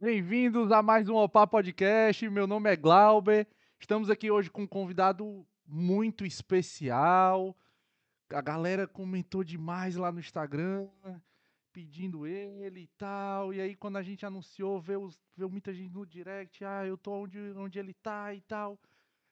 Bem-vindos a mais um Opa Podcast. Meu nome é Glauber. Estamos aqui hoje com um convidado muito especial. A galera comentou demais lá no Instagram, pedindo ele e tal. E aí, quando a gente anunciou, veio, veio muita gente no direct. Ah, eu tô onde, onde ele tá e tal.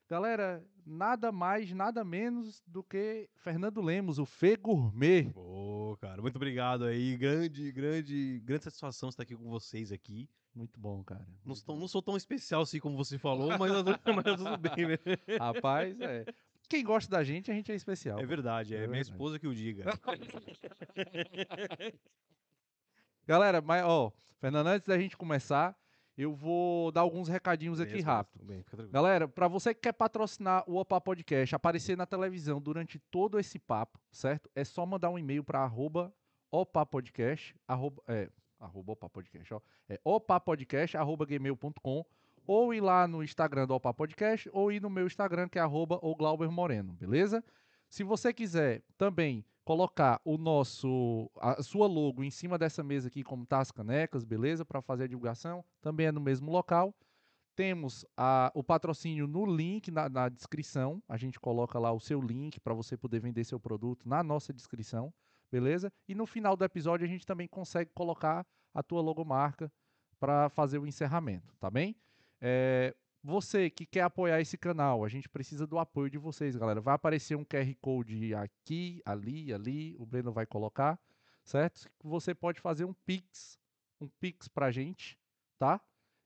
Galera, nada mais, nada menos do que Fernando Lemos, o Fê Gourmet. Pô, cara, muito obrigado aí. Grande, grande, grande satisfação estar aqui com vocês aqui. Muito bom, cara. Não, sou- não sou tão especial assim como você falou, mas, mas tudo bem, né? Rapaz, é. Quem gosta da gente, a gente é especial. É verdade, é, É minha verdade. esposa que o diga. Galera, mas ó, Fernando, antes da gente começar, eu vou dar alguns recadinhos aqui Beleza, rápido. bem. Galera, para você que quer patrocinar o Opa Podcast, aparecer na televisão durante todo esse papo, certo? É só mandar um e-mail para arroba opapodcast, arroba, é, arroba opapodcast, ó, é opapodcast, arroba gmail.com, ou ir lá no Instagram do Opa Podcast, ou ir no meu Instagram, que é arroba o Glauber Moreno, beleza? Se você quiser também colocar o nosso, a sua logo em cima dessa mesa aqui, como tá as canecas, beleza? Para fazer a divulgação, também é no mesmo local. Temos a- o patrocínio no link na, na descrição. A gente coloca lá o seu link para você poder vender seu produto na nossa descrição, beleza? E no final do episódio a gente também consegue colocar a tua logomarca para fazer o encerramento, tá bem? É, você que quer apoiar esse canal, a gente precisa do apoio de vocês, galera. Vai aparecer um QR Code aqui, ali, ali. O Breno vai colocar, certo? Você pode fazer um Pix, um Pix pra gente, tá?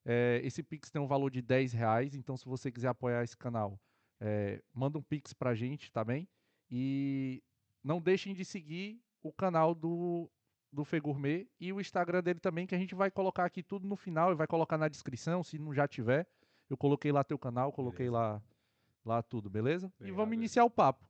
É, esse Pix tem um valor de 10 reais, então se você quiser apoiar esse canal, é, manda um Pix pra gente, tá bem? E não deixem de seguir o canal do, do Fê Gourmet e o Instagram dele também, que a gente vai colocar aqui tudo no final e vai colocar na descrição, se não já tiver. Eu coloquei lá teu canal, coloquei lá, lá tudo, beleza? e vamos iniciar o papo.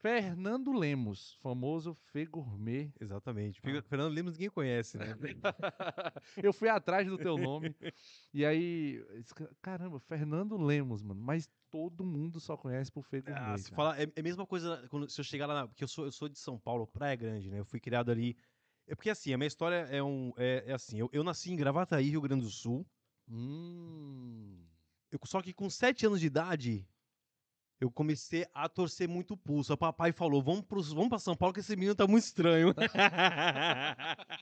Fernando Lemos, famoso Fê Gourmet. Exatamente. Ah. Fernando Lemos ninguém conhece, né? eu fui atrás do teu nome. e aí, caramba, Fernando Lemos, mano. Mas todo mundo só conhece por Fê Gourmet. Ah, se cara. fala, é, é a mesma coisa quando, se eu chegar lá, na, porque eu sou, eu sou de São Paulo, Praia Grande, né? Eu fui criado ali. É porque assim, a minha história é, um, é, é assim, eu, eu nasci em Gravataí, Rio Grande do Sul. Hum. Eu- só que com sete anos de idade, eu comecei a torcer muito o pulso. O papai falou: vamos, pros, vamos pra São Paulo, que esse menino tá muito estranho.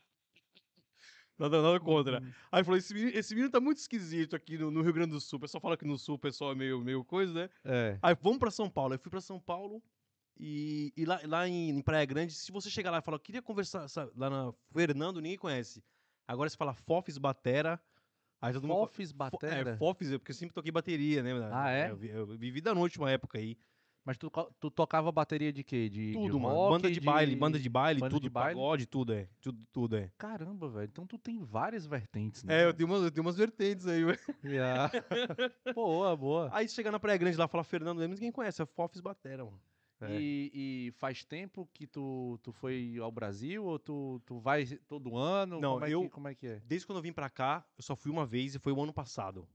nada, nada contra. Aí falou: esse menino, esse menino tá muito esquisito aqui no, no Rio Grande do Sul. O pessoal fala que no Sul o pessoal é meio, meio coisa, né? É. Aí vamos pra São Paulo. Eu fui pra São Paulo e, e lá, lá em, em Praia Grande, se você chegar lá e falar, eu queria conversar sabe, lá na Fernando, ninguém conhece. Agora você fala Fofes Batera. Aí todo mundo. Fofes Fo- Batera. É, Fofes, porque eu sempre toquei bateria, né? Ah, é? Eu, eu vivi da noite uma época aí. Mas tu, tu tocava bateria de quê? De, de Tudo, mano. rock, Banda de, baile, banda de baile, banda tudo, de baile? pagode, tudo, é. Tudo, tudo, é. Caramba, velho. Então tu tem várias vertentes, né? É, eu tenho umas, eu tenho umas vertentes aí, ué. Yeah. boa, boa. Aí chega na Praia Grande lá, fala Fernando Lemos, ninguém conhece, é Fofes Batera, mano. É. E, e faz tempo que tu, tu foi ao Brasil ou tu, tu vai todo ano? Não, como é eu- Que, como é que é? Desde quando eu vim pra cá, eu só fui uma vez e foi o ano passado.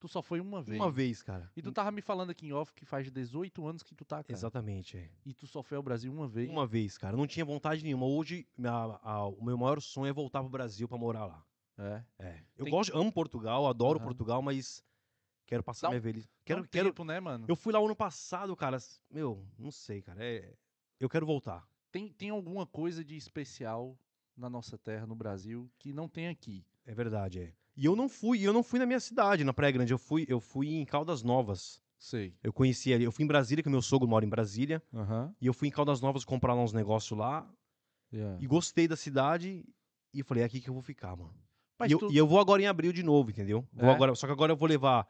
Tu só foi uma vez. Uma vez, cara. E tu tava me falando aqui em off que faz 18 anos que tu tá cá. Exatamente, é. E tu só foi ao Brasil uma vez. Uma vez, cara. Não tinha vontade nenhuma. Hoje, a- a- o meu maior sonho é voltar pro Brasil pra morar lá. É. É. Eu Tem- gosto, amo Portugal, adoro Aham. Portugal, mas quero passar Dá um- minha velhice. Dá Quero, um quero, tempo, né, mano? eu fui lá ano passado, cara. Meu, não sei, cara. É, eu quero voltar. Tem, tem alguma coisa de especial na nossa terra, no Brasil, que não tem aqui. É verdade, é. E eu não fui, eu não fui na minha cidade, na Praia Grande. Eu fui, eu fui em Caldas Novas. Sei. Eu conheci ali. Eu fui em Brasília, que meu sogro mora em Brasília. Aham. E eu fui em Caldas Novas comprar lá uns negócios lá. Yeah. E gostei da cidade. E falei, é aqui que eu vou ficar, mano. E, eu, tu- e eu vou agora em abril de novo, entendeu? É? agora, só que agora eu vou levar.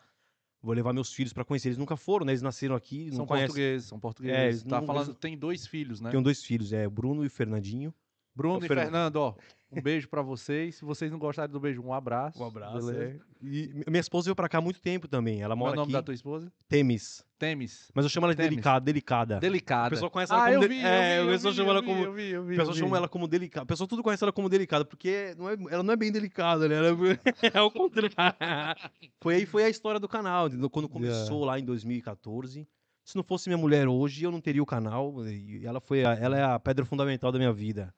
Vou levar meus filhos pra conhecer. Eles nunca foram, né? Eles nasceram aqui, São não conhecem. portugueses, são É, portugueses. eles tá não- falando, eles- tem dois filhos, né? Tenho dois filhos, é o Bruno e o Fernandinho. Bruno Ô, e Fernando. Fernando, ó, um beijo pra vocês. Se vocês não gostarem do beijo, um abraço. Um beleza? é. E mi- minha esposa veio pra cá há muito tempo também. Ela Qual é mora o nome aqui. da tua esposa? Temis. Temis. Mas eu chamo ela de Temis. delicada, delicada. Delicada. O pessoal conhece ela ah, como eu de- vi, eu é, vi, o eu pessoal vi, chama eu ela como- eu vi, eu vi, O pessoal chama ela como delicada. O pessoal tudo conhece ela como delicada, porque não é, ela não é bem delicada, né? Ela é, é o contrário. foi aí foi a história do canal, quando começou lá em 2014. Se não fosse minha mulher hoje, eu não teria o canal. E ela foi a, ela é a pedra fundamental da minha vida.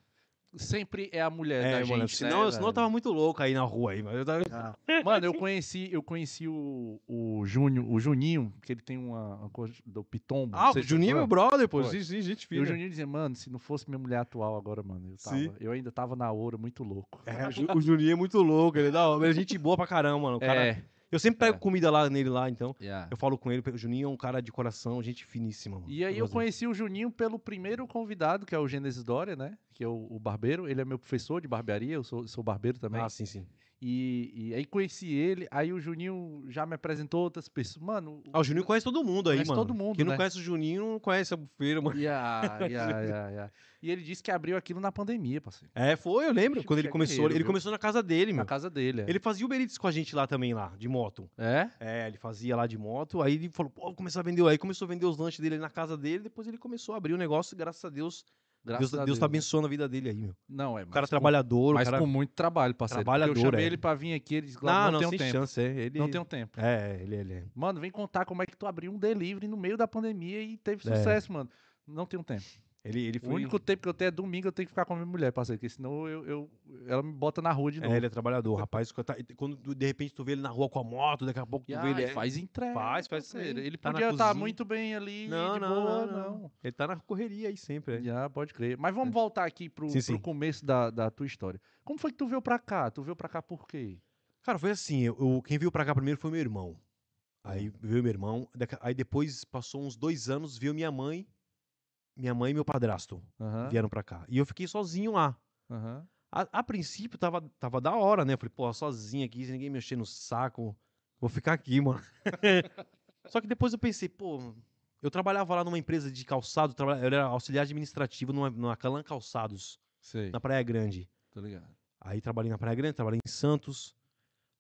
Sempre é a mulher É, da mano, gente, senão, né, senão eu tava muito louco aí na rua aí, mas eu tava... Ah. Mano, eu conheci, eu conheci o, o Júnior, o Juninho, que ele tem uma, uma coisa do Pitombo. Ah, o Juninho é meu brother, pô. Sim, sim, gente E fina. o Juninho dizia, mano, se não fosse minha mulher atual agora, mano, eu, tava, eu ainda tava na ouro, muito louco. É, o Ju- o Juninho é muito louco, ele é da hora. Ele é gente boa pra caramba, mano. O cara- É. Eu sempre pego É. comida lá nele lá, então. yeah. Eu falo com ele, o Juninho é um cara de coração, gente finíssima, mano. E aí eu dele. conheci o Juninho pelo primeiro convidado, que é o Gênesis Dória, né? Que é o, o barbeiro. Ele é meu professor de barbearia, eu sou, sou barbeiro também. Ah, sim, sim. E, e aí conheci ele, aí o Juninho já me apresentou outras pessoas. Mano, Ah, o Juninho conhece todo mundo aí, Conhece mano. todo mundo, Quem não né? conhece o Juninho não conhece a bufeira, mano. Yeah, yeah, yeah. E ele disse que abriu aquilo na pandemia, parceiro. É, foi, eu lembro. Chico Quando ele é começou, guerreiro, ele viu? começou na casa dele, Na meu. casa dele. é. Ele fazia Uber Eats com a gente lá também, lá, de moto. É? É, ele fazia lá de moto, aí ele falou, pô, vou começar a vender. Aí começou a vender os lanches dele na casa dele, depois ele começou a abrir o negócio, e graças a Deus. Graças Deus, a Deus tá abençoando a vida dele aí, meu. Não, é. O cara trabalhador, Com, mas o cara. com muito trabalho, parceiro. Trabalhador, eu chamei é. ele pra vir aqui, ele disse, Não, "Glauco, não, não, sem tenho tempo. chance, é. Ele... Não tenho tempo. É, ele, ele é. Mano, vem contar como é que tu abriu um delivery no meio da pandemia e teve É. sucesso, mano. Não tenho tempo. Ele, ele O foi. único tempo que eu tenho é domingo, eu tenho que ficar com a minha mulher, parceiro, porque senão eu, eu- ela me bota na rua de novo. É, ele é trabalhador, rapaz. Quando tá- de repente tu vê ele na rua com a moto, daqui a pouco tu E, vê ah, ele. e é- faz entrega. Faz, faz parceiro. Ele Tá podia estar cozinha. muito bem ali, Não, não, boa, não, não. Ele tá na correria aí sempre. é. Já, pode crer. Mas vamos voltar aqui pro, Sim, pro sim. começo da, da tua história. Como foi que tu veio pra cá? Tu veio pra cá por quê? Cara, foi assim, eu, quem veio pra cá primeiro foi meu irmão. Aí Hum. veio meu irmão, aí depois passou uns dois anos, veio minha mãe, minha mãe e meu padrasto vieram pra cá. E eu fiquei sozinho lá. A, a princípio tava, tava da hora, né? Eu falei, pô, sozinho aqui, sem ninguém mexer no saco, vou ficar aqui, mano. Só que depois eu pensei, pô, eu trabalhava lá numa empresa de calçado, eu era auxiliar administrativo numa, numa Calan Calçados, Sei, na Praia Grande. tô ligado. Aí trabalhei na Praia Grande, trabalhei em Santos.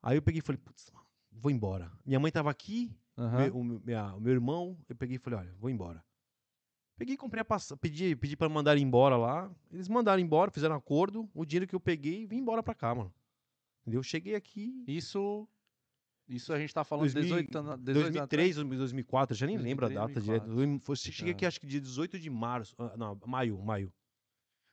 Aí eu peguei e falei, putz, vou embora. Minha mãe tava aqui, Aham. meu- o, minha- o meu irmão, eu peguei e falei, olha, vou embora. Peguei e comprei a passagem, pedi, pedi pra mandar embora lá. Eles mandaram embora, fizeram acordo. O dinheiro que eu peguei, vim embora pra cá, mano. Entendeu? Eu cheguei aqui Isso. Isso a gente tá falando 2000 18 anos. 18 anos 2003, 2004, já nem lembro a 2003, data direto. 2004. Eu- foi- Cheguei Tá. aqui acho que dia 18 de março, ah, não, maio, maio.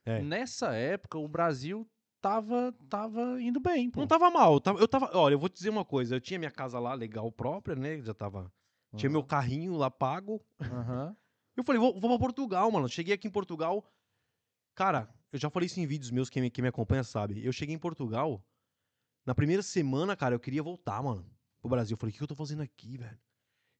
É. Nessa época, o Brasil tava, tava indo bem, pô. Não tava mal, eu tava, eu tava, olha, eu vou te dizer uma coisa, eu tinha minha casa lá legal própria, né, já tava, tinha meu carrinho lá pago. Aham. Eu falei, vou, vou pra Portugal, mano. Cheguei aqui em Portugal. Cara, eu já falei isso em vídeos meus, quem me, quem me acompanha sabe. Eu cheguei em Portugal. Na primeira semana, cara, eu queria voltar, mano, pro Brasil. Eu falei, o que que eu tô fazendo aqui, velho?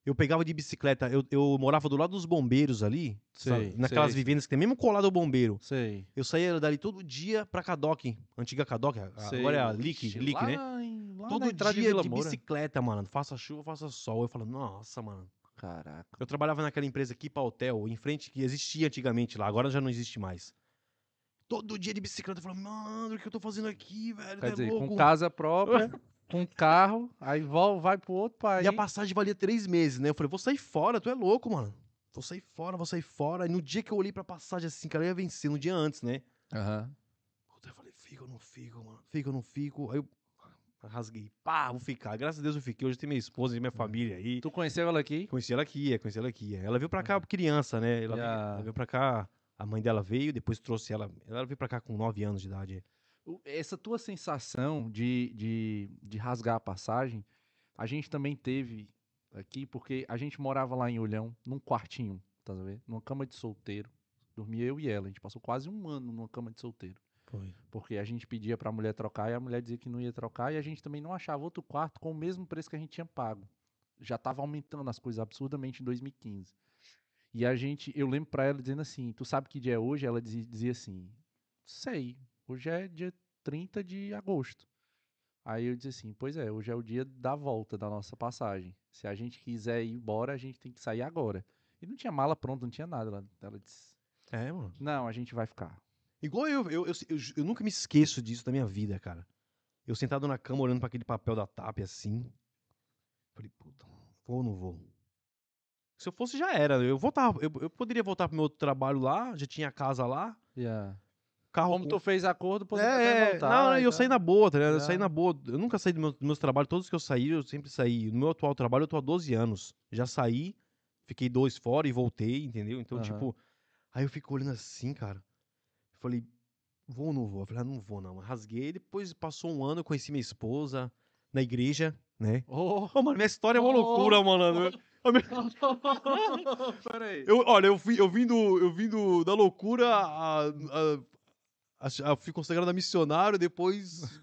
Eu pegava de bicicleta, eu, eu morava do lado dos bombeiros ali, sabe? Sei, naquelas sei. vivendas que tem mesmo colado ao bombeiro. Sei. Eu saía dali todo dia pra Cadoc, antiga Cadoc, sei. agora é a Lick, Lick, né? em- Todo dia de bicicleta, mano. Faça chuva, faça sol. Eu falo, nossa, mano. Caraca. Eu trabalhava naquela empresa aqui para hotel, em frente, que existia antigamente lá, agora já não existe mais. Todo dia de bicicleta, eu falava, mano, o que eu tô fazendo aqui, velho? Quer Tá dizer, louco? com casa própria, com carro, aí vai pro outro país. E a passagem valia três meses, né? Eu falei, vou sair fora, tu é louco, mano. Vou sair fora, vou sair fora. E no dia que eu olhei pra passagem assim, cara, eu ia vencer, no dia antes, né? Aham. Puta, eu falei, fico ou não fico, mano? Fico ou não fico? Aí eu rasguei, pá, vou ficar. Graças a Deus eu fiquei. Hoje tem minha esposa e minha família aí. Tu conheceu ela aqui? Conheci ela aqui, é, conheci ela aqui. é. Ela veio pra cá criança, né? Ela, veio, a- ela veio pra cá, a mãe dela veio, depois trouxe ela. Ela veio pra cá com 9 anos de idade. é. Essa tua sensação de, de, de rasgar a passagem, a gente também teve aqui, porque a gente morava lá em Olhão, num quartinho, tá vendo? Numa cama de solteiro. Dormia eu e ela. A gente passou quase um ano numa cama de solteiro. Foi. Porque a gente pedia pra mulher trocar e a mulher dizia que não ia trocar e a gente também não achava outro quarto com o mesmo preço que a gente tinha pago. Já tava aumentando as coisas absurdamente em 2015. E a gente, eu lembro pra ela dizendo assim: Tu sabe que dia é hoje? Ela dizia, dizia assim: Sei, hoje é dia 30 de agosto. Aí eu disse assim: Pois é, hoje é o dia da volta da nossa passagem. Se a gente quiser ir embora, a gente tem que sair agora. E não tinha mala pronta, não tinha nada. Ela, ela disse: É, mano. Não, a gente vai ficar. Igual eu, eu, eu, eu, eu nunca me esqueço disso da minha vida, cara. Eu sentado na cama olhando pra aquele papel da TAP assim. Falei, puta, vou ou não vou? Se eu fosse, já era. Eu voltava. Eu, eu poderia voltar pro meu outro trabalho lá, já tinha casa lá. Yeah. Carro Como tu fez acordo, poderia É, é, voltar. não, e eu tal. saí na boa, tá ligado? Eu Já. saí na boa. Eu nunca saí dos meus trabalhos, todos que eu saí, eu sempre saí. No meu atual trabalho, eu tô há 12 anos. Já saí, fiquei dois fora e voltei, entendeu? Então, Aham. tipo, aí eu fico olhando assim, cara. Falei, vou ou não vou? Eu falei, ah, não vou não. Rasguei, depois passou um ano, eu conheci minha esposa na igreja, né? Oh, Ô, mano, minha história é uma Oh. loucura, mano. Minha- peraí. Eu, olha, eu, fui, eu vim, do, eu vim do, da loucura a, a, fui consagrado a missionário, depois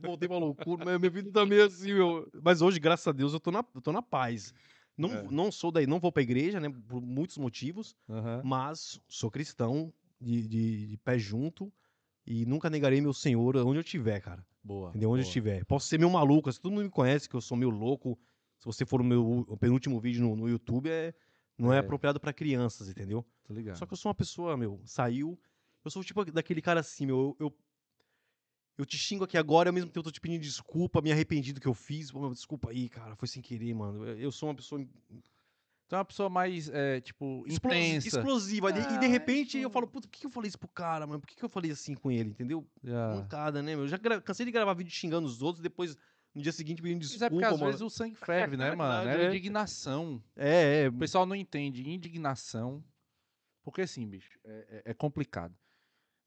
voltei pra loucura. Mas minha vida também é assim, meu. Mas hoje, graças a Deus, eu tô na, eu tô na paz. Não, É. não sou daí, não vou pra igreja, né? Por muitos motivos, mas sou cristão de, de, de pé junto e nunca negarei meu Senhor onde eu estiver, cara. Boa. Entendeu? Onde eu boa. estiver. Posso ser meio maluco, se todo mundo me conhece que eu sou meio louco. Se você for o meu penúltimo vídeo no, no YouTube, é, não é, É. apropriado pra crianças, entendeu? Tô ligado. Só que eu sou uma pessoa, meu, saiu. Eu sou tipo daquele cara assim, meu. Eu, eu, eu te xingo aqui agora, ao mesmo tempo eu tô te pedindo desculpa, me arrependi do que eu fiz. Pô, meu, desculpa aí, cara, foi sem querer, mano. Eu, eu sou uma pessoa Tu é uma pessoa mais, é, tipo, explosi- intensa. explosiva. E de- e Ah, de repente isso- eu falo, puta, por que eu falei isso pro cara, mano? Por que eu falei assim com ele, entendeu? Já. Mancada, né, meu? Eu já cansei de gravar vídeo xingando os outros, depois no dia seguinte pedindo Mas desculpa, é porque às mano. vezes o sangue ferve, né, mano? verdade, É é. indignação. É, é. O pessoal não entende indignação. Porque assim, bicho, é, é- é complicado.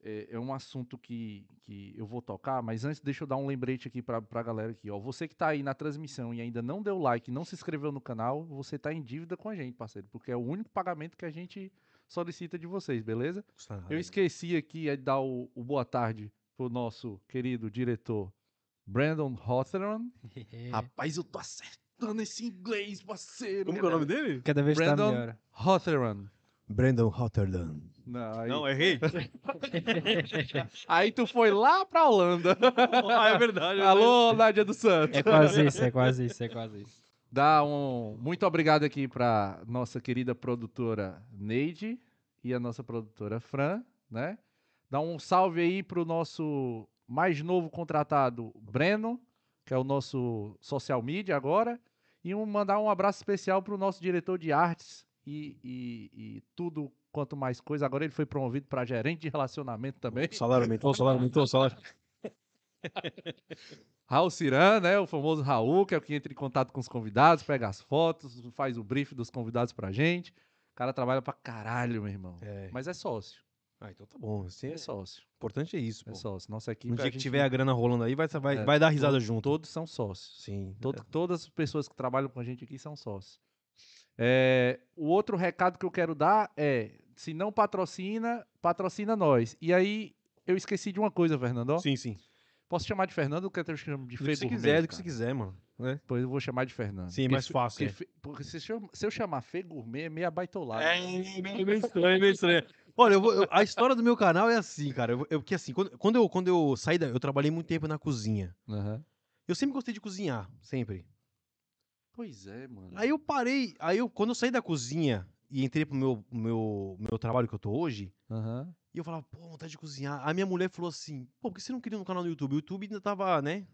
É, é um assunto que, que eu vou tocar, mas antes deixa eu dar um lembrete aqui pra, pra galera aqui, ó. Você que tá aí na transmissão e ainda não deu like, não se inscreveu no canal, você tá em dívida com a gente, parceiro. Porque é o único pagamento que a gente solicita de vocês, beleza? Eu esqueci aqui de dar o, o boa tarde pro nosso querido diretor Brandon Hawthorne. Rapaz, eu tô acertando esse inglês, parceiro. Como que é o nome dele? Cada vez tá Brandon melhor. Hawthorne. Brandon Rotterdam. Não, aí, Não, errei? aí tu foi lá pra Holanda. ah, é verdade. Alô, Nádia dos Santos. É quase isso, é quase isso, é quase isso. Dá um muito obrigado aqui pra nossa querida produtora Neide e a nossa produtora Fran, né? Dá um salve aí pro nosso mais novo contratado, Breno, que é o nosso social media agora. E um, mandar um abraço especial pro nosso diretor de artes e, e- e tudo quanto mais coisa. Agora ele foi promovido para gerente de relacionamento também. O salário aumentou, o salário aumentou, o salário. Raul Ciran, né? O famoso Raul, que é o que entra em contato com os convidados, pega as fotos, faz o brief dos convidados pra gente. O cara trabalha pra caralho, meu irmão. É. Mas é sócio. Ah, então tá bom. Assim, É é sócio. importante é isso, pô. É sócio. Nossa equipe. No a dia que tiver a grana rolando aí, vai, vai, É, vai dar risada to- junto. Todos são sócios. Sim. Todo- Todas as pessoas que trabalham com a gente aqui são sócios. É, o outro recado que eu quero dar é: se não patrocina, patrocina nós. E aí, eu esqueci de uma coisa, Fernando. Sim, sim. Posso chamar de Fernando ou quer que eu chame de Fê Gourmet, quiser, do que você quiser, mano. É. Pois eu vou chamar de Fernando. Sim, Porque mais fácil, Porque, Fê- porque se, eu, se eu chamar Fê Gourmet, é meio abaitolado. É, meio, meio estranho, meio estranho. Olha, eu vou- eu- a história do meu canal é assim, cara. Eu, eu, que assim, quando, quando, eu, quando eu saí da. Eu trabalhei muito tempo na cozinha. Aham. Eu sempre gostei de cozinhar, sempre. Pois é, mano. Aí eu parei. Aí eu, quando eu saí da cozinha e entrei pro meu, meu, meu trabalho que eu tô hoje, Aham. e eu falava, pô, vontade de cozinhar. A minha mulher falou assim, pô, por que você não queria um canal no YouTube? O YouTube ainda tava, né?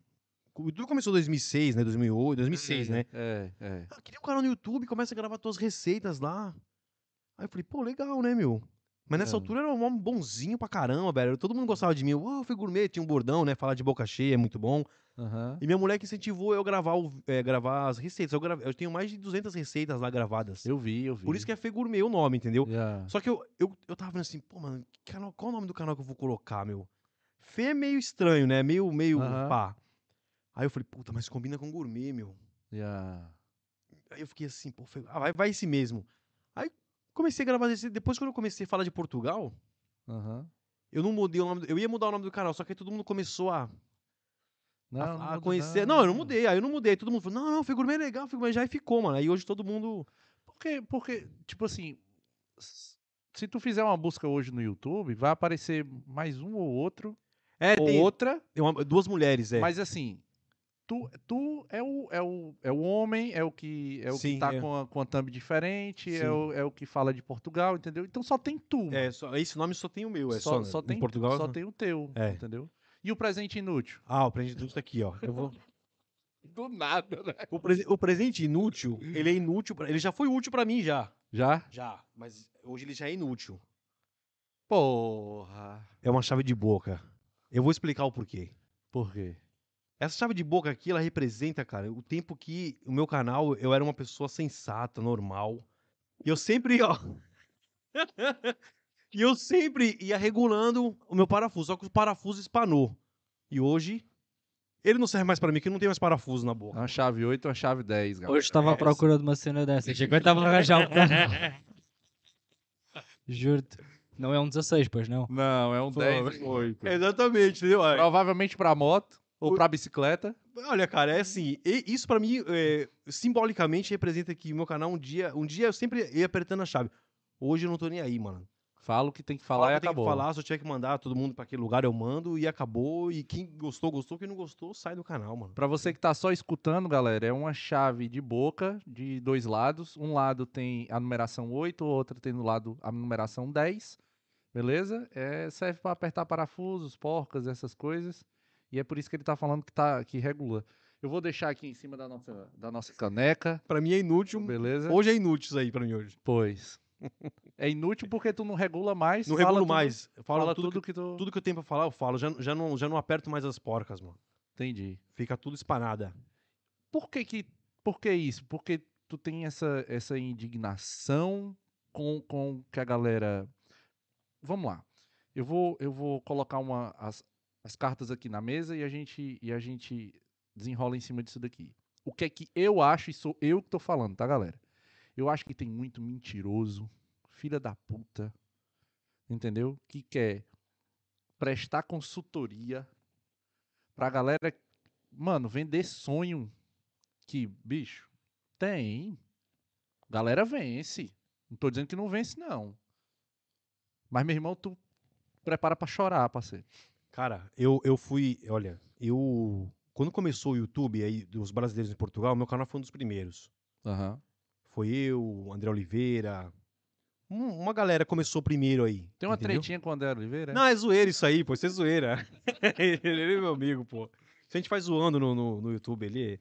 O YouTube começou em 2006, né? 2008, 2006, né? É, é. Ah, queria um canal no YouTube, começa a gravar tuas receitas lá. Aí eu falei, pô, legal, né, meu? Mas nessa É. altura eu era um homem bonzinho pra caramba, velho. Todo mundo gostava de mim. Uau, fui gourmet, tinha um bordão, né? Falar de boca cheia é muito bom. Aham. E minha mulher que incentivou eu gravar, o- é, gravar as receitas. Eu, grave- eu tenho mais de 200 receitas lá gravadas. Eu vi, eu vi. Por isso que é Fê Gourmet o nome, entendeu? Yeah. Só que eu, eu, eu tava vendo assim, pô, mano, canal, qual o nome do canal que eu vou colocar, meu? Fê é meio estranho, né? Meio, meio Aham. pá. Aí eu falei, puta, mas combina com gourmet, meu. Yeah. Aí eu fiquei assim, pô, Fê- ah, vai, vai esse mesmo. Aí comecei a gravar esse. Depois, quando eu comecei a falar de Portugal, Aham. eu não mudei o nome. do- Eu ia mudar o nome do canal, só que aí todo mundo começou a, Não, a, não a muda conhecer. Não, eu não mudei. Aí eu não mudei. Todo mundo falou, não, não, Gourmet é legal, Gourmet já e ficou, mano. Aí hoje todo mundo. Porque, porque, tipo assim, se tu fizer uma busca hoje no YouTube, vai aparecer mais um ou outro, É, ou tem, outra, tem uma- duas mulheres, é. mas assim, tu, tu é, o, é, o, é o homem, é o que, é o Sim, que tá é. com, a, com a thumb diferente, Sim. é o, é o que fala de Portugal, entendeu? Então só tem tu. É, só, esse nome só tem o meu, é só, só, só em tem, Portugal. só tem o teu, É. entendeu? E o presente inútil? Ah, o presente inútil tá aqui, ó. Eu vou... Do nada, né? o, prese- o presente inútil, ele é inútil, pra... ele já foi útil pra mim já. Já? Já, mas hoje ele já é inútil. Porra. É uma chave de boca. Eu vou explicar o porquê. Por quê? Essa chave de boca aqui, ela representa, cara, o tempo que o meu canal eu era uma pessoa sensata, normal. E eu sempre, ó. E eu sempre ia regulando o meu parafuso, só que o parafuso espanou. E hoje, ele não serve mais pra mim, que não tem mais parafuso na boca. Uma chave 8 uma chave 10, galera. Hoje tava à procura de uma cena dessa. Chegou e tava arranjar um carro. Juro-te. Não é um 16, pois não? Não, é um 10 e 8. Exatamente, entendeu? Aí, Provavelmente pra moto ou O- pra bicicleta. Olha, cara, é assim, isso pra mim, é, simbolicamente, representa que o meu canal, um dia, um dia eu sempre ia apertando a chave. Hoje eu não tô nem aí, mano. Fala o que tem que Fala falar o e que acabou. que falar, se eu tiver que mandar todo mundo pra aquele lugar, eu mando e acabou. E quem gostou, gostou. Quem não gostou, sai do canal, mano. Pra você que tá só escutando, galera, é uma chave de boca de dois lados. Um lado tem a numeração 8, o outro tem no lado a numeração 10. Beleza? É, serve pra apertar parafusos, porcas, essas coisas. E é por isso que ele tá falando que, tá, que regula. Eu vou deixar aqui em cima da nossa, da nossa caneca, Pra mim é inútil. beleza? Hoje é inútil isso aí pra mim hoje. Pois. É inútil porque tu não regula mais. Não regulo tudo- mais. Fala tudo, tudo, que, que tu. tudo que eu tenho pra falar, eu falo. Já, já, não, já não aperto mais as porcas, mano. Entendi. Fica tudo espanada. Por que que, por que isso? Porque tu tem essa, essa indignação com, com que a galera... Vamos lá. Eu vou, eu vou colocar uma, as, as cartas aqui na mesa e a, gente, e a gente desenrola em cima disso daqui. O que é que eu acho, e sou eu que tô falando, tá, galera? Eu acho que tem muito mentiroso, filha da puta, entendeu? Que quer prestar consultoria pra galera, mano, vender sonho que, bicho, tem. Galera vence. Não tô dizendo que não vence, não. Mas, meu irmão, tu prepara pra chorar, parceiro. Cara, eu, eu fui. Olha, eu. Quando começou o YouTube aí, dos brasileiros em Portugal, meu canal foi um dos primeiros. Aham. Foi eu, o André Oliveira. um- uma galera começou primeiro aí. Tem uma entendeu? tretinha com o André Oliveira? Não, é zoeira isso aí, pô. Isso é zoeira. ele é meu amigo, pô. Isso a gente faz zoando no, no, no YouTube. Ele é.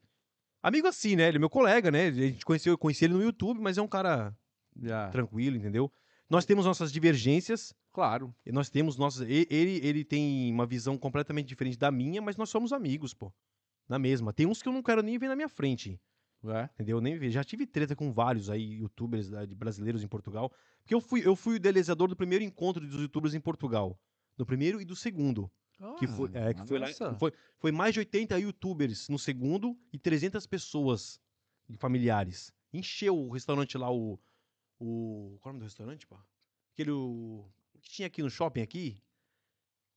Amigo assim, né? Ele é meu colega, né? A gente conheceu, eu conheci ele no YouTube, mas é um cara Já. tranquilo, entendeu? Nós temos nossas divergências. Claro. E nós temos nossas. Ele, ele tem uma visão completamente diferente da minha, mas nós somos amigos, pô. Na mesma. Tem uns que eu não quero nem ver na minha frente. É. Entendeu? Nem ver. Já tive treta com vários aí, youtubers brasileiros em Portugal. Porque eu fui, eu fui o idealizador do primeiro encontro dos youtubers em Portugal. Do primeiro e do segundo. Que foi, é, que foi, lá, foi, foi mais de 80 youtubers no segundo e 300 pessoas familiares. Encheu o restaurante lá, o. o qual é o nome do restaurante, pá? Aquele. O, que tinha aqui no shopping aqui?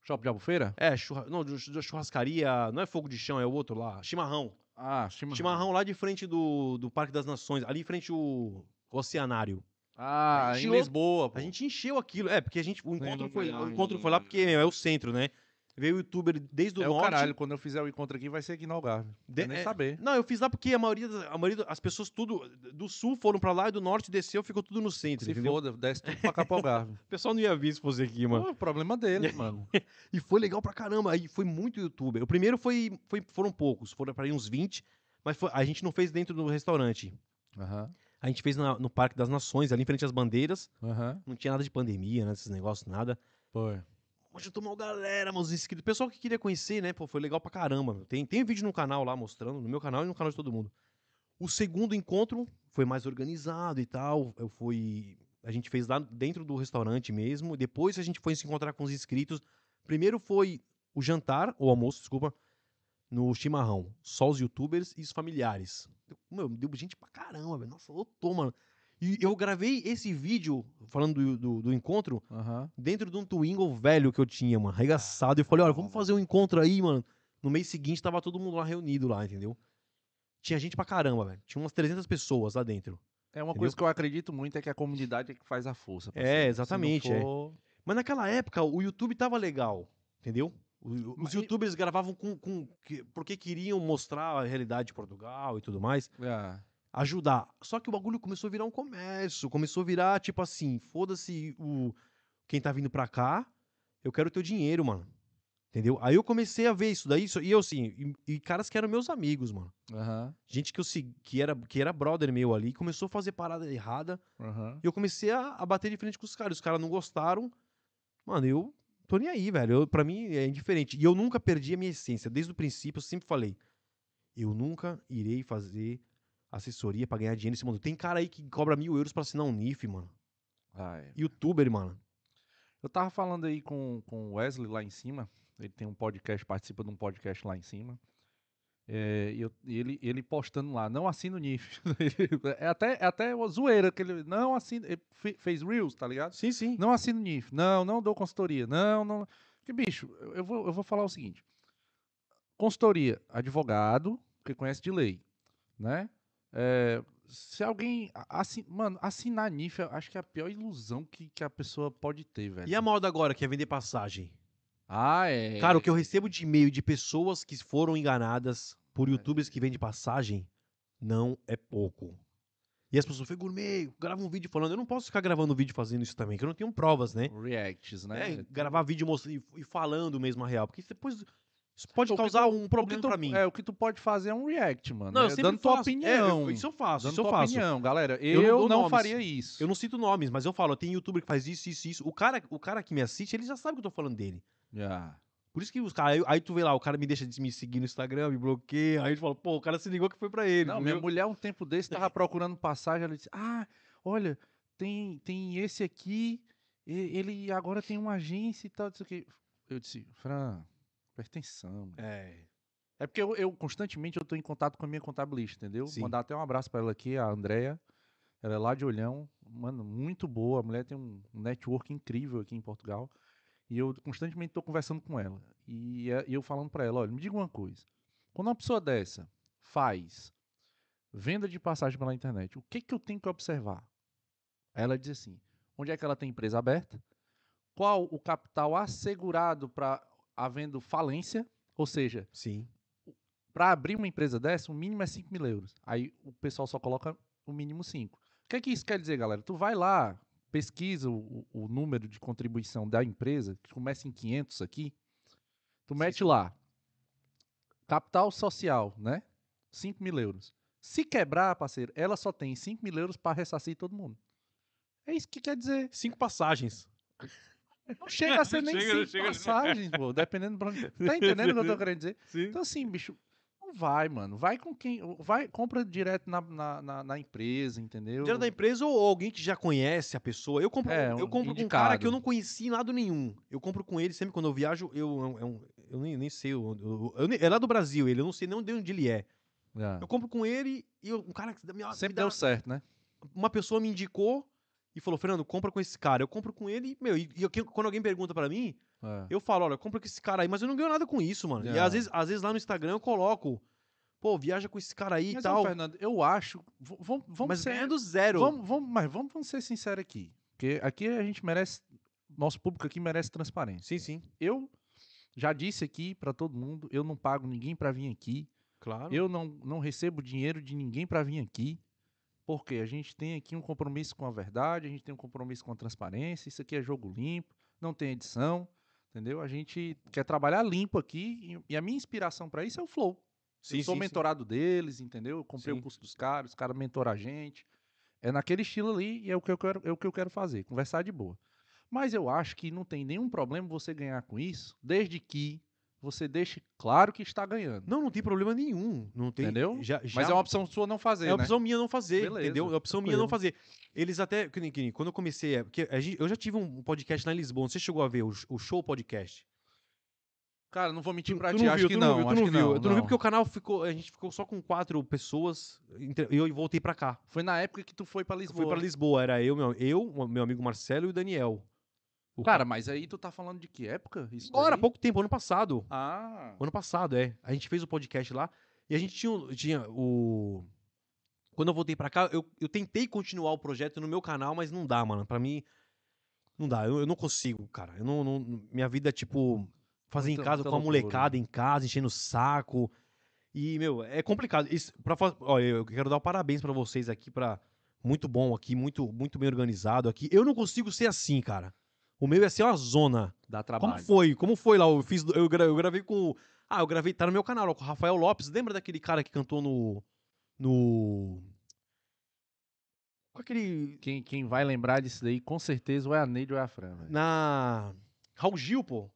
Shopping de Albufeira? É, churra, não, churrascaria. Não é fogo de chão, é o outro lá. Chimarrão. Ah, chimarrão. Chimarrão lá de frente do, do Parque das Nações, ali em frente o Oceanário. Ah, em Lisboa, pô. A gente encheu aquilo. É, porque a gente. O encontro, foi, o encontro foi lá porque é o centro, né? Veio youtuber desde o É o norte. caralho, quando eu fizer o encontro aqui vai ser aqui no Algarve. De- nem é, saber. Não, eu fiz lá porque a maioria, a maioria das pessoas tudo do sul foram pra lá e do norte desceu, ficou tudo no centro, Se entendeu? foda, desce tudo pra cá pro Algarve. O pessoal não ia vir se fosse aqui, mano. Pô, problema deles, mano. E foi legal pra caramba. Aí foi muito youtuber. O primeiro foi, foi foram poucos, foram pra aí uns 20, mas foi- a gente não fez dentro do restaurante. Aham, A gente fez na- no Parque das Nações, ali em frente às bandeiras. aham. Não tinha nada de pandemia, né? Esses negócios, nada. Foi. Tomou uma galera, meus inscritos. Pessoal que queria conhecer, né? Pô, foi legal pra caramba. meu. Tem, tem vídeo no canal lá mostrando, no meu canal e no canal de todo mundo. O segundo encontro foi mais organizado e tal. Eu fui. A gente fez lá dentro do restaurante mesmo. Depois a gente foi se encontrar com os inscritos. Primeiro foi o jantar, ou almoço, desculpa, no chimarrão. Só os youtubers e os familiares. Meu, deu gente pra caramba, velho. Nossa, lotou, mano. E eu gravei esse vídeo, falando do, do, do encontro, dentro de um Twingle velho que eu tinha, mano, arregaçado. E eu falei, olha, vamos fazer um encontro aí, mano. No mês seguinte tava todo mundo lá reunido lá, entendeu? Tinha gente pra caramba, velho. Tinha umas 300 pessoas lá dentro. É uma Entendeu? coisa que eu acredito muito é que a comunidade é que faz a força. É, parceiro. Se não exatamente, é. for- Mas naquela época o YouTube tava legal, entendeu? Os youtubers gravavam com, com que- porque queriam mostrar a realidade de Portugal e tudo mais, É. ajudar. Só que o bagulho começou a virar um comércio, começou a virar tipo assim, foda-se o quem tá vindo pra cá, eu quero teu dinheiro, mano. Entendeu? Aí eu comecei a ver isso daí, isso- e eu assim, e, e caras que eram meus amigos, mano. Aham. Gente que eu que era que era brother meu ali, começou a fazer parada errada, Aham. e eu comecei a, a bater de frente com os caras. Os caras não gostaram. Mano, eu tô nem aí, velho. Eu, pra mim é indiferente. E eu nunca perdi a minha essência. Desde o princípio, eu sempre falei: eu nunca irei fazer assessoria pra ganhar dinheiro nesse mundo. Tem cara aí que cobra mil euros pra assinar um NIF, mano. Youtuber, mano. Eu tava falando aí com, com o Wesley lá em cima. Ele tem um podcast, participa de um podcast lá em cima. É, e eu- ele, ele postando lá, não assina o NIF. é até, é até uma zoeira que ele não assina. Ele fe- fez Reels, tá ligado? Sim, sim. Não assino NIF. Não, não dou consultoria. Não, não. Que bicho, eu eu vou, eu vou falar o seguinte: consultoria, advogado, que conhece de lei, né? É, se alguém. a- Assi, mano, assinar NIF, eu acho que é a pior ilusão que, que a pessoa pode ter, velho. E a moda agora, que é vender passagem? Ah, é. Cara, o que eu recebo de e-mail de pessoas que foram enganadas por youtubers que vendem passagem não é pouco. E as pessoas ficam, gourmet, grava um vídeo falando. Eu não posso ficar gravando vídeo fazendo isso também, que eu não tenho provas, né? Reacts, né? É, gravar vídeo mostrando e falando mesmo a real. Porque depois isso pode O causar tu- um problema tu, pra mim. É, o que tu pode fazer é um react, mano. não, eu é sempre dando tua faço. É, opinião. eu- isso eu faço, dando isso eu tua faço. opinião, galera. Eu Eu, não não, faria isso. Eu não cito nomes, mas eu falo, tem youtuber que faz isso, isso, isso. O cara, o cara que me assiste, ele já sabe que eu tô falando dele. Já. Por isso que os caras. Aí, aí tu vê lá, o cara me deixa de me seguir no Instagram, me bloqueia. Aí tu fala, pô, o cara se ligou que foi pra ele. Não, minha mulher, um tempo desse, tava procurando passagem. Ela disse: Ah, olha, tem, tem esse aqui. Ele agora tem uma agência e tal. Aqui. Eu disse: Fran, atenção. mano." É. É porque eu, eu constantemente eu tô em contato com a minha contabilista, entendeu? Sim. Mandar até um abraço pra ela aqui, a Andrea. Ela é lá de Olhão, mano, muito boa. A mulher tem um network incrível aqui em Portugal. E eu constantemente tô conversando com ela. E, é- e eu falando pra ela, olha, me diga uma coisa. Quando uma pessoa dessa faz venda de passagem pela internet, o que que eu tenho que observar? Ela diz assim, onde é que ela tem empresa aberta? Qual o capital assegurado para havendo falência? Ou seja, Sim. para abrir uma empresa dessa, o mínimo é 5 mil euros. Aí o pessoal só coloca o mínimo 5. O que é que isso quer dizer, galera? Tu vai lá, pesquisa o, o- número de contribuição da empresa, que começa em 500 aqui, tu mete lá, capital social, né? 5 mil euros. Se quebrar, parceiro, ela só tem 5 mil euros para ressarcir todo mundo. É isso que quer dizer. Cinco passagens. Não chega a ser nem Chega, cinco chega. passagens, pô, dependendo pra onde... Tá entendendo o que eu tô querendo dizer? Sim. Então, assim, bicho, não vai, mano. Vai com quem. Vai, compra direto na, na, na- na empresa, entendeu? Dinheiro da empresa ou alguém que já conhece a pessoa. Eu compro, É, eu um compro com um cara que eu não conheci em lado nenhum. Eu compro com ele sempre quando eu viajo. Eu, eu, eu, eu nem, nem sei. Eu, eu, eu é lá do Brasil, ele. Eu não sei nem de onde ele é. É. Eu compro com ele e eu- um cara que me, Sempre me dá- deu certo, né? uma pessoa me indicou e falou, Fernando, compra com esse cara. Eu compro com ele, meu, e, e eu- quando alguém pergunta pra mim, É. eu falo, olha, compra com esse cara aí, mas eu não ganho nada com isso, mano. E É. às vezes, às vezes lá no Instagram eu coloco, pô, viaja com esse cara aí e Mas, ô, tal. Fernando, eu acho. Vamos, vamos mas ser. ganhando zero. Vamos, vamos, mas vamos, vamos ser sinceros aqui. Porque aqui a gente merece. Nosso público aqui merece transparência. Sim, sim, Eu já disse aqui pra todo mundo: eu não pago ninguém pra vir aqui. claro. Eu não, não recebo dinheiro de ninguém para vir aqui, porque a gente tem aqui um compromisso com a verdade, a gente tem um compromisso com a transparência, isso aqui é jogo limpo, não tem edição, entendeu? A gente quer trabalhar limpo aqui e, a minha inspiração para isso é o Flow. sim, eu sou sim, sim. mentorado deles, entendeu? Eu comprei Sim. o curso dos caras, os caras mentoram a gente. É naquele estilo ali e é o que eu quero, é o que eu quero fazer, conversar de boa. Mas eu acho que não tem nenhum problema você ganhar com isso, desde que você deixe claro que está ganhando. Não, não tem problema nenhum. Não tem, Entendeu? Já, Mas já- é uma opção sua não fazer, é né? opção minha não fazer, Beleza, entendeu? É opção minha não fazer. Eles até, que nem- que nem quando eu comecei, é, porque eu já tive um podcast lá em Lisboa, você chegou a ver o, o Show Podcast? Cara, não vou mentir Tu- pra tu ti, não acho viu, que tu não, viu, tu acho não que viu. não. Tu não viu porque o canal ficou, a gente ficou só com quatro pessoas, entre- eu voltei pra cá. Foi na época que tu foi pra Eu Lisboa. fui pra Lisboa, era eu, meu, eu, meu amigo Marcelo e o Daniel. O Cara, mas aí tu tá falando de que época? Isso Agora, há pouco tempo, ano passado. Ah, Ano passado, é. A gente fez o podcast lá e a gente tinha, o- tinha o. Quando eu voltei pra cá, eu, eu tentei continuar o projeto no meu canal, mas não dá, mano. Pra mim, não dá. Eu, eu não consigo, cara. Eu não, não- minha vida é tipo. Fazer em Muita- casa com a molecada né? em casa, enchendo o saco. E, meu, é complicado. Isso, pra, ó, eu quero dar parabéns pra vocês aqui, pra. Muito bom aqui, muito, muito bem organizado aqui. Eu não consigo ser assim, cara. O meu ia ser uma zona. dá Como trabalho. foi? Como foi lá? Eu fiz, eu, gra- eu gravei com. Ah, eu gravei, tá no meu canal, ó, com o Rafael Lopes. Lembra daquele cara que cantou no. No. Com aquele. Quem, quem vai lembrar disso daí, com certeza, ou é a Neide ou é a Fran, velho. Na. Raul Gil, pô.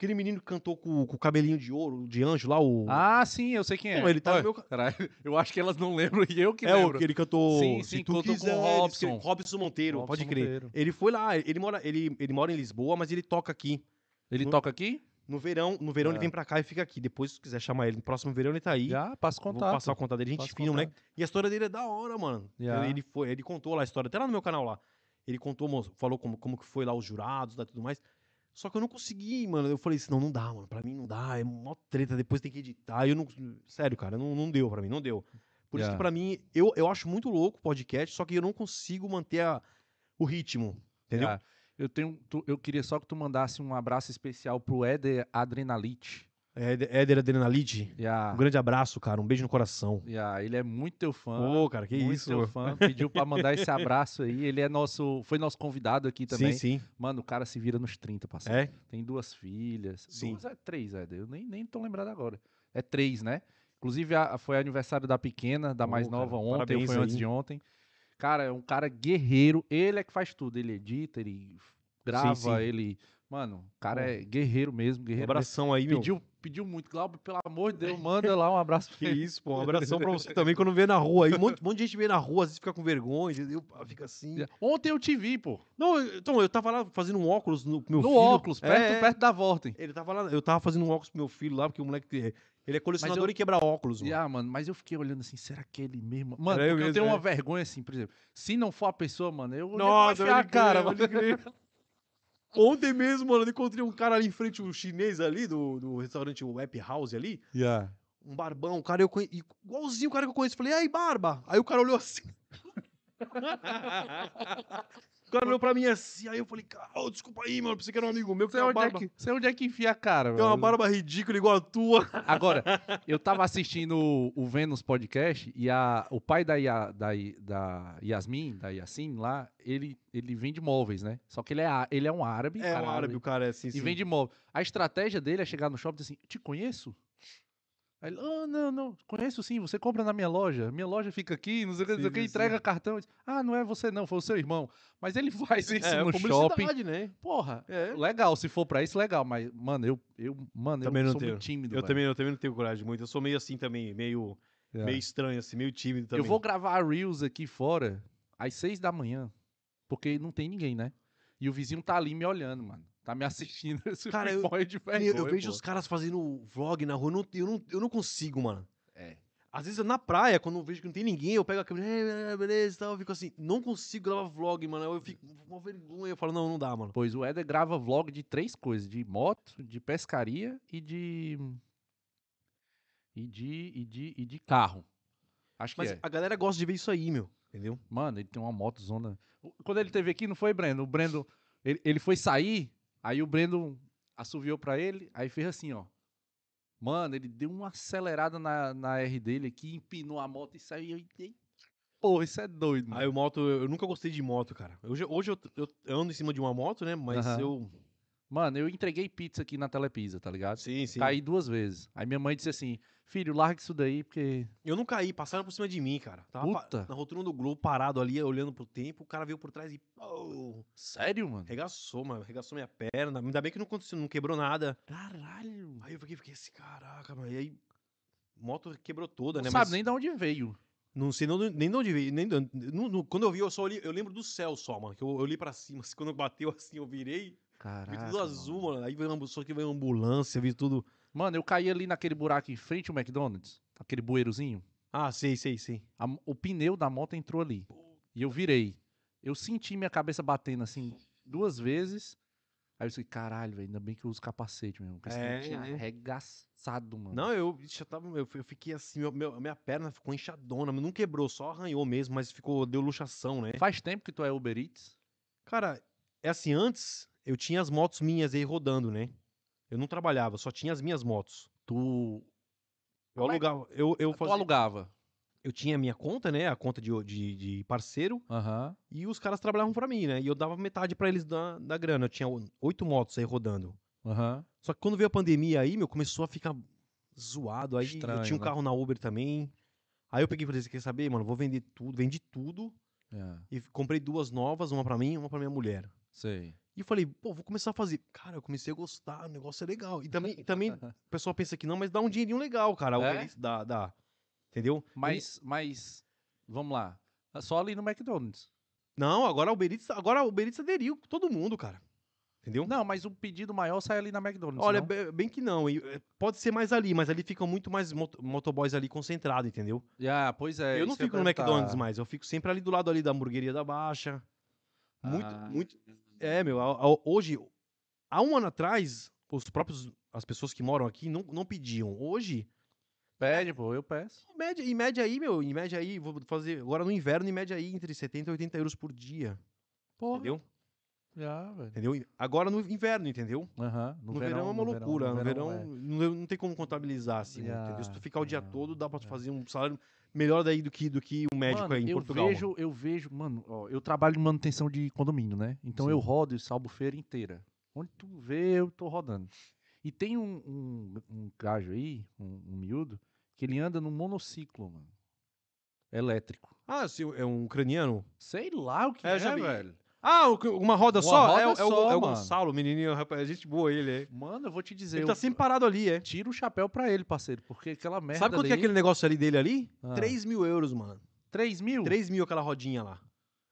Aquele menino que cantou com, com o cabelinho de ouro, de anjo lá, o. Ah, sim, eu sei quem é. Pô, ele tá Olha, meu ca- caralho, eu acho que elas não lembram e eu que é o lembro. que ele cantou. Sim, sim, tu cantou com o quiseres, Robson. que- Robson Monteiro, Robson pode crer. Monteiro. Ele foi lá, ele mora, ele, ele mora em Lisboa, mas ele toca aqui. Ele No- toca aqui? No verão, no verão É. ele vem pra cá e fica aqui. Depois, se quiser chamar ele no próximo verão, ele tá aí. Já, passa Vou contato. passar o contato dele. Gente fina, né? E a história dele é da hora, mano. Já. Ele, foi, ele contou lá a história, até lá no meu canal lá. Ele contou, falou como, como que foi lá os jurados e tudo mais. Só que eu não consegui, mano. Eu falei assim, não, não dá, mano. Pra mim não dá, é mó treta, depois tem que editar. Eu não. Sério, cara, não, não deu pra mim, não deu. Por isso Já. que pra mim, eu, eu acho muito louco o podcast, só que eu não consigo manter a- o ritmo. Entendeu? Já. Eu, tenho, tu- eu queria só que tu mandasse um abraço especial pro Éder Adrenalite. É, Éder Adrenalite. Já, Um grande abraço, cara. Um beijo no coração. já, ele é muito teu fã. Ô, cara, que muito isso, teu mano. fã. Pediu pra mandar esse abraço aí. Ele é nosso, foi nosso convidado aqui também. Sim, sim. Mano, o cara se vira nos 30, parceiro. É? Tem duas filhas. Sim. Duas é três, Éder. Eu nem, nem tô lembrado agora. É três, né? Inclusive, a- foi aniversário da pequena, da Ô, mais cara, nova ontem, foi antes aí. de ontem. Cara, é um cara guerreiro. Ele é que faz tudo. Ele edita, ele grava, sim. ele. Mano, o cara é guerreiro mesmo, Um guerreiro. mesmo. abração aí, meu. Pediu, pediu muito. Glauber, pelo amor de Deus, manda lá um abraço Que isso, pô. Um abração pra você também quando vê na rua aí. Um monte, um monte de gente vê na rua, às vezes fica com vergonha? Ah, Fica assim. Ontem eu te vi, pô. Não, eu- então, eu tava lá fazendo um óculos no meu no filho. óculos, perto, É, é. perto da Vorten. Ele tava lá, eu tava fazendo um óculos pro meu filho lá, porque o moleque. Ele é colecionador eu- e quebra óculos, mano. Ah, mano, mas eu fiquei olhando assim, será que é ele mesmo? Mano, eu porque eu mesmo, tenho é. uma vergonha assim, por exemplo. Se não for a pessoa, mano, eu Nossa, eu a cara, mano. Ontem mesmo, mano, eu encontrei um cara ali em frente, um chinês ali, do, do restaurante Happy House ali. Yeah. Um barbão, um cara eu conhe... igualzinho o cara que eu conheço. Falei, aí, barba? Aí o cara olhou assim. o cara olhou pra mim assim, aí eu falei, cara, ô, desculpa aí, mano, pensei que era um amigo meu que Sei uma onde, é barba, que, sei onde é que enfia a cara, tem uma mano. barba ridícula igual a tua. Agora, eu tava assistindo o, Vênus Podcast e a, o pai da, Ia- da, da Yasmin, da Yassin lá, ele, ele vende móveis, né? Só que ele é, ele é um árabe. É, um árabe, o cara é assim, E sim. vende móvel. A estratégia dele é chegar no shopping e dizer assim, te conheço? Aí ele, ah, não, não, conheço sim, você compra na minha loja, minha loja fica aqui, não sei o que, não sei entrega cartão. Ah, não é você não, foi o seu irmão. Mas ele faz isso É, no shopping. né? Porra, É. legal, se for pra isso, legal, mas, mano, eu, eu, mano, Também eu não sou tenho. muito tímido, Eu velho. também, eu também não tenho coragem muito. Eu sou meio assim também, meio, É. meio estranho, assim, meio tímido também. Eu vou gravar Reels aqui fora às seis da manhã, porque não tem ninguém, né? E o vizinho tá ali me olhando, mano. Tá me assistindo. Isso Cara, eu- de Eu, vergonha, eu vejo pô. os caras fazendo vlog na rua, eu não, eu não, eu não consigo, mano. É. Às vezes na praia, quando eu vejo que não tem ninguém, eu pego a câmera, "É, é, beleza e tal, eu fico assim, não consigo gravar vlog, mano. Eu fico com uma vergonha, eu falo, não, não dá, mano. Pois o Éder grava vlog de três coisas: de moto, de pescaria e de. E de. E de, e de carro. Acho que Mas é. a galera gosta de ver isso aí, meu, entendeu? Mano, ele tem uma moto zona. Quando ele teve aqui, não foi, Breno? O Breno. Ele, ele foi sair, aí o Breno assoviou pra ele, aí fez assim, ó. Mano, ele deu uma acelerada na, na R dele aqui, empinou a moto e saiu. e- Porra, isso é doido, mano. Aí o moto, eu, nunca gostei de moto, cara. Hoje, hoje eu, eu- ando em cima de uma moto, né, mas Aham. eu... Mano, eu entreguei pizza aqui na Telepisa, tá ligado? Sim, sim. Caí duas vezes. Aí minha mãe disse assim: Filho, larga isso daí, porque. Eu não caí, passaram por cima de mim, cara. Tava pa- Puta. na rotunda do Globo, parado ali, olhando pro tempo, o cara veio por trás e... pô, Sério, mano? Regaçou, mano. Regaçou minha perna. Ainda bem que não aconteceu, não quebrou nada. Caralho. Aí eu fiquei, fiquei assim, caraca, mano. E aí, moto quebrou toda, Não né? sabe Mas nem de onde veio. Não sei não- nem de onde veio. Nem, não- não- quando eu vi, eu só olhei, eu lembro do céu só, mano. Que eu, eu olhei pra cima. assim, quando bateu assim, eu virei. Caraca. Vi tudo azul, mano. Aí veio, uma- só que veio uma ambulância, vi tudo. Mano, eu caí ali naquele buraco em frente ao McDonald's, aquele bueirozinho. Ah, sei, sei, sei. a o pneu da moto entrou ali. E eu virei. Eu senti minha cabeça batendo assim duas vezes. Aí eu disse, caralho, velho, ainda bem que eu uso capacete mesmo. Porque É, tinha é. arregaçado, mano. Não, eu, eu, tava, eu, eu fiquei assim, meu, meu- minha perna ficou inchadona, não quebrou, só arranhou mesmo, mas ficou, deu luxação, né? Faz tempo que tu é Uber Eats? Cara, é assim, antes eu tinha as motos minhas aí rodando, né? Eu não trabalhava, só tinha as minhas motos. Tu, Eu Como é- alugava, eu, eu tu fazia, alugava? eu tinha a minha conta, né? A conta de, de, de parceiro, Aham. e os caras trabalhavam pra mim, né? E eu dava metade pra eles da, da grana. Eu tinha o- oito motos aí rodando. Aham. Só que quando veio a pandemia aí, meu, começou a ficar zoado. Aí eu Estranho, tinha um né? carro na Uber também. Aí eu peguei e falei, você quer saber, mano? Vou vender tudo, vendi tudo. É, E comprei duas novas, uma pra mim e uma pra minha mulher. sei. E eu falei, pô, vou começar a fazer. Cara, eu comecei a gostar, o negócio é legal. E também, e também o pessoal pensa que não, mas dá um dinheirinho legal, cara. É? Eats dá, dá. Entendeu? Mas, mas, vamos lá. É Só ali no McDonald's. Não, agora o Uber Eats, agora o Uber Eats aderiu com todo mundo, cara. Entendeu? Não, mas o pedido maior sai ali na McDonald's. Olha, não? be- bem que não. eh, Pode ser mais ali, mas ali ficam muito mais moto- motoboys ali concentrados, entendeu? Ah, pois é. eu não que fico no perguntar. McDonald's mais, eu fico sempre ali do lado ali da hamburgueria da Baixa. Muito, Ah. muito. É, meu, a- a- hoje, há um ano atrás, os próprios, as pessoas que moram aqui não, não pediam. Hoje, Pede, pô, eu peço. em média, em média aí, meu, em média aí, vou fazer, agora no inverno, em média aí, entre 70 e 80 euros por dia, Porra. entendeu? Já, velho. Entendeu? Agora no inverno, entendeu? Aham. No, verão, é uma no loucura. No verão, é. não, não tem como contabilizar assim, né, entendeu? Se tu ficar o dia ya, todo, dá pra tu ya. fazer um salário melhor daí do que, do que o médico Mano, aí em eu Portugal. mano. Vejo, eu vejo, mano, ó, eu trabalho em manutenção de condomínio, né? Então Sim. eu rodo essa albufeira inteira. Onde tu vê, eu tô rodando. E tem um, um, um gajo aí, um, um miúdo, que ele anda num monociclo, mano. Elétrico. Ah, é um ucraniano? Sei lá o que É, é, velho. Ah, o uma roda Uma só? roda é, o- é o, só, é o mano. Gonçalo, menininho, rapaz. É gente boa ele, é. Mano, eu vou te dizer. Ele eu tá sempre parado ali, é. Tiro o chapéu pra ele, parceiro. Porque aquela merda Sabe quanto que é ali- aquele negócio ali dele ali? Ah. 3 mil euros, mano. 3 mil? 3 mil aquela rodinha lá.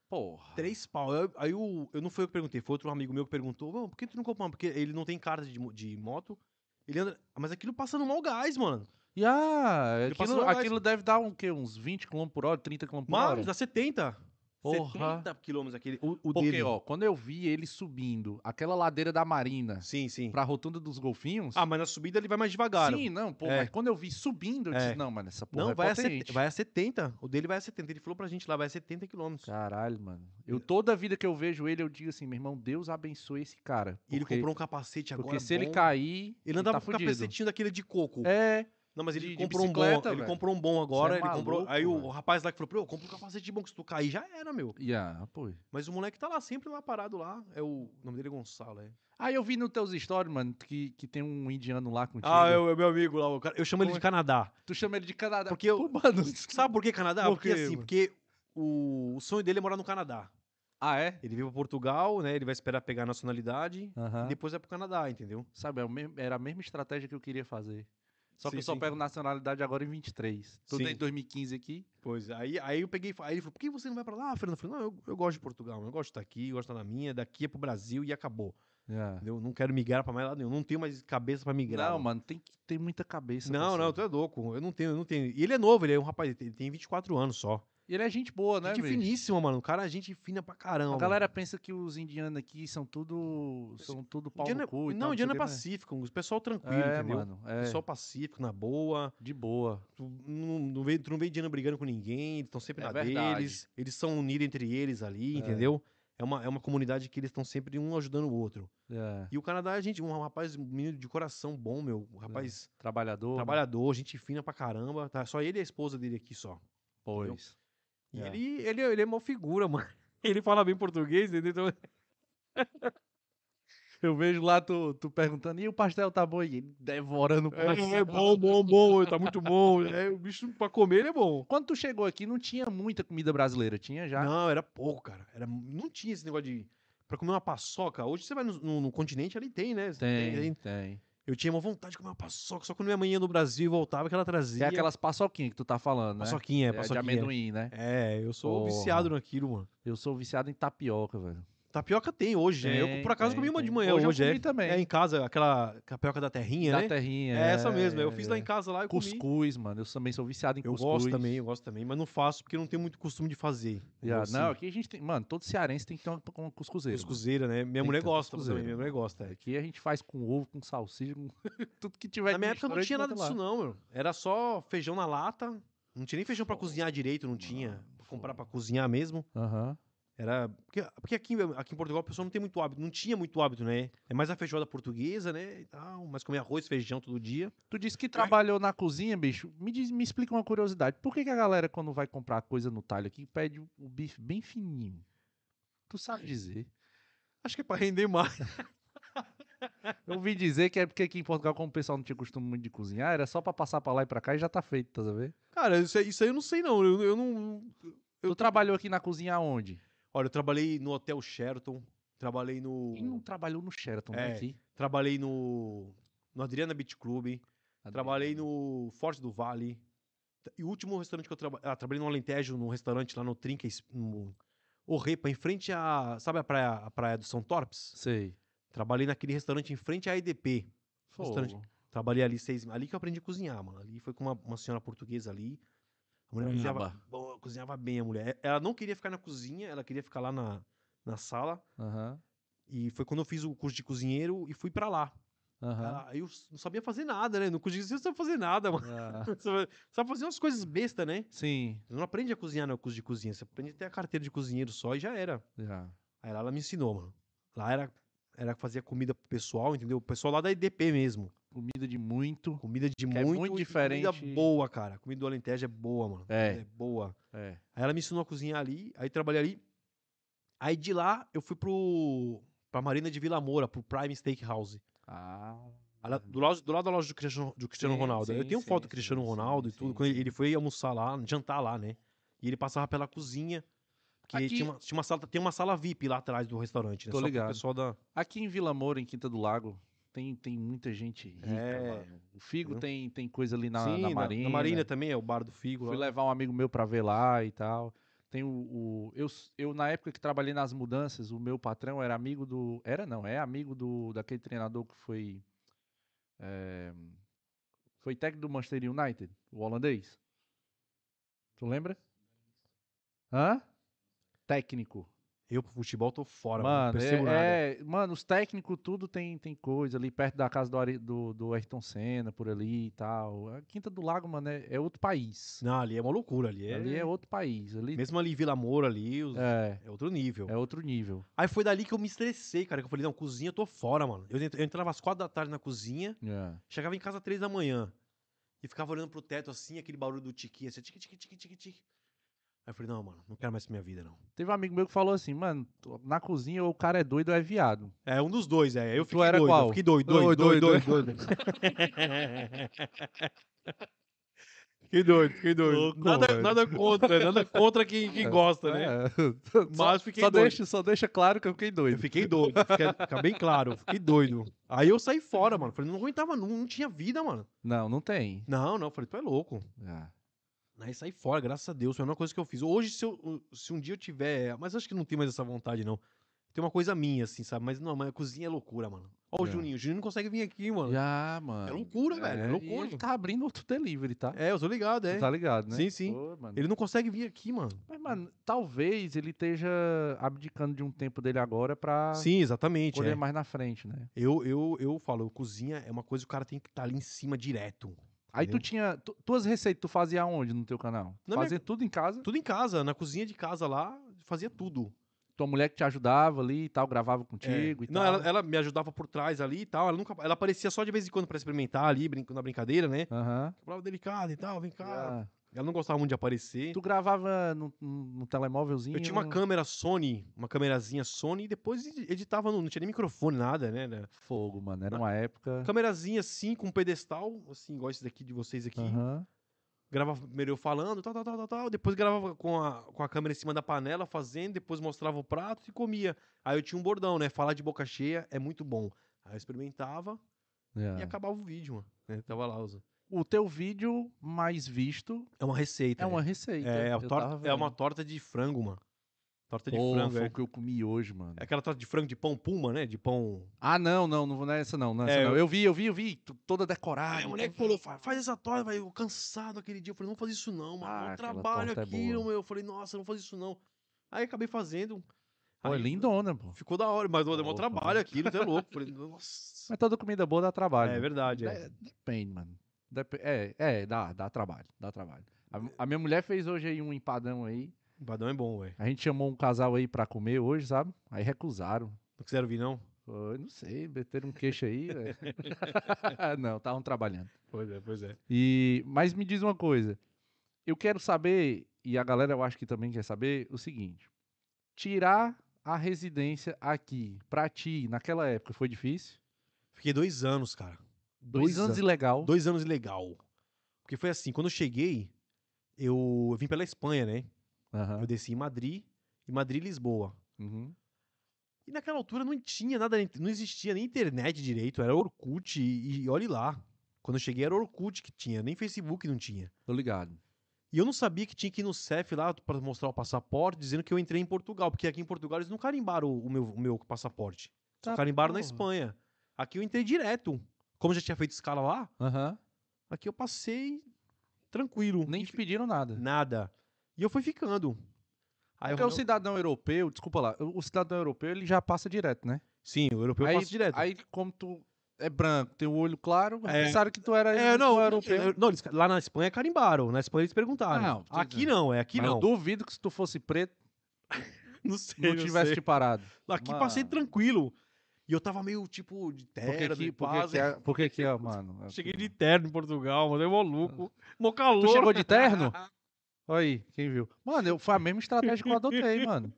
Porra. 3 pau. Eu- Aí o, eu não foi eu que perguntei, foi outro amigo meu que perguntou, "Mano, por que tu não comprou? uma?" Porque ele não tem carta de, de moto. Ele anda. Mas aquilo passa no mau gás, mano. E ah, passa aquilo, aquilo deve dar um, quê? uns 20 km por hora, 30 km por hora? Mas dá 70. Porra. 70 quilômetros aquele. O, o Porque, dele. ó, quando eu vi ele subindo aquela ladeira da Marina Sim, sim. pra rotunda dos golfinhos. Ah, mas na subida ele vai mais devagar. sim, não, pô, É. mas quando eu vi subindo, eu É. disse, não, mano, essa porra Não, é vai a, potente. set, vai a 70. O dele vai a 70. Ele falou pra gente lá, vai a 70 quilômetros. Caralho, mano. Eu, toda vida que eu vejo ele, eu digo assim, meu irmão, Deus abençoe esse cara. E ele porque- comprou um capacete agora. Porque se ele bom. cair, Ele andava tá com um capacetinho daquele de coco. É, Não, mas ele de- de comprou um bom. bicicleta, Ele velho. comprou um bom agora. Cê é ele comprou. maluco, Aí o, velho. o rapaz lá que falou, pô, compra um capacete bom que se tu cair já era, meu. yeah, pô. Mas o moleque tá lá sempre lá parado lá. É o, o nome dele é Gonçalo, é. Aí eu vi nos teus stories, mano, que, que tem um indiano lá contigo. Ah, é é meu amigo lá. O cara, eu chamo ele de é? Canadá. Tu chama ele de Canadá. Porque eu- Pô, mano. Sabe por que Canadá? Por porque quê, assim, mano? porque o, o sonho dele é morar no Canadá. Ah, é? Ele veio pra Portugal, né? Ele vai esperar pegar a nacionalidade Aham. e depois vai pro Canadá, entendeu? Sabe, é era a mesma estratégia que eu queria fazer. Só que Sim, eu só sim. pego nacionalidade agora em 23. Tô desde 2015 aqui. Pois, aí, aí eu peguei, aí ele falou, por que você não vai pra lá, Fernando? Eu falei, não, eu, eu gosto de Portugal, eu gosto de estar aqui, eu gosto de estar na minha, daqui é pro Brasil e acabou. Entendeu? Não quero migrar pra mais lado nenhum, não tenho mais cabeça pra migrar. Não, mano. tem que ter muita cabeça. Não, não, tu é louco. Eu não tenho, eu não tenho. E ele é novo, ele é um rapaz, ele tem 24 anos só. E ele é gente boa, né, gente bicho? finíssima, mano. O cara é gente fina pra caramba. A galera pensa que os indianos aqui são tudo. são tudo pau Indiana, no cu não, tal, Indiana é né? pacífico, o pessoal tranquilo, É, entendeu? mano. É, Pessoal pacífico, na boa. de boa. Tu não, não vê, tu não vê indiano brigando com ninguém, eles estão sempre É na verdade. deles. Eles são unidos entre eles ali, É. entendeu? É uma, é uma comunidade que eles estão sempre um ajudando o outro. É, E o Canadá é gente, um rapaz, um menino de coração bom, meu. Um rapaz trabalhador. né? trabalhador, gente fina pra caramba. Tá? Só ele e a esposa dele aqui só. Pois. E É. ele, ele, ele é uma figura, mano. Ele fala bem português, entendeu? Então, Eu vejo lá tu, tu perguntando, e o pastel tá bom? E ele devorando o pastel. É, é bom, bom, bom, tá muito bom. É, o bicho pra comer ele é bom. Quando tu chegou aqui, não tinha muita comida brasileira, tinha já? Não, era pouco, cara. Era, não tinha esse negócio de. Pra comer uma paçoca. Hoje você vai no, no- no continente, ali tem, né? Tem, tem. tem. Eu tinha uma vontade de comer uma paçoca, só quando minha mãe ia no Brasil e voltava, que ela trazia. É aquelas paçoquinhas que tu tá falando, né? paçoquinha, É, paçoquinha. de amendoim, né? É, eu sou Porra. viciado naquilo, mano. Eu sou viciado em tapioca, velho. Tapioca tem hoje, né? Eu, por acaso, tem, comi uma de tem. manhã Hoje hoje. eu é. comi também. É em casa, aquela tapioca da terrinha, da né? terrinha. É essa mesmo. Eu é, fiz lá em casa lá e comi. Cuscuz, mano. Eu também sou viciado em Eu cuscuz. gosto também, eu gosto também, mas não faço porque eu não tenho muito costume de fazer. Já, Assim, Não, aqui a gente tem. Mano, todo cearense tem que ter uma, uma cuscuzeira. Cuscuzeira, né? Minha Tem mulher gosta também, minha mulher gosta. é. Aqui a gente faz com ovo, com salsicha, com tudo que tiver Na de minha época não tinha nada disso não, meu. Era só feijão na lata. Não tinha nem feijão pra cozinhar direito, não tinha. Pra comprar pra foda. cozinhar mesmo. Aham. Era. Porque, porque aqui, aqui em Portugal o pessoal não tem muito hábito. Não tinha muito hábito, né? É mais a feijoada portuguesa, né? E tal, mas comer arroz, feijão todo dia. Tu disse que trabalhou na cozinha, bicho. Me, diz, me explica uma curiosidade. Por que, que a galera, quando vai comprar coisa no talho aqui, pede o bife bem fininho? Tu sabe dizer. Acho que é pra render mais. Eu ouvi dizer que é porque aqui em Portugal, como o pessoal não tinha costume muito de cozinhar, era só pra passar pra lá e pra cá e já tá feito, tá vendo? Cara, isso, aí- isso aí eu não sei, não. Eu, eu não. Tu trabalhou aqui na cozinha aonde? Olha, eu trabalhei no Hotel Sheraton. Trabalhei no. Quem não trabalhou no Sheraton? É? Trabalhei no. No Adriana Beach Club. Trabalhei no Forte do Vale. E o último restaurante que eu trabalhei. Ah, trabalhei no Alentejo, num restaurante lá no Trinca, no Orrepa, em frente a. Sabe a praia, a praia do São Torpes? Sei. Trabalhei naquele restaurante em frente à EDP. Trabalhei ali seis. Ali que eu aprendi a cozinhar, mano. Ali foi com uma, uma senhora portuguesa ali. A mulher cozinhava, Braba. boa, cozinhava bem, a mulher. Ela não queria ficar na cozinha, ela queria ficar lá na, na sala. Aham. E foi quando eu fiz o curso de cozinheiro e fui pra lá. Aham. Ela- Aí eu não sabia fazer nada, né? No curso de cozinheiro você não sabe fazer nada, mano. Ah, sabe fazer umas coisas bestas, né? Sim. Você não aprende a cozinhar no curso de cozinha. Você aprende a ter a carteira de cozinheiro só e já era. Já. Aí lá ela me ensinou, mano. Lá era, era fazer comida pro pessoal, entendeu? O pessoal lá da EDP mesmo. Comida de muito. Comida de Que é muito, muito e diferente. Comida boa, cara. Comida do Alentejo é boa, mano. É. É boa. É. Aí ela me ensinou a cozinhar ali, aí trabalhei ali. Aí de lá eu fui pro pra Marina de Vila Moura, pro Prime Steakhouse. Ah. Ela- do, lado, do lado da loja do Cristiano, do Cristiano Sim, Ronaldo. eu sim, tenho sim, foto do Cristiano Ronaldo e tudo. Quando ele- foi almoçar lá, jantar lá, né? Que ele passava pela cozinha. Que Aqui- tinha, uma, tinha uma sala, tem uma sala VIP lá atrás do restaurante, né? Tô Só ligado. pessoal da. Aqui em Vila Moura, em Quinta do Lago, tem, tem muita gente rica, É. mano. O Figo Entendeu? tem, tem coisa ali na, Sim, na Marina. Na Marina também, é o bar do Figo. Fui lá. levar um amigo meu pra ver lá e tal. Tem o, o- eu, eu, na época que trabalhei nas mudanças, o meu patrão era amigo do. Era não, é amigo do daquele treinador que foi. é, foi técnico do Manchester United, o holandês. Tu lembra? Hã? Técnico. Eu pro futebol tô fora, mano. Mano, é, é- mano, os técnicos tudo tem, tem coisa ali perto da casa do, do, do Ayrton Senna, por ali e tal. A Quinta do Lago, mano, é, é outro país. Não, ali é uma loucura. Ali é, Ali é outro país. Ali Mesmo ali Vila Moura, ali, os- é. é, outro nível. é outro nível. Aí foi dali que eu me estressei, cara. Que eu falei, não, cozinha eu tô fora, mano. Eu, eu entrava às quatro da tarde na cozinha, É. chegava em casa às três da manhã. E ficava olhando pro teto assim, aquele barulho do tiqui, assim, tique, tique, tique, tique, tique. Aí eu falei, não, mano, não quero mais minha vida, não. Teve um amigo meu que falou assim, mano, na cozinha ou o cara é doido ou é viado. É, um dos dois, é. Eu Tu fiquei era doido, qual? eu fiquei doido, doido, Doido, doido, doido, doido. Fiquei doido, fiquei doido. Louco, nada, nada contra, nada contra quem, quem gosta, né? É. Mas só, fiquei só doido. deixa, só deixa claro que eu fiquei Eu doido. fiquei doido, fica, fica bem claro, eu fiquei doido. Aí eu saí fora, mano. Falei, não aguentava, não, não tinha vida, mano. Não, não tem. Não, não, falei, tu é louco. É. Aí saí fora, graças a Deus. Foi a única coisa que eu fiz. Hoje, se, eu- se um dia eu tiver. Mas acho que não tem mais essa vontade, não. Tem uma coisa minha, assim, sabe? Mas não, mas a cozinha é loucura, mano. Ó, o É. Juninho. O Juninho não consegue vir aqui, mano. Já, mano. É loucura, velho. É e loucura. ele tá abrindo outro delivery, tá? É, eu tô ligado, é. Tu tá ligado, né? Sim, sim. Pô. Ele não consegue vir aqui, mano. Mas, mano, talvez ele esteja abdicando de um tempo dele agora pra Sim, exatamente. colher é. mais na frente, né? Eu, eu, eu falo, cozinha é uma coisa que o cara tem que estar ali em cima direto. Aí tu tinha. tu- tuas receitas tu fazia onde no teu canal? Na minha- fazia tudo em casa? Tudo em casa, na cozinha de casa lá, fazia tudo. Tua mulher que te ajudava ali e tal, gravava É. contigo e Não, tal. ela, ela me ajudava por trás ali e tal. Ela, nunca, ela aparecia só de vez em quando pra experimentar ali, brin- na brincadeira, né? Aham. Falava delicado e tal, vem cá. Ah, Ela não gostava muito de aparecer. Tu gravava no, no, telemóvelzinho? Eu tinha uma câmera Sony, uma câmerazinha Sony, e depois edi- editava, no, não tinha nem microfone, nada, né? né? Fogo, mano. Era uma época. Câmerazinha assim, com um pedestal, assim, igual esse daqui de vocês aqui. Aham. Gravava primeiro eu falando, tal, tal, tal, tal, tal. Depois gravava com a, com a câmera em cima da panela, fazendo, depois mostrava o prato e comia. Aí eu tinha um bordão, né? Falar de boca cheia é muito bom. Aí eu experimentava e É. acabava o vídeo, mano. né? Tava lá. Os... O teu vídeo mais visto É uma receita. é né? uma receita. É, eu torta- é uma torta de frango, mano. Torta de Pô, frango. foi É. o que eu comi hoje, mano. é aquela torta de frango de pão puma, né? De pão. Ah, não, não, não vou nessa não, nessa É, não. eu- Eu vi, eu vi, eu vi, toda Aí decorada. a mulher que falou, "Fa- faz essa torta, vai. Eu cansado aquele dia. Eu falei, não faz isso não, mano. Ah, aquela trabalho torta é meu. Eu falei, nossa, não faz isso não. Aí acabei fazendo. Pô, é Aí lindona, pô. Ficou da hora, mas deu um trabalho aquilo, é louco. Falei, nossa. Mas toda comida boa dá trabalho. É mano. verdade, é. De- Depende, mano. É, é, dá, dá trabalho, dá trabalho. A, a minha mulher fez hoje aí um empadão aí. O badão é bom, ué. A gente chamou um casal aí pra comer hoje, sabe? Aí recusaram. Não quiseram vir, não? Foi, não sei, meteram um queixo aí, velho. não, estavam trabalhando. Pois é, pois é. E, mas me diz uma coisa. Eu quero saber, e a galera eu acho que também quer saber, o seguinte. Tirar a residência aqui, pra ti, naquela época, foi difícil? Fiquei dois anos, cara. Dois, anos ilegal. Dois anos legal. Porque foi assim, quando eu cheguei, eu, eu vim pela Espanha, né? Aham, Eu desci em Madrid, e Madrid e Lisboa. uhum. E naquela altura não tinha nada, não existia nem internet direito, era Orkut e, e olhe lá. Quando eu cheguei era Orkut que tinha, nem Facebook não tinha. Tô ligado. E eu não sabia que tinha que ir no CEF lá pra mostrar o passaporte, dizendo que eu entrei em Portugal, porque aqui em Portugal eles não carimbaram o, o meu, o meu passaporte. Tá, carimbaram na porra. Espanha. Aqui eu entrei direto. Como já tinha feito escala lá, Aham. aqui eu passei tranquilo. Nem te pediram nada. Nada. E eu fui ficando. Aí Porque eu, o cidadão europeu, desculpa lá, o cidadão europeu ele já passa direto, né? Sim, o europeu aí, passa direto. Aí, como tu é branco, tem o olho claro, É. pensaram que tu era é, tu não, europeu. eu- não, eles- lá na Espanha carimbaram. Na Espanha eles perguntaram. Não, aqui dizendo. não, é aqui Mas não. eu duvido que se tu fosse preto, Não sei, não tivesse sei. te parado. Aqui Mano. passei tranquilo. E eu tava meio, tipo, de terno, de por que, paz. que, é, por que que é, mano? Cheguei de terno em Portugal, mano, é maluco. Mó calor. Tu chegou de terno? Olha aí, quem viu? Mano, eu, foi a mesma estratégia que eu adotei, mano.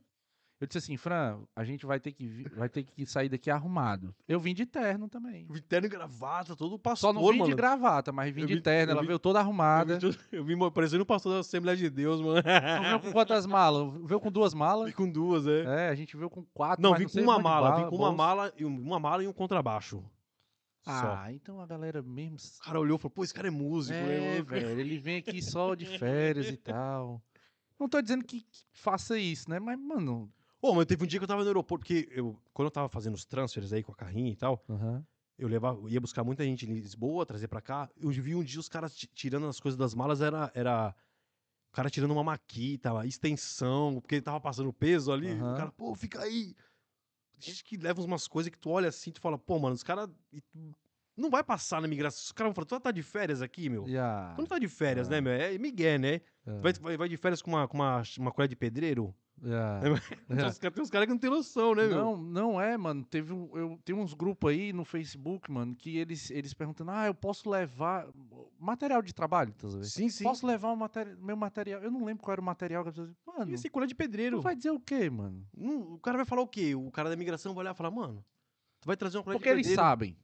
Eu disse assim, Fran, a gente vai ter que, vi- vai ter que sair daqui arrumado. Eu vim de terno também. Vim terno e gravata, todo pastor, Só não vim mano. de gravata, mas vim Eu de vim- terno. eu Ela vim- veio toda arrumada. Eu vim, eu vim parecendo um pastor da Assembleia de Deus, mano. Veio com quantas malas? Veio com duas malas? Vim com duas, é. É, a gente veio com quatro. Não, mas vim com sei uma mala, bala, vim com uma bolsa. mala, e um- uma mala e um contrabaixo. Só. Ah, então a galera mesmo. O cara olhou e falou, pô, esse cara é músico, né? É, mano?" velho, ele vem aqui só de férias e tal. Não tô dizendo que, que faça isso, né? Mas, mano. Ô, mas teve um dia que eu tava no aeroporto, porque eu, quando eu tava fazendo os transfers aí com a carrinha e tal, eu levava, ia buscar muita gente em Lisboa, trazer pra cá. Eu vi um dia os caras ti- tirando as coisas das malas, era, era o cara tirando uma maquita, uma extensão, porque ele tava passando peso ali. Aham. O cara, pô, fica aí. Gente que leva umas coisas que tu olha assim, tu fala, pô, mano, os caras não vai passar na migração. Os caras vão falar, tu tá de férias aqui, meu? A... Tu não tá de férias, Ah. né, meu? É Miguel, né? é, Vai, vai, vai de férias com uma, com uma, uma colher de pedreiro? É. uns caras- tem uns caras que não tem noção, né, meu? Não, não é, mano. Teve um, eu tem uns grupos aí no Facebook, mano, que eles eles perguntando: "Ah, eu posso levar material de trabalho, tá? Sim, sim. Posso levar o materi- meu material? Eu não lembro qual era o material que a pessoa Mano, E esse colher de pedreiro? tu vai dizer o quê, mano? Não, o cara vai falar o quê? O cara da imigração vai olhar e falar, mano, tu vai trazer uma colher Porque de eles pedreiro? sabem.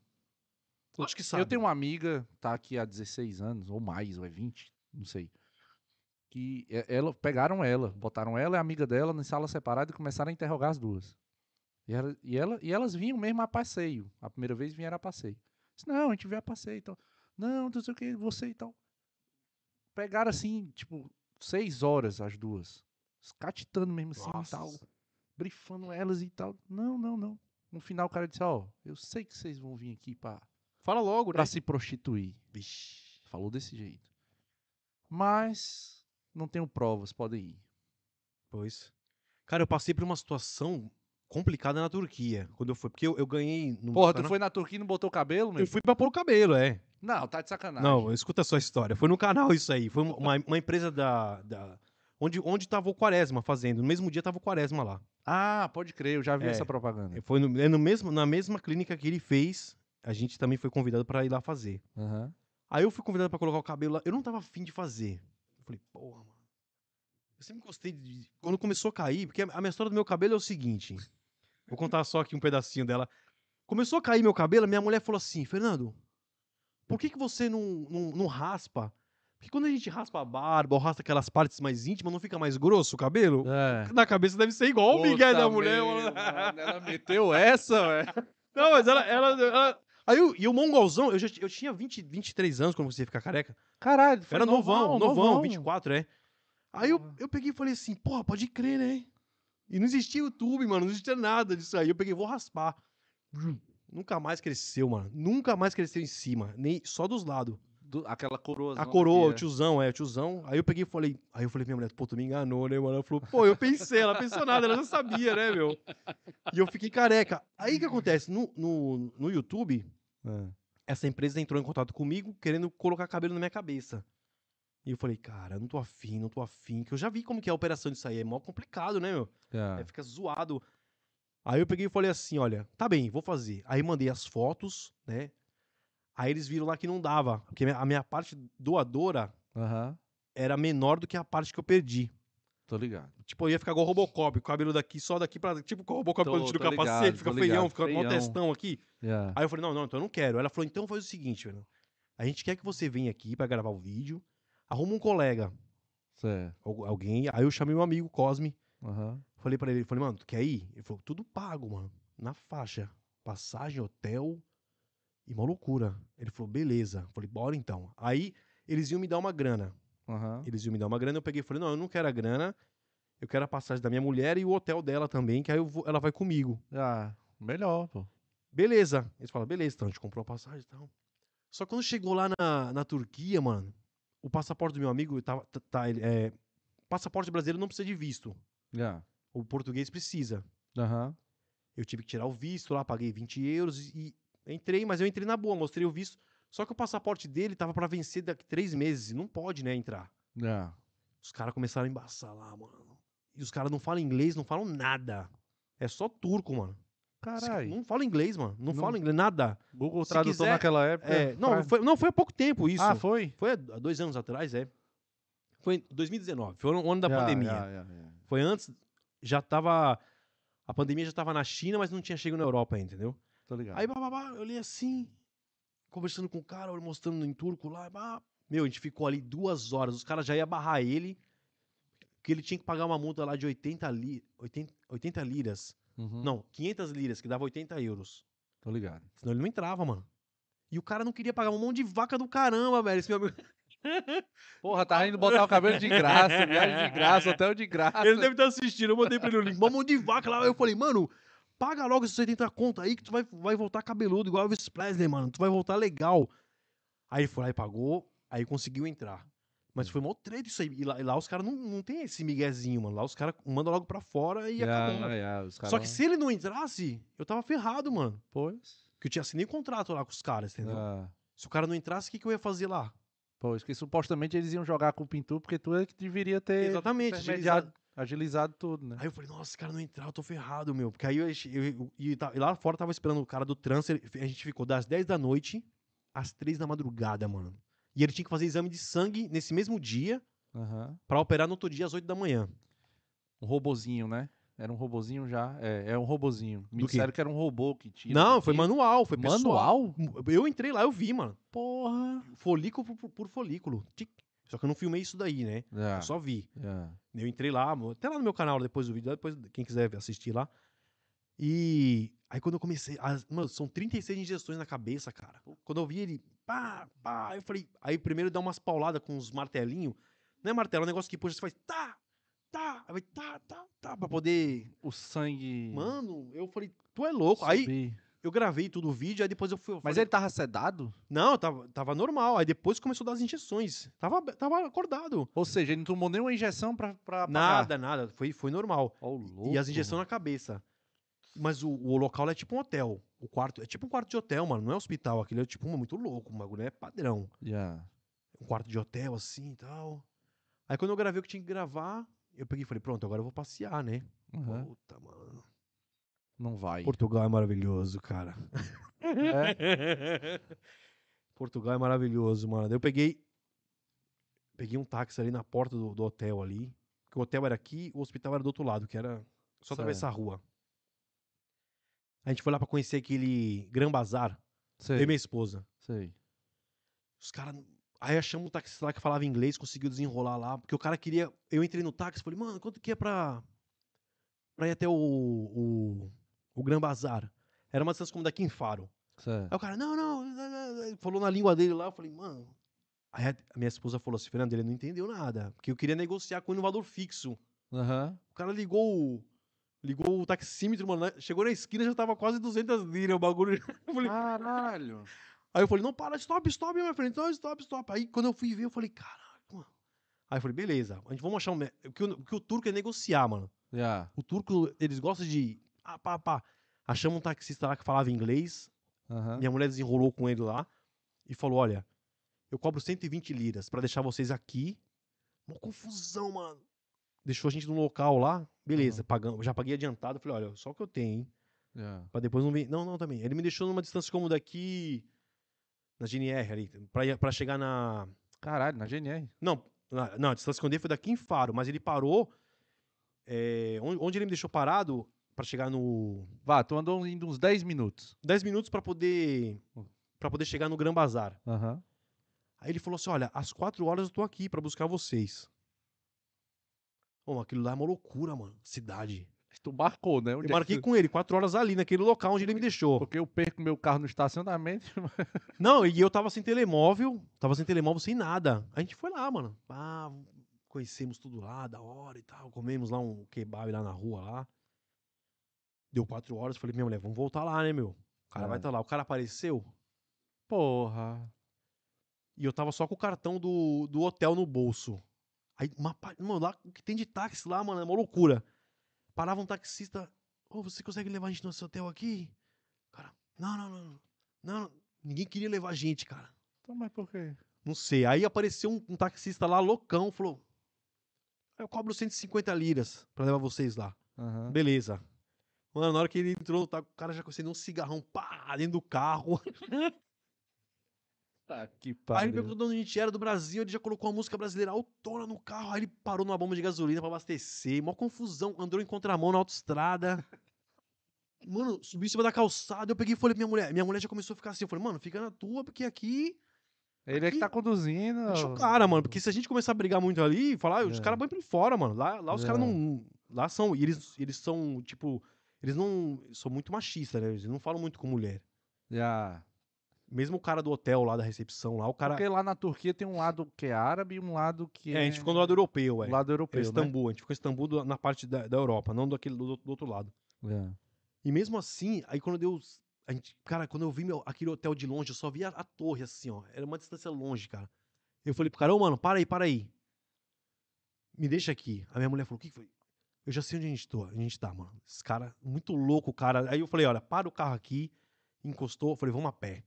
Acho que sabe. Eu tenho uma amiga, tá aqui há 16 anos, ou mais, ou é 20, não sei. Que ela, pegaram ela, botaram ela e a amiga dela em sala separada e começaram a interrogar as duas. E, ela, e, ela- e elas vinham mesmo a passeio. A primeira vez vieram a passeio. Disse, não, a gente veio a passeio e tal. Não, não sei o que, você e tal. Pegaram assim, tipo, seis horas as duas. Escatitando mesmo assim e tal. Nossa. Brifando elas e tal. Não, não, não. No final o cara disse, ó, eu sei que vocês vão vir aqui pra Fala logo, né? pra se prostituir. Vixe. Falou desse jeito. Mas não tenho provas, podem ir. Pois. Cara, eu passei por uma situação complicada na Turquia, quando eu fui, porque eu, eu ganhei... No Porra, tu foi na Turquia e não botou cabelo, meu? Eu fui pra pôr o cabelo, é. Não, tá de sacanagem. Não, escuta só a história. Foi no canal isso aí. Foi uma, uma empresa da... da onde, onde tava o Quaresma fazendo. No mesmo dia tava o Quaresma lá. Ah, pode crer, eu já vi É. essa propaganda. Foi no, é no mesmo, na mesma clínica que ele fez, a gente também foi convidado pra ir lá fazer. Aham. Aí eu fui convidado pra colocar o cabelo lá. Eu não tava afim de fazer. Eu falei, porra, mano. Eu sempre gostei de. Quando começou a cair, porque a minha história do meu cabelo é o seguinte. Vou contar só aqui um pedacinho dela. Começou a cair meu cabelo, minha mulher falou assim: Fernando, por que, que você não, não, não raspa? Porque quando a gente raspa a barba ou raspa aquelas partes mais íntimas, não fica mais grosso o cabelo? É. Na cabeça deve ser igual o Miguel da Puta mulher. Ela meteu essa, velho. Não, mas ela. ela, ela- Aí eu, e o mongolzão, eu, já, eu tinha 20, 23 anos quando você ia ficar careca. Caralho, foi Era novão, novão, novão. 24, é. Aí eu, Porra. eu peguei e falei assim, porra, pode crer, né? E não existia YouTube, mano, não existia nada disso aí. Eu peguei, vou raspar. Nunca mais cresceu, mano. Nunca mais cresceu em cima, nem só dos lados. Do- aquela coroa. A coroa, o tiozão, é, o tiozão. Aí eu peguei e falei, aí eu falei pra minha mulher, pô, tu me enganou, né, mano? Ela falou, pô, eu pensei, ela pensou nada, ela já sabia, né, meu? E eu fiquei careca. Aí o que acontece? No, no, no YouTube, essa empresa entrou em contato comigo querendo colocar cabelo na minha cabeça. E eu falei, cara, não tô afim, não tô afim. Que eu já vi como que é a operação disso aí. É mó complicado, né, meu? É. Aí fica zoado. Aí eu peguei e falei assim, olha, tá bem, vou fazer. Aí mandei as fotos, né? Aí eles viram lá que não dava. Porque a minha- parte doadora era menor do que a parte que eu perdi. Tô ligado. Tipo, eu ia ficar igual o Robocop, com o cabelo daqui, só daqui pra... Tipo, com o Robocop Tô- quando tira o tô ligado, capacete, fica feião, fica feião. testão aqui. Yeah. Aí eu falei, não, não, então eu não quero. Ela falou, então faz o seguinte, velho. A gente quer que você venha aqui pra gravar o vídeo, arruma um colega, Certo. al- alguém. Aí eu chamei um amigo, Cosme. Aham. Falei pra ele, falei, mano, tu quer ir? Ele falou, tudo pago, mano. Na faixa. Passagem, hotel e uma loucura. Ele falou, beleza. Falei, bora então. Aí eles iam me dar uma grana. Aham. Eles iam me dar uma grana, eu peguei e falei, não, eu não quero a grana. Eu quero a passagem da minha mulher e o hotel dela também, que aí vou- ela vai comigo. Ah, melhor, pô. Beleza. Eles falaram, beleza, então a gente comprou a passagem e tal. Só que quando chegou lá na, na Turquia, mano, o passaporte do meu amigo tava. tá- tá, ele- é, passaporte brasileiro não precisa de visto. Já. O português precisa. Aham. Eu tive que tirar o visto lá, paguei 20 euros e e entrei, mas eu entrei na boa, mostrei o visto. Só que o passaporte dele tava pra vencer daqui três meses. Não pode, né, entrar. Já. Os caras começaram a embaçar lá, mano. E os caras não falam inglês, não falam nada. É só turco, mano. Caralho. Não falam inglês, mano. Não, Não- falam inglês, nada. Google se Tradutor quiser- naquela época. É, não, foi, não, foi há pouco tempo isso. Ah, foi? Foi há dois anos atrás, é. Foi em 2019, foi o ano da Já, pandemia. já, já, já. Foi antes, já tava. A pandemia já tava na China, mas não tinha chegado na Europa entendeu? Tô ligado. Aí, bababá, eu olhei assim, conversando com o cara, mostrando em turco lá. bah. Meu, a gente ficou ali duas horas. Os caras já iam barrar ele, porque ele tinha que pagar uma multa lá de 80, li, 80, 80 liras. Uhum. Não, 500 liras, que dava 80 euros. Tô ligado. Senão ele não entrava, mano. E o cara não queria pagar um monte de vaca do caramba, velho. Esse meu amigo. Porra, tá indo botar o cabelo de graça, viagem de graça, hotel de graça. Ele deve estar assistindo. Eu mandei pra ele o link. Um monte de vaca lá. Eu falei, mano, paga logo esses 80 conto aí que tu vai, vai voltar cabeludo, igual o Elvis Presley, mano. Tu vai voltar legal. Aí foi lá e pagou, aí conseguiu entrar. Mas foi mó treta isso aí. E lá, e lá os caras não, não tem esse miguezinho, mano. Lá os caras mandam logo pra fora e Já, acabou. já, os Só caras- que se ele não entrasse, eu tava ferrado, mano. Pois. Porque eu tinha assinei contrato lá com os caras, entendeu? Ah, Se o cara não entrasse, o que, que eu ia fazer lá? pois, que supostamente eles iam jogar com o Pintu, porque tu é que deveria ter Exatamente. intermediado, agilizado tudo, né? Aí eu falei, nossa, esse cara não entrar, eu tô ferrado, meu. Porque aí eu, eu- eu- e, tá- e lá fora tava esperando o cara do transfer. A gente ficou das 10 da noite às 3 da madrugada, mano. E ele tinha que fazer exame de sangue nesse mesmo dia Aham. pra operar no outro dia às 8 da manhã. Um robozinho, né? Era um robozinho já? É, é um robozinho. Me Do quê? disseram que era um robô que tira. não, foi manual, foi pessoal. Manual? Eu entrei lá, eu vi, mano. Porra. Folículo por, por folículo. Tic. Só que eu não filmei isso daí, né? Já, Eu só vi. já. Eu entrei lá, até lá no meu canal depois do vídeo, depois quem quiser assistir lá. E aí quando eu comecei, as, mano, são 36 injeções na cabeça, cara. Quando eu vi ele, pá, pá, eu falei, aí primeiro dá umas pauladas com uns martelinhos. Não é martelo, é um negócio que puxa, você faz tá, tá, aí vai tá, tá, tá, pra poder... O sangue. Mano, eu falei, tu é louco. Aí. Eu gravei tudo o vídeo, aí depois eu fui... eu Mas falei, ele tava sedado? Não, tava, tava normal, aí depois começou a dar as injeções. Tava, tava acordado. Ou seja, ele não tomou nenhuma injeção pra, pra. Nada, nada, foi, foi normal. Ó, o louco. E as injeções na cabeça. Mas o, o local é tipo um hotel. O quarto é tipo um quarto de hotel, mano. Não é hospital. Aquilo é tipo muito louco. Um bagulho é padrão. Já. Um quarto de hotel assim e tal. Aí quando eu gravei o que tinha que gravar, eu peguei e falei, pronto, agora eu vou passear, né? Aham. Puta, mano. Não vai. Portugal é maravilhoso, cara. É? Portugal é maravilhoso, mano. Eu peguei. Peguei um táxi ali na porta do, do hotel ali. Porque o hotel era aqui, o hospital era do outro lado, que era só Certo. atravessar a rua. A gente foi lá pra conhecer aquele Gran Bazar. Eu Sei. e minha esposa. Sei. Os caras. Aí achamos um taxista lá que falava inglês, conseguiu desenrolar lá. Porque o cara queria. Eu entrei no táxi e falei, mano, quanto que é pra. pra ir até o. o, o Gran Bazar? Era uma distância como daqui em Faro. Certo. Aí o cara, não, não, ele falou na língua dele lá, eu falei, mano. Aí a minha esposa falou assim, Fernando, ele não entendeu nada. Porque eu queria negociar com ele um valor fixo. Aham. O cara ligou o. Ligou o taxímetro, mano. né? Chegou na esquina já tava quase 200 liras o bagulho. Eu falei, Caralho. Aí eu falei, não, para, stop, stop, minha frente, não, stop, stop. Aí quando eu fui ver, eu falei, caraca, mano. Aí eu falei, beleza, a gente vamos achar um. Porque o, porque o turco é negociar, mano. Já. O turco, eles gostam de. Ah, pá, pá. Achamos um taxista lá que falava inglês. Aham. Minha mulher desenrolou com ele lá e falou: olha, eu cobro 120 liras pra deixar vocês aqui. Uma confusão, mano. Deixou a gente no local lá, beleza, pagamos, já paguei adiantado. Falei, olha, só o que eu tenho, hein? Já. Pra depois não vir. Não, não, também. Ele me deixou numa distância como daqui. Na GNR ali. Pra, pra chegar na. Caralho, na GNR. Não, na- não, a distância que eu dei foi daqui em Faro, mas ele parou. é, onde, onde ele me deixou parado pra chegar no. Vá, tu andou indo uns 10 minutos. 10 minutos pra poder. para poder chegar no Gran Bazar. Aham. Aí ele falou assim: olha, às 4 horas eu tô aqui pra buscar vocês. Ô, aquilo lá é uma loucura, mano. Cidade. Tu marcou, né? Onde é Eu que marquei tu- com ele, quatro horas ali, naquele local onde ele me deixou. Porque eu perco meu carro no estacionamento. Não, e eu tava sem telemóvel, tava sem telemóvel, sem nada. A gente foi lá, mano. Ah, conhecemos tudo lá, da hora e tal. Comemos lá um kebab lá na rua lá. Deu quatro horas, falei, minha mulher, vamos voltar lá, né, meu? O cara vai É. estar lá. O cara apareceu Porra. e eu tava só com o cartão do, do hotel no bolso. Aí, uma, mano, lá, o que tem de táxi lá, mano, é uma loucura. Parava um taxista, ô, você consegue levar a gente nesse hotel aqui? Cara, não, não, não, não. Não, ninguém queria levar a gente, cara. Então, mas por quê? Não sei. Aí apareceu um, um taxista lá, loucão, falou: Eu cobro 150 liras pra levar vocês lá. Aham. Beleza. Mano, na hora que ele entrou, tá, o cara já acendeu um cigarrão, pá, dentro do carro. Tá que Aí ele pariu. perguntou de onde a gente era, do Brasil, ele já colocou a música brasileira autona no carro. Aí ele parou numa bomba de gasolina pra abastecer. Mó confusão, andou em contramão na autoestrada. Mano, subi em cima da calçada, eu peguei e falei pra minha mulher. Minha mulher já começou a ficar assim. Eu falei, mano, fica na tua, porque aqui Ele é que aqui- tá conduzindo. Deixa o cara, mano. Porque se a gente começar a brigar muito ali, falar, os É. caras põem pra fora, mano. Lá, lá os caras É. não. Lá são. e Eles, eles são, tipo. Eles não. São muito machistas, né? Eles não falam muito com mulher. Já. Mesmo o cara do hotel lá da recepção, lá, o cara. Porque lá na Turquia tem um lado que é árabe e um lado que É, é. a gente ficou do lado europeu, do ué. lado É europeu, né? Istambul. A gente ficou em Istambul do- na parte da, da Europa, não daquele, do, do outro lado. É. E mesmo assim, aí quando deu. A gente, cara, quando eu vi meu, aquele hotel de longe, eu só via a, torre assim, ó. Era uma distância longe, cara. Eu falei pro cara, ô, mano, para aí, para aí. Me deixa aqui. A minha mulher falou, o que foi? Eu já sei onde a gente, tô, a gente tá, mano. Esse cara, muito louco, cara. Aí eu falei, olha, para o carro aqui. Encostou, falei, vamos a pé.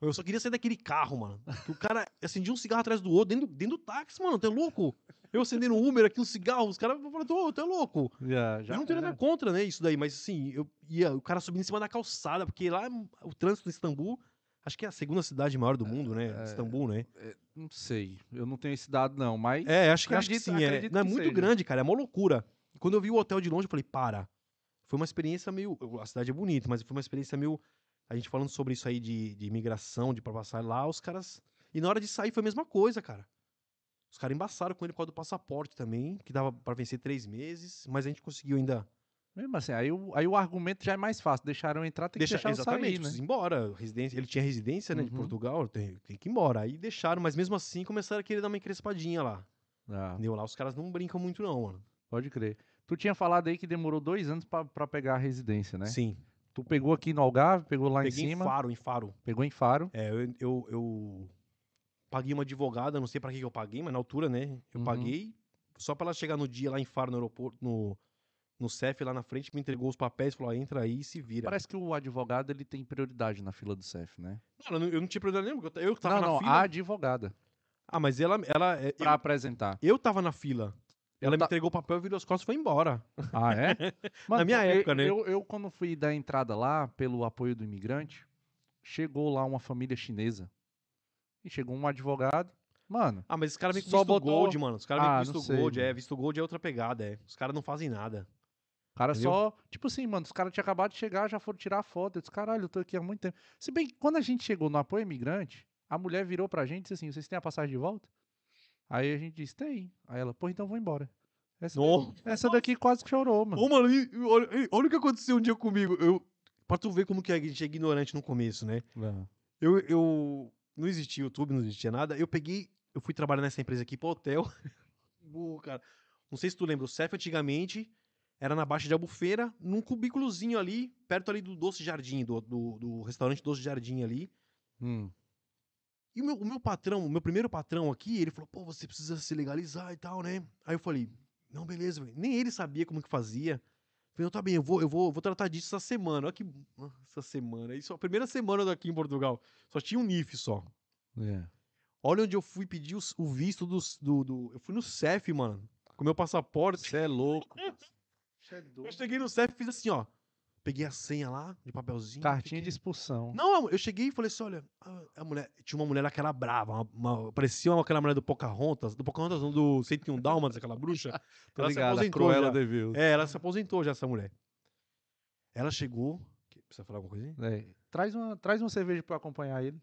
Eu só queria sair daquele carro, mano. Que o cara acendia um cigarro atrás do outro, dentro, dentro do táxi, mano. É louco? Eu acendendo um Uber aqui, um cigarro, os caras falaram, ô, tu é louco? Já, já eu não tenho nada contra, né, isso daí, mas assim, eu ia, o cara subindo em cima da calçada, porque lá o trânsito de Istambul, acho que é a segunda cidade maior do mundo, né? É. Istambul, né? Não sei. Eu não tenho esse dado, não, mas. É, acho que, acho que Acredito- sim, é. acredito Não, é muito seja. grande, cara, é uma loucura. Quando eu vi o hotel de longe, eu falei, para. Foi uma experiência meio. A cidade é bonita, mas foi uma experiência meio. A gente falando sobre isso aí de, de imigração, de pra passar lá, os caras. E na hora de sair foi a mesma coisa, cara. Os caras embaçaram com ele por causa do passaporte também, que dava pra vencer três meses, mas a gente conseguiu ainda Mesmo assim, aí o, aí o argumento já é mais fácil. Deixaram entrar, tem Deixa, que deixar exatamente, sair, né? embora. Residência, ele tinha residência, né, de Uhum. Portugal, tem, tem que ir embora. Aí deixaram, mas mesmo assim começaram a querer dar uma encrespadinha lá. Ah, Entendeu? Lá os caras não brincam muito, não, mano. pode crer. Tu tinha falado aí que demorou dois anos pra, pra pegar a residência, né? Sim. Tu pegou aqui no Algarve, pegou lá Peguei em em cima, Faro, em Faro. pegou em Faro. É, eu, eu, eu paguei uma advogada, não sei pra que eu paguei, mas na altura, né? Eu Uhum. paguei só pra ela chegar no dia lá em Faro, no aeroporto, no, no CEF lá na frente, me entregou os papéis, falou, ó, entra aí e se vira. Parece que o advogado ele tem prioridade na fila do CEF, né? Não, eu não, não tinha problema nenhum, porque eu, tava não, na não, fila. a advogada. Ah, mas ela, ela é, Pra eu, apresentar. eu tava na fila. Ela me ta- entregou o papel, virou as costas e foi embora. Ah, é? Mano, minha porque época, né? Eu, eu, quando fui dar entrada lá, pelo apoio do imigrante, chegou lá uma família chinesa. E chegou um advogado. Mano, Ah, mas os caras com Só visto botou- gold, mano. Os caras Ah, com não visto sei, gold. É, mano. visto gold é outra pegada, é. Os caras não fazem nada. o cara Entendeu? só. Tipo assim, mano, os caras tinham acabado de chegar, já foram tirar a foto. Eu disse, caralho, eu tô aqui há muito tempo. Se bem que quando a gente chegou no apoio imigrante, a mulher virou pra gente e disse assim: vocês têm a passagem de volta? Aí a gente disse, tem. Aí ela, pô, então vou embora. Essa, Não. essa daqui quase que chorou, mano. Ô, mano, olha, olha o que aconteceu um dia comigo. Eu, pra tu ver como que a gente é ignorante no começo, né? É. Eu, eu não existia YouTube, não existia nada. Eu peguei, eu fui trabalhar nessa empresa aqui pro hotel. Burro, cara. Não sei se tu lembra, o CEF antigamente era na Baixa de Albufeira, num cubículozinho ali, perto ali do Doce Jardim, do, do, do restaurante Doce Jardim ali. Hum. E o meu, o meu patrão, o meu primeiro patrão aqui, ele falou, pô, você precisa se legalizar e tal, né? Aí eu falei, não, beleza, velho. nem ele sabia como que fazia. Eu falei, não, tá bem, eu vou, eu vou, eu vou tratar disso essa semana. Olha que. Essa semana. Isso, a primeira semana daqui em Portugal. Só tinha um NIF só. É. Olha onde eu fui pedir os- o, visto dos- do, do. Eu fui no CEF, mano. Com meu passaporte. Você é louco. Você é Eu doido. cheguei no CEF e fiz assim, ó. Peguei a senha lá, de papelzinho. Cartinha fiquei- de expulsão. Não, eu cheguei e falei assim: olha, a, mulher. Tinha uma mulher lá que era brava, uma, uma- parecia aquela mulher do Pocahontas, do Pocahontas, não, do 101 Dálmatas, aquela bruxa. Ela se aposentou Cruella já. É, ela se aposentou já, essa mulher. Ela chegou. Precisa falar alguma coisinha? É, Traz, uma, traz uma cerveja pra eu acompanhar ele.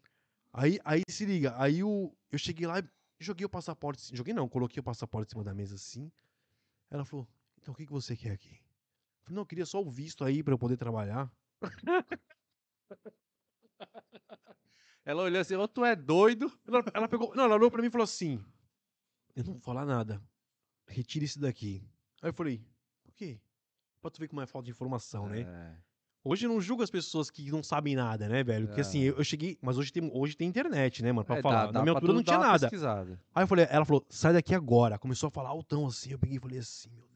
Aí, aí se liga, aí o, eu cheguei lá e joguei o passaporte. Joguei não, coloquei o passaporte em cima da mesa assim. Ela falou: então o que, que você quer aqui? Não, eu queria só o visto aí pra eu poder trabalhar. Ela olhou assim, ô, tu é doido? Ela, ela pegou. Não, ela olhou pra mim e falou assim: Eu não vou falar nada. Retire isso daqui. Aí eu falei, por quê? Pra tu ver como é falta de informação, né? É. Hoje eu não julgo as pessoas que não sabem nada, né, velho? Porque É. assim, eu, eu cheguei. Mas hoje tem, hoje tem internet, né, mano? Pra É, falar. dá- Na dá minha pra altura tu não tinha nada. pesquisada. Aí eu falei, ela falou, sai daqui agora. Começou a falar altão assim. Eu peguei e falei assim, meu.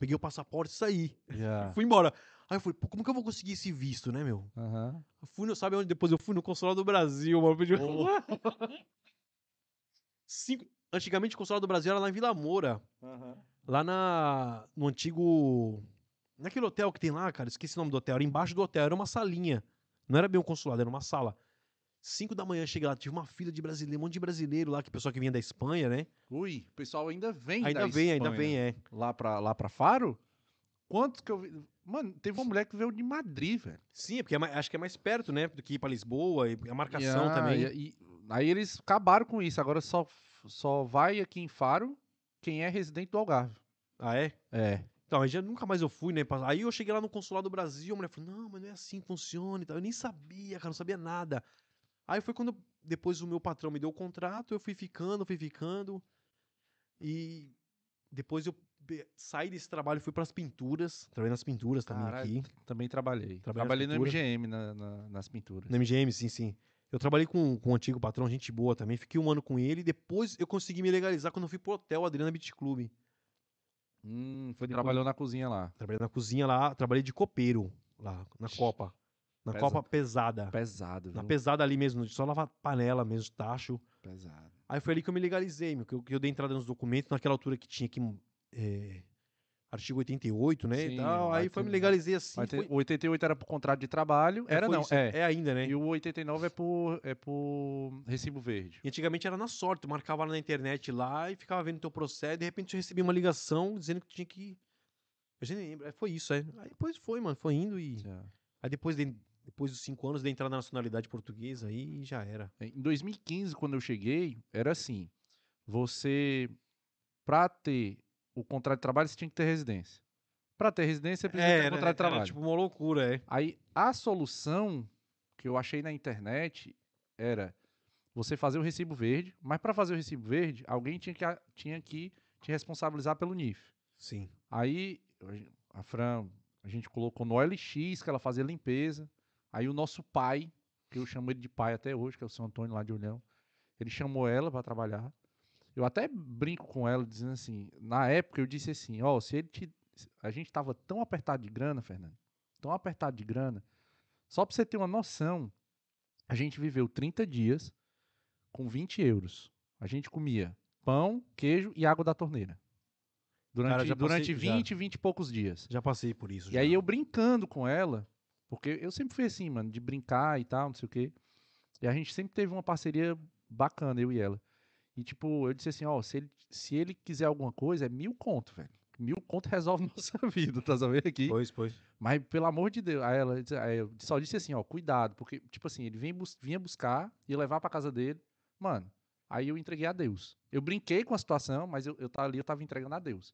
Peguei o passaporte e saí. Já. Fui embora. Aí eu falei, pô, como que eu vou conseguir esse visto, né, meu? Eu fui no, sabe onde depois eu fui no consulado do Brasil, mano. Pedi... Cinco... Antigamente o consulado do Brasil era lá em Vila Moura. Lá na, no antigo. Naquele hotel que tem lá, cara, esqueci o nome do hotel. Era embaixo do hotel, era uma salinha. Não era bem um consulado, era uma sala. Cinco da manhã cheguei lá, tive uma fila de brasileiro, um monte de brasileiro lá, que pessoal que vinha da Espanha, né? Ui, o pessoal ainda vem ainda da vem, ainda Espanha vem, é. Lá pra, lá pra Faro? Quantos que eu vi? Mano, teve uma mulher que veio de Madrid, velho. Sim, é porque é mais- acho que é mais perto, né? Do que ir pra Lisboa, e a marcação E, ah, também. e- e- aí eles acabaram com isso. Agora só, só vai aqui em Faro quem é residente do Algarve. Ah, é? É. Então, aí já nunca mais eu fui, né? Aí eu cheguei lá no consulado do Brasil, a mulher falou, não, mas não é assim que funciona e tal. Eu nem sabia, cara, não sabia nada. Aí foi quando depois o meu patrão me deu o contrato, eu fui ficando, fui ficando. E depois eu saí desse trabalho e fui pras pinturas. Trabalhei nas pinturas também Caralho, aqui. Também trabalhei. Trabalhou na Trabalhei no? MGM na- na- nas pinturas. No MGM, sim, sim. Eu trabalhei com, com o antigo patrão, gente boa também. Fiquei um ano com ele depois eu consegui me legalizar quando eu fui pro hotel Adriana Beach Club. Hum, Foi trabalhou na cozinha lá. Trabalhei na cozinha lá, trabalhei de copeiro lá, na Copa. Na Pesa- Copa pesada. Pesado, Na viu? pesada ali mesmo, só lavar panela mesmo, tacho. Pesado. Aí foi ali que eu me legalizei, meu, que eu, que eu dei entrada nos documentos, naquela altura que tinha que. é, artigo 88, né? Sim, tal. Aí foi ter- me legalizei assim. Tem- foi- O 88 era por contrato de trabalho. é, Era foi não, isso, é. É ainda, né? E o 89 é por, é por recibo verde. E antigamente era na sorte, tu marcava na internet lá e ficava vendo teu processo, de repente eu recebi uma ligação dizendo que tinha que. Eu já nem lembro, é, foi isso, é. Aí depois foi, mano, foi indo e. Aí depois, de, depois dos cinco anos de entrar na nacionalidade portuguesa, aí já era. Em 2015, quando eu cheguei, era assim: você, pra ter o contrato de trabalho, você tinha que ter residência. Pra ter residência, você precisa ter um contrato de trabalho. tipo uma loucura, é. Aí a solução que eu achei na internet era você fazer o recibo verde, mas para fazer o recibo verde, alguém tinha que, tinha que te responsabilizar pelo NIF. Sim. Aí a Fran, a gente colocou no OLX, que ela fazia limpeza. Aí o nosso pai, que eu chamo ele de pai até hoje, que é o seu Antônio lá de Olhão, ele chamou ela para trabalhar. Eu até brinco com ela, dizendo assim, na época eu disse assim, ó, se ele te... A gente tava tão apertado de grana, Fernando, tão apertado de grana, só pra você ter uma noção, a gente viveu 30 dias com 20 euros. A gente comia pão, queijo e água da torneira. Durante, Cara, já durante passei- já. 20, 20 e poucos dias. Já passei por isso. E já. aí eu brincando com ela, porque eu sempre fui assim, mano, de brincar e tal, não sei o quê. E a gente sempre teve uma parceria bacana, eu e ela. E tipo, eu disse assim, ó, se ele, se ele quiser alguma coisa, é mil conto, velho. Mil conto resolve nossa vida, tá sabendo aqui? Pois, pois. Mas, pelo amor de Deus, aí ela aí eu só disse assim, ó, cuidado, porque, tipo assim, ele vinha, bus- vinha buscar e levar pra casa dele. Mano, aí eu entreguei a Deus. Eu brinquei com a situação, mas eu, eu tava ali, eu tava entregando a Deus.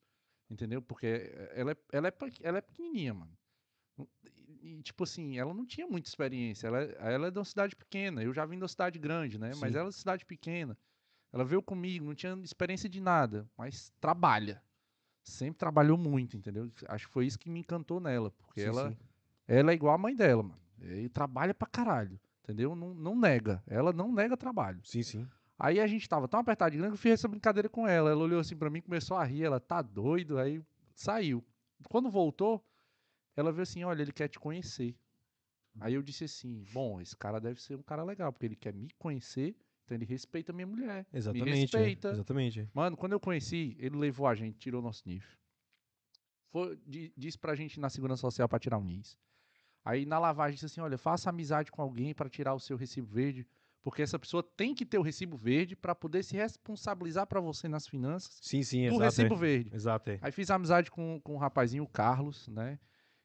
Entendeu? Porque eh, ela é, ela é, ela é pequenininha, mano. E, tipo assim, ela não tinha muita experiência. Ela, é- ela é de uma cidade pequena. Eu já vim de uma cidade grande, né? Mas Sim. ela é de cidade pequena. Ela veio comigo, não tinha experiência de nada, mas trabalha. Sempre trabalhou muito, entendeu? Acho que foi isso que me encantou nela, porque Sim, ela, sim. ela é igual a mãe dela, mano. E trabalha pra caralho, entendeu? Não, não nega. Ela não nega trabalho. Sim, sim. Aí a gente tava tão apertado de grana que eu fiz essa brincadeira com ela. Ela olhou assim pra mim, começou a rir, ela tá doido, aí saiu. Quando voltou, ela veio assim, olha, ele quer te conhecer. Aí eu disse assim, bom, esse cara deve ser um cara legal, porque ele quer me conhecer, então ele respeita a minha mulher. Me Exatamente. é, respeita. Exatamente. Mano, quando eu conheci, ele levou a gente, tirou nosso NIF. Foi, di- disse pra gente ir na segurança social pra tirar o NIS. Aí na lavagem disse assim, olha, faça amizade com alguém pra tirar o seu recibo verde, porque essa pessoa tem que ter o recibo verde pra poder se responsabilizar pra você nas finanças Sim, sim, exato. recibo é. verde. Exato, é. Aí fiz amizade com, com um rapazinho, o Carlos, né?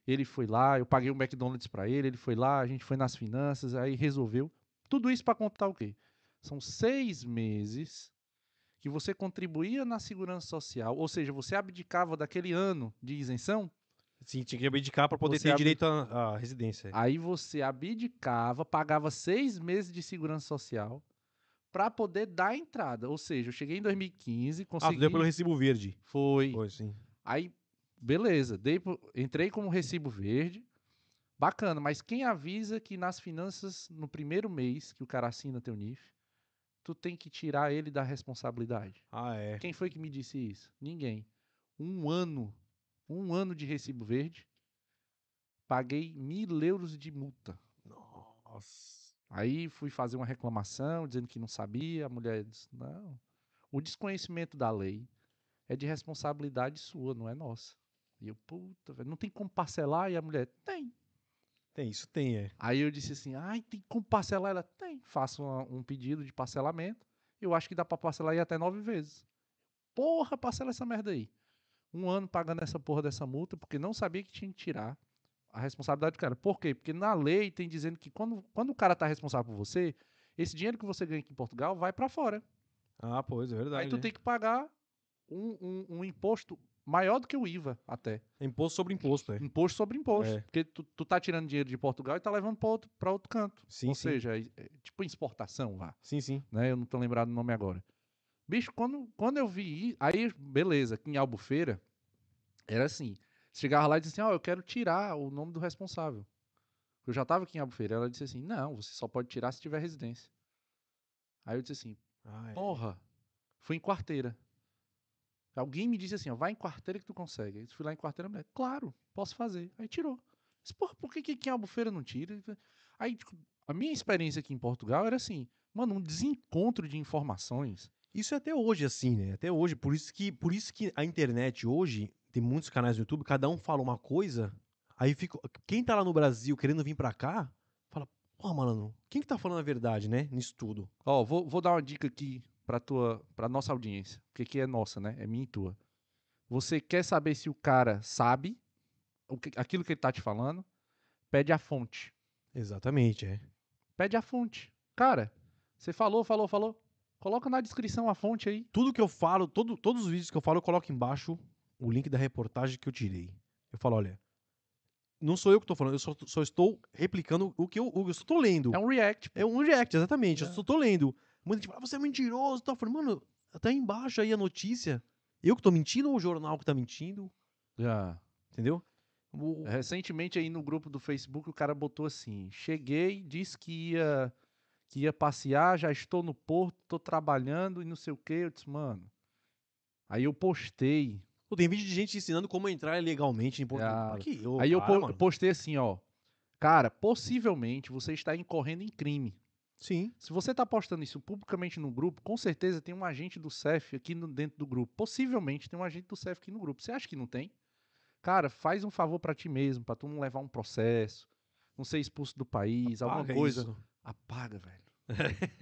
Ele foi lá, eu paguei um McDonald's pra ele, ele foi lá, a gente foi nas finanças, aí resolveu. Tudo isso pra contar o quê? São seis meses que você contribuía na segurança social, ou seja, você abdicava daquele ano de isenção Sim, tinha que abdicar pra poder Você ter direito à, à residência. Aí você abdicava, pagava seis meses de segurança social pra poder dar entrada. Ou seja, eu cheguei em 2015, Ah, tu consegui. deu pelo recibo verde. Foi. Foi, sim. Aí, beleza, dei entrei como recibo verde. Bacana, mas quem avisa que nas finanças, no primeiro mês que o cara assina teu NIF, tu tem que tirar ele da responsabilidade? Ah, é. Quem foi que me disse isso? Ninguém. Um ano, um ano de recibo verde, paguei mil euros de multa. Nossa. Aí fui fazer uma reclamação, dizendo que não sabia. A mulher disse: não. O desconhecimento da lei é de responsabilidade sua, não é nossa. E eu, puta, velho, não tem como parcelar? E a mulher, tem. Tem, isso tem, é. Aí eu disse assim: ai, tem como parcelar? Ela, tem. Faço uma- um pedido de parcelamento. Eu acho que dá pra parcelar aí até nove vezes. Porra, parcela essa merda aí. Um ano pagando essa porra dessa multa, porque não sabia que tinha que tirar a responsabilidade do cara. Por quê? Porque na lei tem dizendo que quando, quando o cara tá responsável por você, esse dinheiro que você ganha aqui em Portugal vai pra fora. Ah, pois, é verdade. Aí tu né? tem que pagar um, um- um imposto maior do que o IVA, até. Imposto sobre imposto, é. Imposto sobre imposto. É. Porque tu, tu tá tirando dinheiro de Portugal e tá levando pra outro, pra outro canto. Sim, Ou sim. seja, é, é tipo exportação lá, Sim, sim. né? Eu não tô lembrado do nome agora. Bicho, quando, quando eu vi, aí beleza, aqui em Albufeira, era assim, chegava lá e dizia assim, ó, eu quero tirar o nome do responsável. Eu já tava aqui em Albufeira, ela disse assim, não, você só pode tirar se tiver residência. Aí eu disse assim, Ah, é. porra, fui em quarteira. Alguém me disse assim, ó, vai em quarteira que tu consegue. Aí eu fui lá em quarteira, mulher, claro, posso fazer. Aí tirou. Porra, por que que aqui em Albufeira não tira? Aí, tipo, a minha experiência aqui em Portugal era assim, mano, um desencontro de informações. Isso é até hoje assim, né? Até hoje. Por isso que, por isso que a internet hoje, tem muitos canais no YouTube, cada um fala uma coisa, aí fica. Quem tá lá no Brasil querendo vir pra cá, fala, pô, mano, quem que tá falando a verdade, né? Nisso tudo. Ó, vou, vou dar uma dica aqui pra tua, pra nossa audiência, porque aqui é nossa, né? É minha e tua. Você quer saber se o cara sabe o que- aquilo que ele tá te falando? Pede a fonte. Exatamente, é. Pede a fonte. Cara, você falou, falou, falou. Coloca na descrição a fonte aí. Tudo que eu falo, todo, todos os vídeos que eu falo, eu coloco embaixo o link da reportagem que eu tirei. Eu falo, olha, não sou eu que tô falando, eu só, só estou replicando o que eu, eu só tô lendo. É um react. É um react, exatamente. É. Eu só tô lendo. Muita gente fala, "Ah, você é mentiroso. Tá? Eu falei, mano, tá aí embaixo aí a notícia. Eu que tô mentindo ou o jornal que tá mentindo? Já. Entendeu? O- Recentemente aí no grupo do Facebook o cara botou assim: cheguei, disse que ia, que ia passear, já estou no porto, tô trabalhando e não sei o que. Eu disse, mano. Aí eu postei. Pô, tem vídeo de gente ensinando como entrar legalmente em Portugal. Ah, Aqui, ô, aí eu para, po- mano. postei assim, ó. Cara, possivelmente você está incorrendo em crime. Sim. Se você tá postando isso publicamente no grupo, com certeza tem um agente do CEF aqui no- dentro do grupo. Possivelmente tem um agente do CEF aqui no grupo. Você acha que não tem? Cara, faz um favor pra ti mesmo, pra tu não levar um processo, não ser expulso do país, alguma Apaga coisa. isso. Apaga, velho.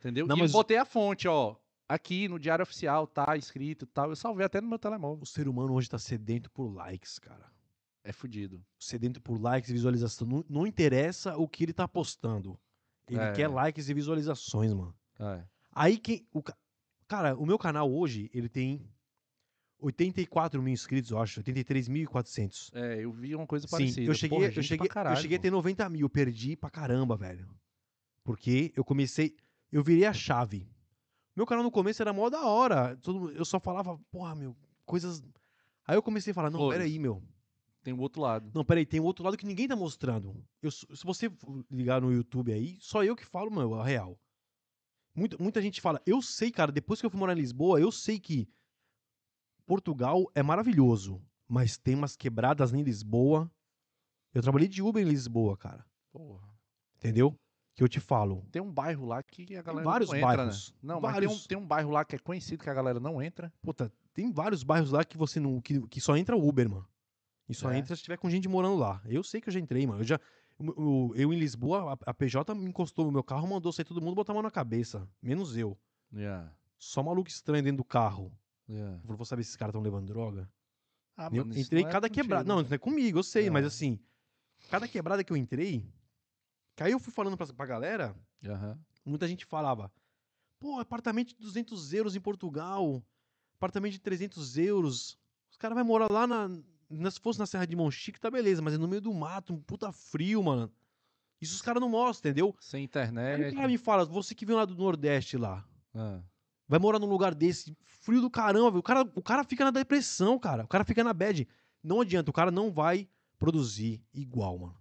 Entendeu? Não, e mas- eu botei a fonte, ó. Aqui no Diário Oficial, tá escrito e tal. Eu salvei até no meu telemóvel. O ser humano hoje tá sedento por likes, cara. É fudido. Sedento por likes e visualização. Não, não interessa o que ele tá postando. Ele É. quer likes e visualizações, mano. É. Aí quem. O, ca- cara, o meu canal hoje, ele tem 84 mil inscritos, eu acho. 83.400. É, eu vi uma coisa Sim, parecida. eu cheguei, Porra, eu, cheguei, caralho, eu cheguei a ter 90 mil, perdi pra caramba, velho. Porque eu comecei. Eu virei a chave. Meu canal no começo era mó da hora. todo eu só falava, porra, meu, coisas. Aí eu comecei a falar, não, peraí, meu. Tem o outro lado. Não, peraí, tem um outro lado que ninguém tá mostrando. Eu, se você ligar no YouTube aí, só eu que falo, meu, a real. Muita, muita gente fala, eu sei, cara, depois que eu fui morar em Lisboa, eu sei que Portugal é maravilhoso, mas tem umas quebradas em Lisboa. Eu trabalhei de Uber em Lisboa, cara. Porra. Entendeu? Que eu te falo. Tem um bairro lá que a galera vários não entra, bairros. né? Não, mas tem um, Vários. tem um bairro lá que é conhecido que a galera não entra. Puta, tem vários bairros lá que você não. que, que só entra Uber, mano. E só É. entra se tiver com gente morando lá. Eu sei que eu já entrei, mano. Eu já. o- Eu em Lisboa, a, a PJ me encostou no meu carro, mandou sair todo mundo botar a mão na cabeça. Menos eu. Yeah. Só maluco estranho dentro do carro. Yeah. Eu falei, vou saber se esses caras estão levando droga. Ah, Eu mano, entrei é cada contigo. quebrada. Não, não é comigo, eu sei, É. mas assim. Cada quebrada que eu entrei. Que aí eu fui falando pra, pra galera. Aham. Muita gente falava, pô, apartamento de 200 euros em Portugal, apartamento de 300 euros, os caras vão morar lá na- se fosse na Serra de Monchique, tá beleza, mas é no meio do mato, um puta frio, mano. Isso os caras não mostram, entendeu? Sem Aí o internet. cara me fala, você que vem lá do Nordeste lá, Ah. vai morar num lugar desse, frio do caramba, o cara, o cara fica na depressão, cara. O cara fica na bad. Não adianta, o cara não vai produzir igual, mano.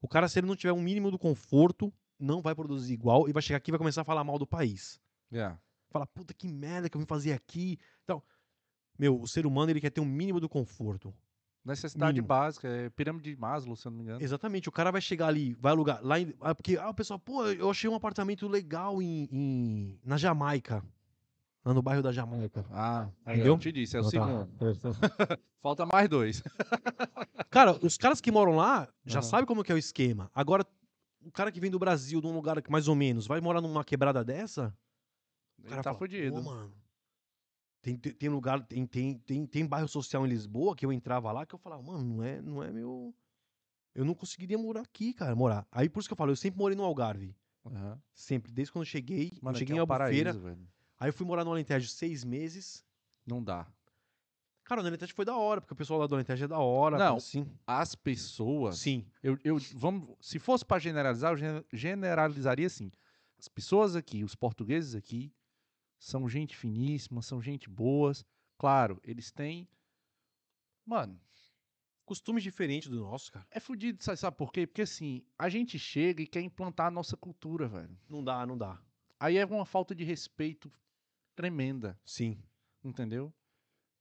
O cara, se ele não tiver um mínimo do conforto, não vai produzir igual e vai chegar aqui e vai começar a falar mal do país. Yeah. Fala, puta que merda que eu vim fazer aqui. Então, meu, o ser humano ele quer ter um mínimo do conforto. Necessidade Mínimo. básica, é pirâmide de Maslow, se eu não me engano. Exatamente, o cara vai chegar ali, vai alugar lá em, ah, porque ah, o pessoal, pô, eu achei um apartamento legal em, em- na Jamaica, lá no bairro da Jamaica. Ah, Entendeu? eu te disse, é o Ah, tá. segundo. Falta mais dois. Cara, os caras que moram lá já Aham. sabem como que é o esquema. Agora, o cara que vem do Brasil, de um lugar que mais ou menos, vai morar numa quebrada dessa? O Ele cara tá fala, fudido. Pô, mano. Tem, tem, lugar, tem, tem, tem, tem bairro social em Lisboa que eu entrava lá que eu falava, mano, não é, não é meu. Eu não conseguiria morar aqui, cara, morar. Aí por isso que eu falo, eu sempre morei no Algarve. Aham. Sempre, desde quando eu cheguei. Mano, eu cheguei em é um Albufeira. paraíso. Aí eu fui morar no Alentejo seis meses. Não dá. Cara, no Alentejo foi da hora, porque o pessoal lá do Alentejo é da hora. Não. Sim. As pessoas. Sim. Eu, eu, vamos, se fosse pra generalizar, eu gen- generalizaria assim. As pessoas aqui, os portugueses aqui, são gente finíssima, são gente boas. Claro, eles têm. Mano, Costumes diferentes do nosso, cara. é fudido, sabe, sabe por quê? Porque assim, a gente chega e quer implantar a nossa cultura, velho. Não dá, não dá. Aí é uma falta de respeito tremenda, Sim. entendeu?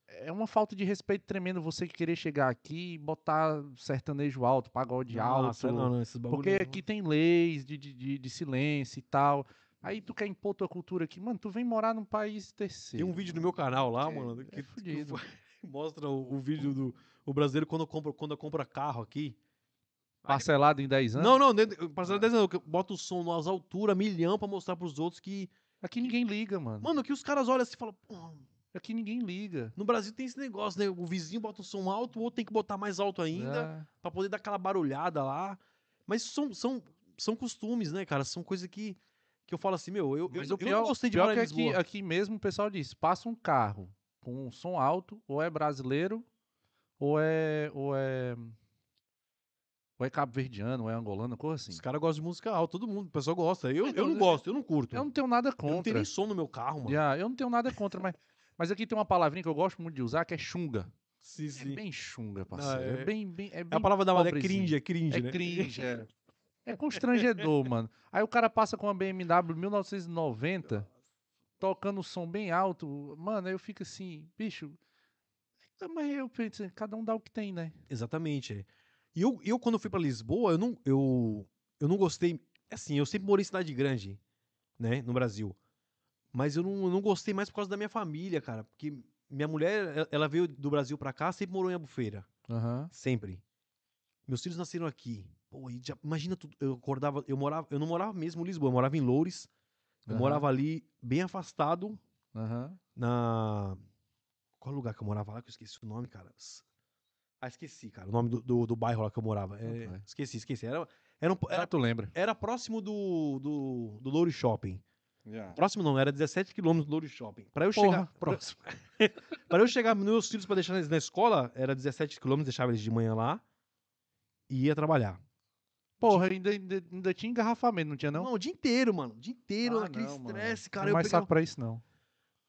É uma falta de respeito tremendo você querer chegar aqui e botar sertanejo alto, pagode alto. Nossa, não, não, esses bagulho Porque não- aqui tem leis de, de, de, de silêncio e tal. Aí tu quer impor tua cultura aqui. Mano, tu vem morar num país Tem terceiro. um vídeo no meu canal lá, É- mano, é que, que fudido. mostra o, o vídeo do o brasileiro quando compra, quando compra carro aqui. Parcelado em 10 anos? Não, não, dentro- parcela 10 anos, que bota o som nas alturas, milhão pra mostrar pros outros que. Aqui ninguém liga, mano. Mano, que os caras olham assim e falam, pô, Aqui ninguém liga. no Brasil tem esse negócio, né? O vizinho bota o som alto, o outro tem que botar mais alto ainda. É. Pra poder dar aquela barulhada lá. Mas são, são, são costumes, né, cara? São coisas que, que eu falo assim, meu, eu, eu, Mas eu pior, não gostei de pior morar que em aqui, Lisboa. aqui mesmo o pessoal diz: passa um carro com um som alto, ou é brasileiro, ou é. Ou é. Ou é cabo-verdiano, ou é angolano, coisa assim. Os caras gostam de música alta, todo mundo, o pessoal gosta. Eu, Então, eu não gosto, eu não curto. Eu não tenho nada Eu não tenho contra. nem som no meu carro, mano. Yeah, eu não tenho nada contra, mas, mas aqui tem uma palavrinha que eu gosto muito de usar, que é chunga. Sim, É sim. bem chunga, parceiro. É, é- bem, bem, é É bem a palavra da moda, é cringe, é cringe, É né? cringe, é. É constrangedor, mano. Aí o cara passa com uma BMW 1990, tocando o som bem alto. Mano, aí eu fico assim, bicho. Mas eu penso, cada um dá o que tem, né? Exatamente. é. E eu, eu, quando fui pra Lisboa, eu não, eu, eu não gostei. Assim, eu sempre morei em cidade grande, né, no Brasil. Mas eu não, eu não gostei mais por causa da minha família, cara. Porque minha mulher, ela- veio do Brasil pra cá, sempre morou em Albufeira. Aham. Sempre. Meus filhos nasceram aqui. Pô, e já- imagina tudo. Eu acordava, eu morava, eu não morava mesmo em Lisboa, eu morava em Loures. Eu morava ali bem afastado Aham. na. Qual lugar que eu morava lá que eu esqueci o nome, cara? Ah, esqueci, cara. O nome do, do, do bairro lá que eu morava. É, Ok. Esqueci, esqueci. Era, era, um- era, tu lembra? era próximo do, do, do Loure Shopping. Próximo não, era 17 quilômetros do Loure Shopping. Pra eu Porra, chegar. próximo. Para eu chegar nos meus filhos pra deixar eles na escola, era 17 quilômetros, deixava eles de manhã lá e ia trabalhar. Porra, ainda, ainda, ainda tinha engarrafamento, não tinha não? Não, o dia inteiro, mano. O dia inteiro, Ah, aquele não, mano. estresse, cara. Não eu mais pegava- saco pra isso, não.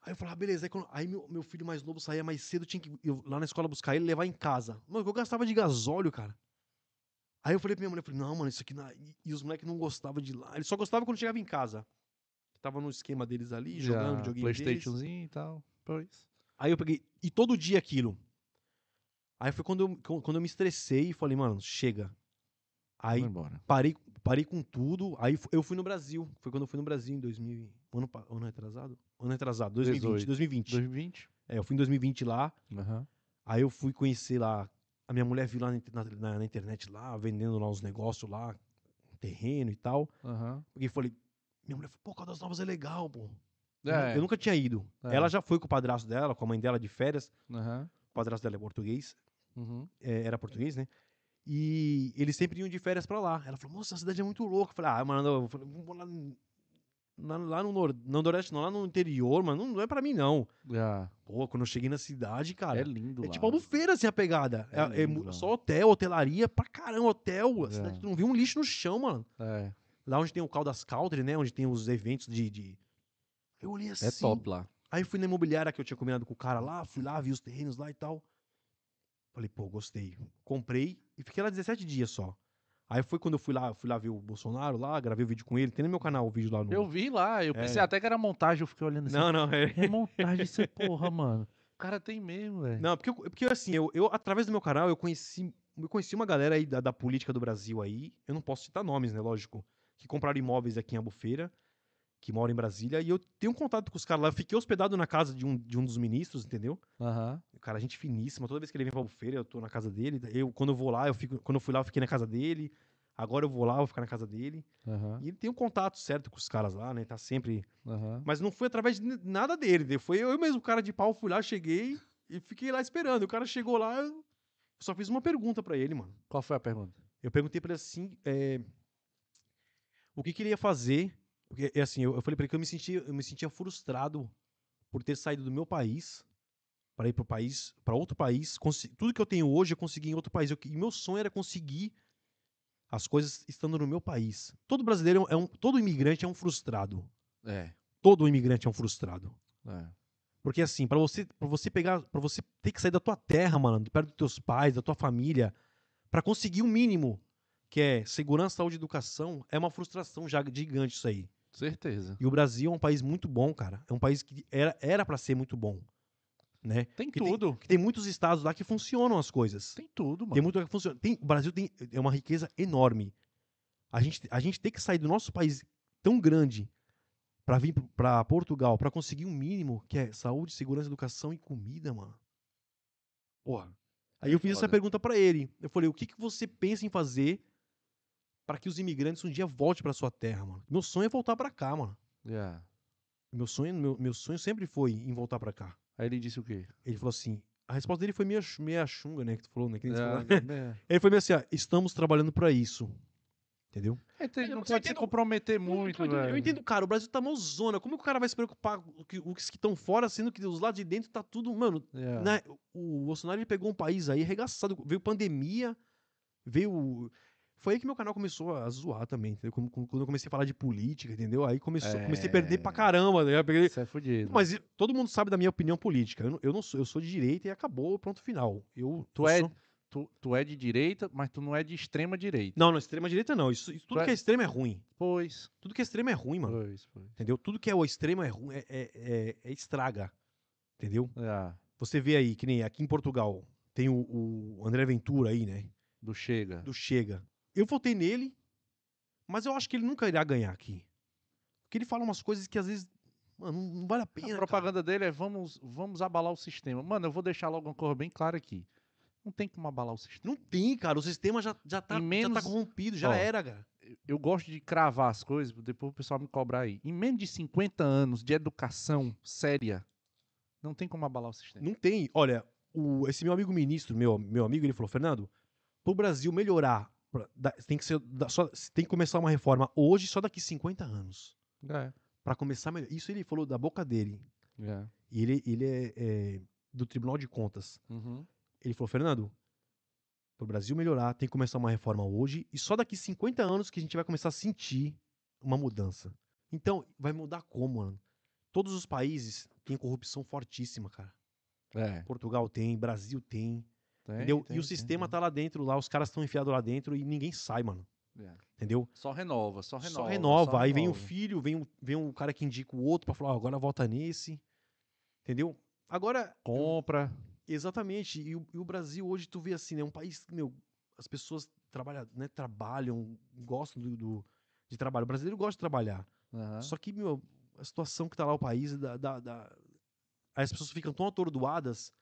Aí eu falava, beleza. Aí, quando- aí meu, meu filho mais novo saía mais cedo, tinha que ir lá na escola buscar ele e levar em casa. Mano, eu gastava de gasóleo, cara. Aí eu falei pra minha mulher, falei, não, mano, isso aqui não... E, e os moleques não gostavam de lá. Eles só gostavam quando chegava em casa. Tava no esquema deles ali, jogando Já, videogame deles. Playstationzinho e tal. Pois. Aí eu peguei, e todo dia aquilo. Aí foi quando eu, quando eu me estressei e falei, mano, chega. Aí parei, parei com tudo. Aí eu fui no Brasil. Foi quando eu fui no Brasil em 2000. e- Ano, ano retrasado? Ano retrasado, 2020. 18. 2020. 2020? É, eu fui em 2020 lá. Aham. Aí eu fui conhecer lá. A minha mulher viu lá na, na- na- internet lá, vendendo lá os negócios lá, terreno e tal. Porque eu falei, minha mulher falou, pô, Caldas Novas é legal, pô. É. Eu nunca tinha ido. É. Ela já foi com o padrasto dela, com a mãe dela de férias. Aham. O padrasto dela é português. Uhum. é, era português, né? E eles sempre iam de férias pra lá. Ela falou, moça, a cidade é muito louca. Eu falei, ah, mano, eu falei, vamos lá na- lá no, nor, no Nordeste, não, lá no interior, mano, não, não é pra mim, não. Ah, Pô, quando eu cheguei na cidade, cara, é lindo é lá. tipo albufeira, assim, a pegada. É É, é lindo lá. só hotel, hotelaria pra caramba, hotel. A É. cidade, tu não viu um lixo no chão, mano. É, Lá onde tem o Caldas Country, né? Onde tem os eventos de. de- Eu olhei assim. é top lá. Aí fui na imobiliária que eu tinha combinado com o cara lá, fui lá, vi os terrenos lá e tal. Falei, pô, gostei. Comprei e fiquei lá 17 dias só. Aí foi quando eu fui lá, fui lá ver o Bolsonaro lá, gravei o vídeo com ele. Tem no meu canal o vídeo lá no. Eu vi lá, eu É. pensei até que era montagem, eu fiquei olhando assim. Não, não, é. É montagem essa porra, mano. O cara tem mesmo, velho. Não, porque, eu- porque assim, eu, eu, através do meu canal, eu conheci, eu conheci uma galera aí da, da política do Brasil aí, eu não posso citar nomes, né, lógico, que compraram imóveis aqui em Albufeira, que moram em Brasília, e eu tenho um contato com os caras lá, eu fiquei hospedado na casa de um, de um dos ministros, entendeu? O cara, gente finíssima, toda vez que ele vem pra Albufeira, eu tô na casa dele, eu, quando eu vou lá, eu fico, quando eu fui lá, eu fiquei na casa dele, agora eu vou lá, eu vou ficar na casa dele, Aham. e ele tem um contato certo com os caras lá, né, tá sempre... Aham. Mas não foi através de nada dele, foi eu mesmo, cara de pau, fui lá, cheguei e fiquei lá esperando. O cara chegou lá, eu só fiz uma pergunta pra ele, mano. Qual foi a pergunta? Eu perguntei pra ele assim, é, o que, que ele ia fazer. Porque, é assim, eu, eu falei pra ele que eu me sentia, eu me sentia frustrado por ter saído do meu país para ir pro país, para outro país. Tudo que eu tenho hoje eu consegui em outro país. Eu, e meu sonho era conseguir as coisas estando no meu país. Todo brasileiro é um, todo imigrante é um frustrado. É. Todo imigrante é um frustrado. é. Porque assim, pra você, para você pegar, para você ter que sair da tua terra, mano, de perto dos teus pais, da tua família, pra conseguir o mínimo, que é segurança, saúde e educação, é uma frustração já gigante isso aí. Certeza. E o Brasil é um país muito bom, cara. É um país que era era para ser muito bom, né? Tem Que tudo. Tem, que tem muitos estados lá que funcionam as coisas. Tem tudo, Tem mano. muito que funciona. Tem, o Brasil tem é uma riqueza enorme. A gente, a gente tem que sair do nosso país tão grande pra vir para Portugal pra conseguir um mínimo que é saúde, segurança, educação e comida, mano. Porra. Aí eu fiz essa foda. pergunta pra ele. Eu falei: "O que que você pensa em fazer pra que os imigrantes um dia voltem pra sua terra, mano?" Meu sonho é voltar pra cá, mano. Yeah. Meu sonho, meu, meu sonho sempre foi em voltar pra cá. Aí ele disse o quê? Ele falou assim: a resposta dele foi meia, chu- meia chunga, né? Que tu falou, né? Que nem você falou. É, Ele foi meio assim: ó, estamos trabalhando pra isso. Entendeu? é. Tem- não não pode se entendo- comprometer muito, eu, entendo, velho. eu entendo, cara, o Brasil tá mozona. Como que o cara vai se preocupar com os que estão fora, sendo que os lados de dentro tá tudo. Mano, Yeah. né, o Bolsonaro ele pegou um país aí arregaçado. Veio pandemia, veio. Foi aí que meu canal começou a zoar também, entendeu? Quando, eu comecei a falar de política, entendeu? Aí começou, comecei a perder pra É. caramba. Né? Eu peguei- Isso é fudido. Mas todo mundo sabe da minha opinião política. Eu, eu não sou, eu sou de direita e acabou, pronto, final. Eu, Tu eu é- sou- tu, tu é de direita, mas tu não é de extrema direita. Não, não, extrema direita não. Isso, isso- tudo Tu é- que é extremo é ruim. Pois. Tudo que é extremo é ruim, mano. Pois, pois. Entendeu? Tudo que é o extremo é ruim, é, é, é- é estraga. Entendeu? Yeah. Você vê aí, que nem aqui em Portugal, tem o, o André Ventura aí, né? Do Chega. Do Chega. Eu votei nele, mas eu acho que ele nunca irá ganhar aqui. Porque ele fala umas coisas que às vezes, mano, não, vale a A pena. cara. propaganda dele é vamos, vamos abalar o sistema. Mano, eu vou deixar logo uma coisa bem clara aqui. Não tem como abalar o sistema. Não tem, cara. O sistema já, já, tá, menos- já tá corrompido, já Ó, era, cara. Eu gosto de cravar as coisas, depois o pessoal me cobrar aí. Em menos de 50 anos de educação séria, não tem como abalar o sistema. Não tem. Olha, o- esse meu amigo ministro, meu, meu amigo, ele falou, Fernando, pro Brasil melhorar, tem, que ser, só, tem que começar uma reforma hoje, só daqui 50 anos. É. Pra começar melhor. Isso ele falou da boca dele. é. E ele, ele é, é do Tribunal de Contas. Uhum. Ele falou, Fernando, pro Brasil melhorar, tem que começar uma reforma hoje, e só daqui 50 anos que a gente vai começar a sentir uma mudança. Então, vai mudar como, mano? Todos os países têm corrupção fortíssima, cara. É. Portugal tem, Brasil tem. Tem, entendeu? tem, e o tem, sistema tem. tá lá dentro, lá, os caras estão enfiados lá dentro e ninguém sai, mano. É. Entendeu? Só renova, só renova. Só renova. só aí vem o renova. filho, vem o, vem o cara que indica o outro pra falar, ó, agora volta nesse. Entendeu? Agora, Compra. exatamente. E o, e o Brasil hoje, tu vê assim, né? Um país, que, meu, as pessoas trabalham, né, trabalham, gostam do, do- de trabalho. O brasileiro gosta de trabalhar. Aham. Só que, meu, a situação que tá lá o país, da, da, da- as pessoas ficam tão atordoadas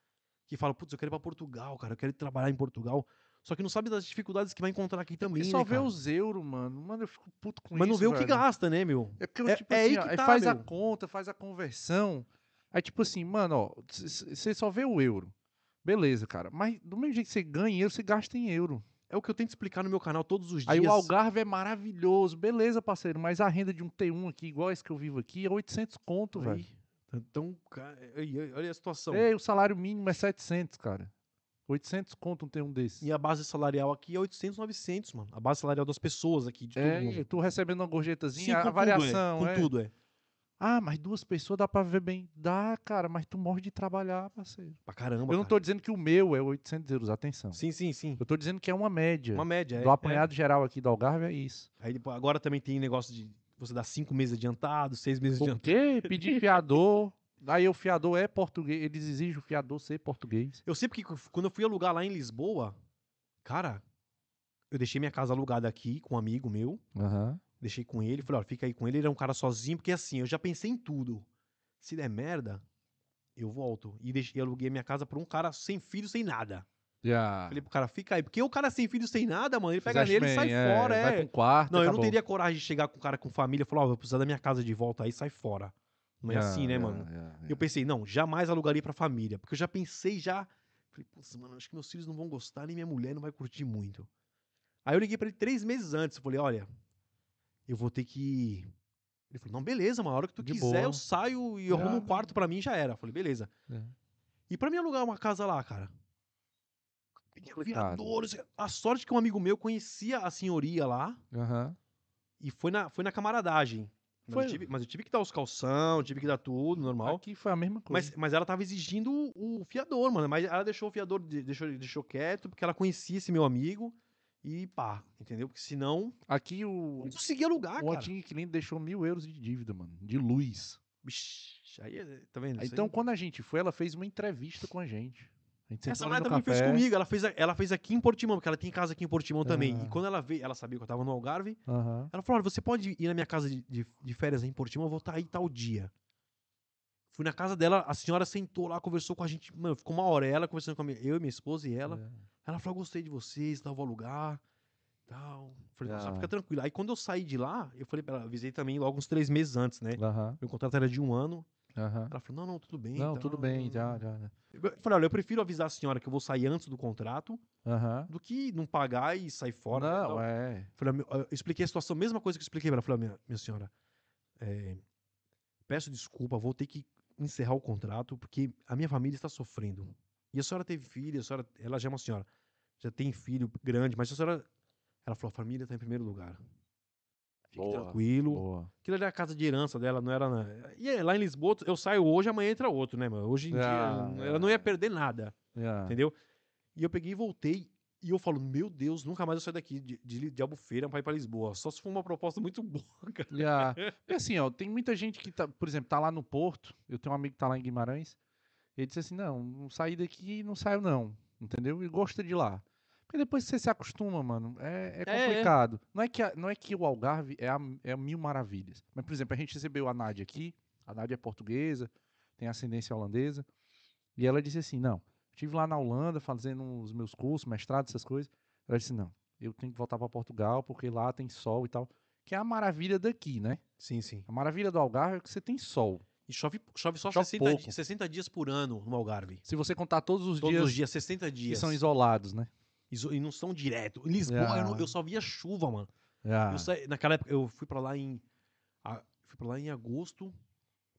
que falam, putz, eu quero ir pra Portugal, cara, eu quero trabalhar em Portugal. Só que não sabe das dificuldades que vai encontrar aqui também, E né, só vê cara? os euros, mano. Mano, eu fico puto com Mas isso. não vê o que velho. gasta, né, meu? É porque, É- tipo é assim, aí ó, tá, faz a meu. conta, faz a conversão. Aí, tipo assim, mano, ó, você só vê o euro. Beleza, cara. Mas do mesmo jeito que você ganha em euro, você gasta em euro. é o que eu tento explicar no meu canal todos os dias. Aí o Algarve é maravilhoso, beleza, parceiro, mas a renda de um T1 aqui, igual esse que eu vivo aqui, é 800 conto, velho. Então, olha a situação. Ei, o salário mínimo é 700, cara. 800 conto um T1 desse. E a base salarial aqui é 800, 900, mano. A base salarial das pessoas aqui, de É, mundo. tu recebendo uma gorjetazinha, Sim, a com variação, tudo, é. é. Com tudo, é. Ah, mas duas pessoas dá pra viver bem. Dá, cara, mas tu morre de trabalhar, parceiro. Pra caramba, Eu não cara. tô dizendo que o meu é 800 euros, atenção. Sim, sim, sim. Eu tô dizendo que é uma média. Uma média, é. Do apanhado geral aqui do Algarve é isso. é. Aí agora também tem negócio de você dar cinco meses adiantado, seis meses Por adiantado. quê? Pedir fiador. Aí o fiador é português. Eles exigem o fiador ser português. Eu sei porque quando eu fui alugar lá em Lisboa, cara, eu deixei minha casa alugada aqui com um amigo meu. Aham. Deixei com ele, falei, ó, fica aí com ele, ele era um cara sozinho, porque assim, eu já pensei em tudo. Se der merda, eu volto. E deixei, aluguei minha casa pra um cara sem filho, sem nada. Já. Falei pro cara, fica aí. Porque o cara sem filho, sem nada, mano, ele pega Fizeste nele e sai é, fora, Vai é. um quarto. Não, eu não teria coragem de chegar com o cara com família e falar, ó, vou precisar da minha casa de volta aí, sai fora. Não é Já, assim, né, já, mano? Eu pensei, não, jamais alugaria pra família. Porque eu já pensei já. Falei, putz, mano, acho que meus filhos não vão gostar, nem minha mulher não vai curtir muito. Aí eu liguei pra ele três meses antes. Eu falei, olha, eu vou ter que. Ele falou, não, beleza, mano, a hora que tu De quiser, boa. eu saio e arrumo um quarto pra mim já era. Eu falei, beleza. É. E pra mim alugar uma casa lá, cara? Tem Complicado. aviadores. A sorte que um amigo meu conhecia a senhoria lá Aham. e foi na, foi na camaradagem. Mas, Foi- eu tive, mas eu tive que dar os calção, tive que dar tudo, normal. Aqui foi a mesma coisa. Mas, mas ela tava exigindo o, o fiador, mano. Mas ela deixou o fiador, de- deixou, deixou quieto, porque ela conhecia esse meu amigo. E pá, entendeu? Porque senão. Aqui o, não conseguia alugar, o cara. antigo cliente deixou mil euros de dívida, mano. De luz. Bicho, aí, é- tá vendo? Isso Então, aí- quando a gente foi, ela fez uma entrevista com a gente. Essa mulher também fez café. comigo. Ela fez, ela fez aqui em Portimão, porque ela tem casa aqui em Portimão também. E quando ela veio, ela sabia que eu tava no Algarve. Ela falou: olha, você pode ir na minha casa de, de, de férias aí em Portimão, eu vou estar aí tal dia. Fui na casa dela, a senhora sentou lá, conversou com a gente. Mano, ficou uma hora ela conversando com a minha, eu e minha esposa e ela. É. Ela falou: gostei de vocês, tal, vou alugar. Tal. Falei, nossa, Ah. fica tranquilo. Aí quando eu saí de lá, eu falei pra ela, avisei também logo uns três meses antes, né? Meu contrato era de um ano. Aham. Ela falou: não, não, tudo bem. Não, tal, tudo bem, já, já. já. Eu falei, olha, eu prefiro avisar a senhora que eu vou sair antes do contrato Aham. do que não pagar e sair fora. né, Não, é. Falei, "Meu, eu expliquei a situação, mesma coisa que eu expliquei pra ela. Falei, minha, minha senhora, é, peço desculpa, vou ter que encerrar o contrato porque a minha família está sofrendo. E a senhora teve filho, a senhora, ela já é uma senhora, já tem filho grande, mas a senhora, ela falou, a família está em primeiro lugar. Fique Boa, tranquilo. Boa. Aquilo ali é a casa de herança dela, não era. Na... E é, lá em Lisboa, eu saio hoje, amanhã entra outro, né, mano? Hoje em Ah, dia, ela não é. ia perder nada. Yeah. Entendeu? E eu peguei e voltei. E eu falo, meu Deus, nunca mais eu saio daqui de, de, de Albufeira pra ir pra Lisboa. Só se for uma proposta muito boa, cara. Yeah. E assim, ó, tem muita gente que, tá, por exemplo, tá lá no Porto. Eu tenho um amigo que tá lá em Guimarães. Ele disse assim: não, não saí daqui não saio, não. Entendeu? E gosta de lá. Porque depois que você se acostuma, mano, é, é É, é. complicado. Não, é que a- não é que o Algarve é, a, é mil maravilhas. Mas, por exemplo, a gente recebeu a Nádia aqui. A Nádia é portuguesa, tem ascendência holandesa. E ela disse assim: não, estive lá na Holanda fazendo os meus cursos, mestrado, essas coisas. Ela disse: não, eu tenho que voltar para Portugal porque lá tem sol e tal. Que é a maravilha daqui, né? Sim, sim. A maravilha do Algarve é que você tem sol. E chove, chove só Chove 60, pouco. dias, 60 dias por ano no Algarve. Se você contar todos os Todos dias, os dias, 60 que dias. são isolados, né? E não são direto. Em Lisboa, eu, não- eu só via chuva, mano. Ah, Eu saí- naquela época, eu fui pra lá em. a- fui pra lá em agosto.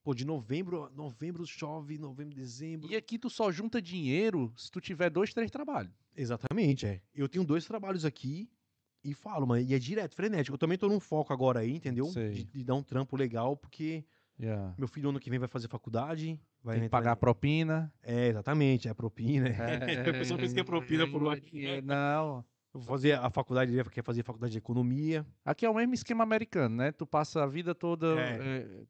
Pô, de novembro, novembro chove, novembro, dezembro. E aqui tu só junta dinheiro se tu tiver dois, três trabalhos. Exatamente, é. Eu tenho dois trabalhos aqui e falo, mas e é direto, frenético. Eu também tô num foco agora aí, entendeu? De, de dar um trampo legal, porque Yeah. meu filho ano que vem vai fazer faculdade. Vai Tem que pagar a em- propina. É, exatamente, é propina. É, a pessoa pensa que é propina por lá. é, Não. Eu vou fazer a faculdade, ele quer fazer faculdade de economia. Aqui é o mesmo esquema americano, né? Tu passa a vida toda. É. é,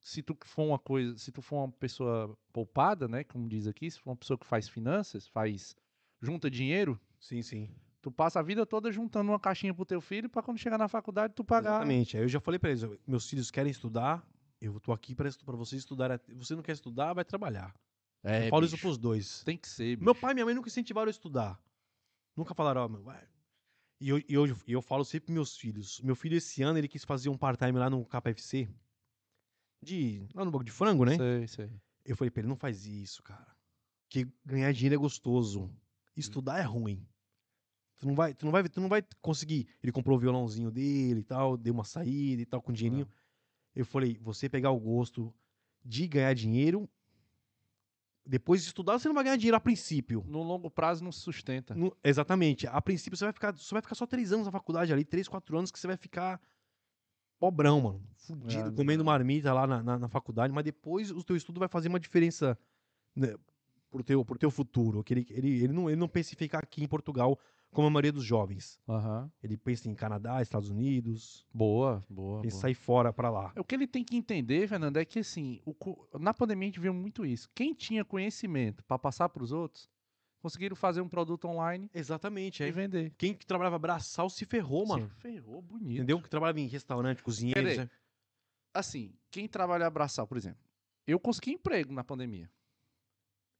se tu for uma coisa, se tu for uma pessoa poupada, né? Como diz aqui, se for uma pessoa que faz finanças, faz. junta dinheiro, Sim, sim. tu passa a vida toda juntando uma caixinha pro teu filho pra quando chegar na faculdade tu pagar. Exatamente. Aí eu já falei pra eles, meus filhos querem estudar, eu tô aqui pra estu- pra vocês estudarem. Você não quer estudar, vai trabalhar. É, eu falo isso bicho, pros dois. Tem que ser. Meu bicho. pai e minha mãe nunca incentivaram a estudar. Nunca falaram, ó, meu, vai. E eu, e eu, eu falo sempre pros meus filhos. Meu filho, esse ano, ele quis fazer um part-time lá no KFC. De. Lá no banco de frango, né? Sei, sei. Eu falei pra ele, não faz isso, cara. Que ganhar dinheiro é gostoso. Estudar é ruim. Tu não vai, tu não vai, tu não vai conseguir. Ele comprou o violãozinho dele e tal, deu uma saída e tal com dinheirinho. Eu falei, você pegar o gosto de ganhar dinheiro, depois de estudar, você não vai ganhar dinheiro a princípio. No longo prazo não se sustenta. No- exatamente. A princípio, você vai ficar, você vai ficar só três anos na faculdade ali, três, quatro anos que você vai ficar pobrão, mano. Fudido, É, comendo marmita lá na, na, na faculdade, mas depois o teu estudo vai fazer uma diferença né, pro, teu, pro teu futuro. Que ele, ele, ele, não, ele não pensa em ficar aqui em Portugal como a maioria dos jovens. Aham. Ele pensa em Canadá, Estados Unidos, Boa, boa. pensa boa. sair fora pra lá. O que ele tem que entender, Fernando, é que assim, o na pandemia a gente viu muito isso. Quem tinha conhecimento para passar para os outros, conseguiram fazer um produto online Exatamente, e é. vender. Quem que trabalhava braçal se ferrou, mano. Se ferrou bonito. Entendeu? Que trabalhava em restaurante, cozinheiros. Peraí. né? Assim, quem trabalha abraçal, por exemplo. Eu consegui emprego na pandemia.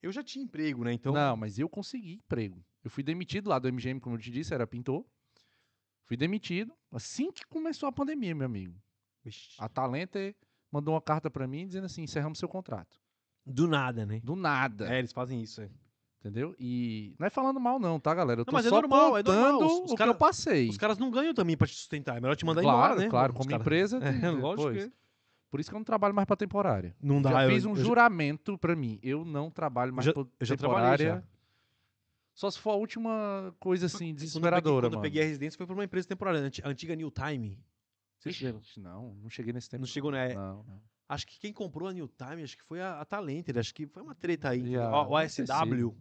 Eu já tinha emprego, né? Então. Não, mas eu consegui emprego. Eu fui demitido lá do MGM, como eu te disse, era pintor. Fui demitido assim que começou a pandemia, meu amigo. Vixe. A Talente mandou uma carta para mim dizendo assim: encerramos seu contrato. Do nada, né? Do nada. É, eles fazem isso, é. Entendeu? E não é falando mal, não, tá, galera? Eu tô Não, mas é só normal, é contando normal. Os- os o cara- que eu passei. Os caras não ganham também pra te sustentar. É melhor te mandar claro, embora, né? claro, como caras- empresa. É, lógico que... Por isso que eu não trabalho mais pra temporária. Não dá. já eu- fiz um eu já- juramento pra mim. Eu não trabalho mais já- pra eu já temporária. Só se for a última coisa assim, Quando eu peguei- desesperadora, Quando eu peguei a residência foi pra uma empresa temporária, a antiga New Time. Você não, não cheguei nesse tempo. Não chegou, né? Não, não. Acho que quem comprou a New Time, acho que foi a, a Talented, acho que foi uma treta aí. A- O, o deve ter ASW.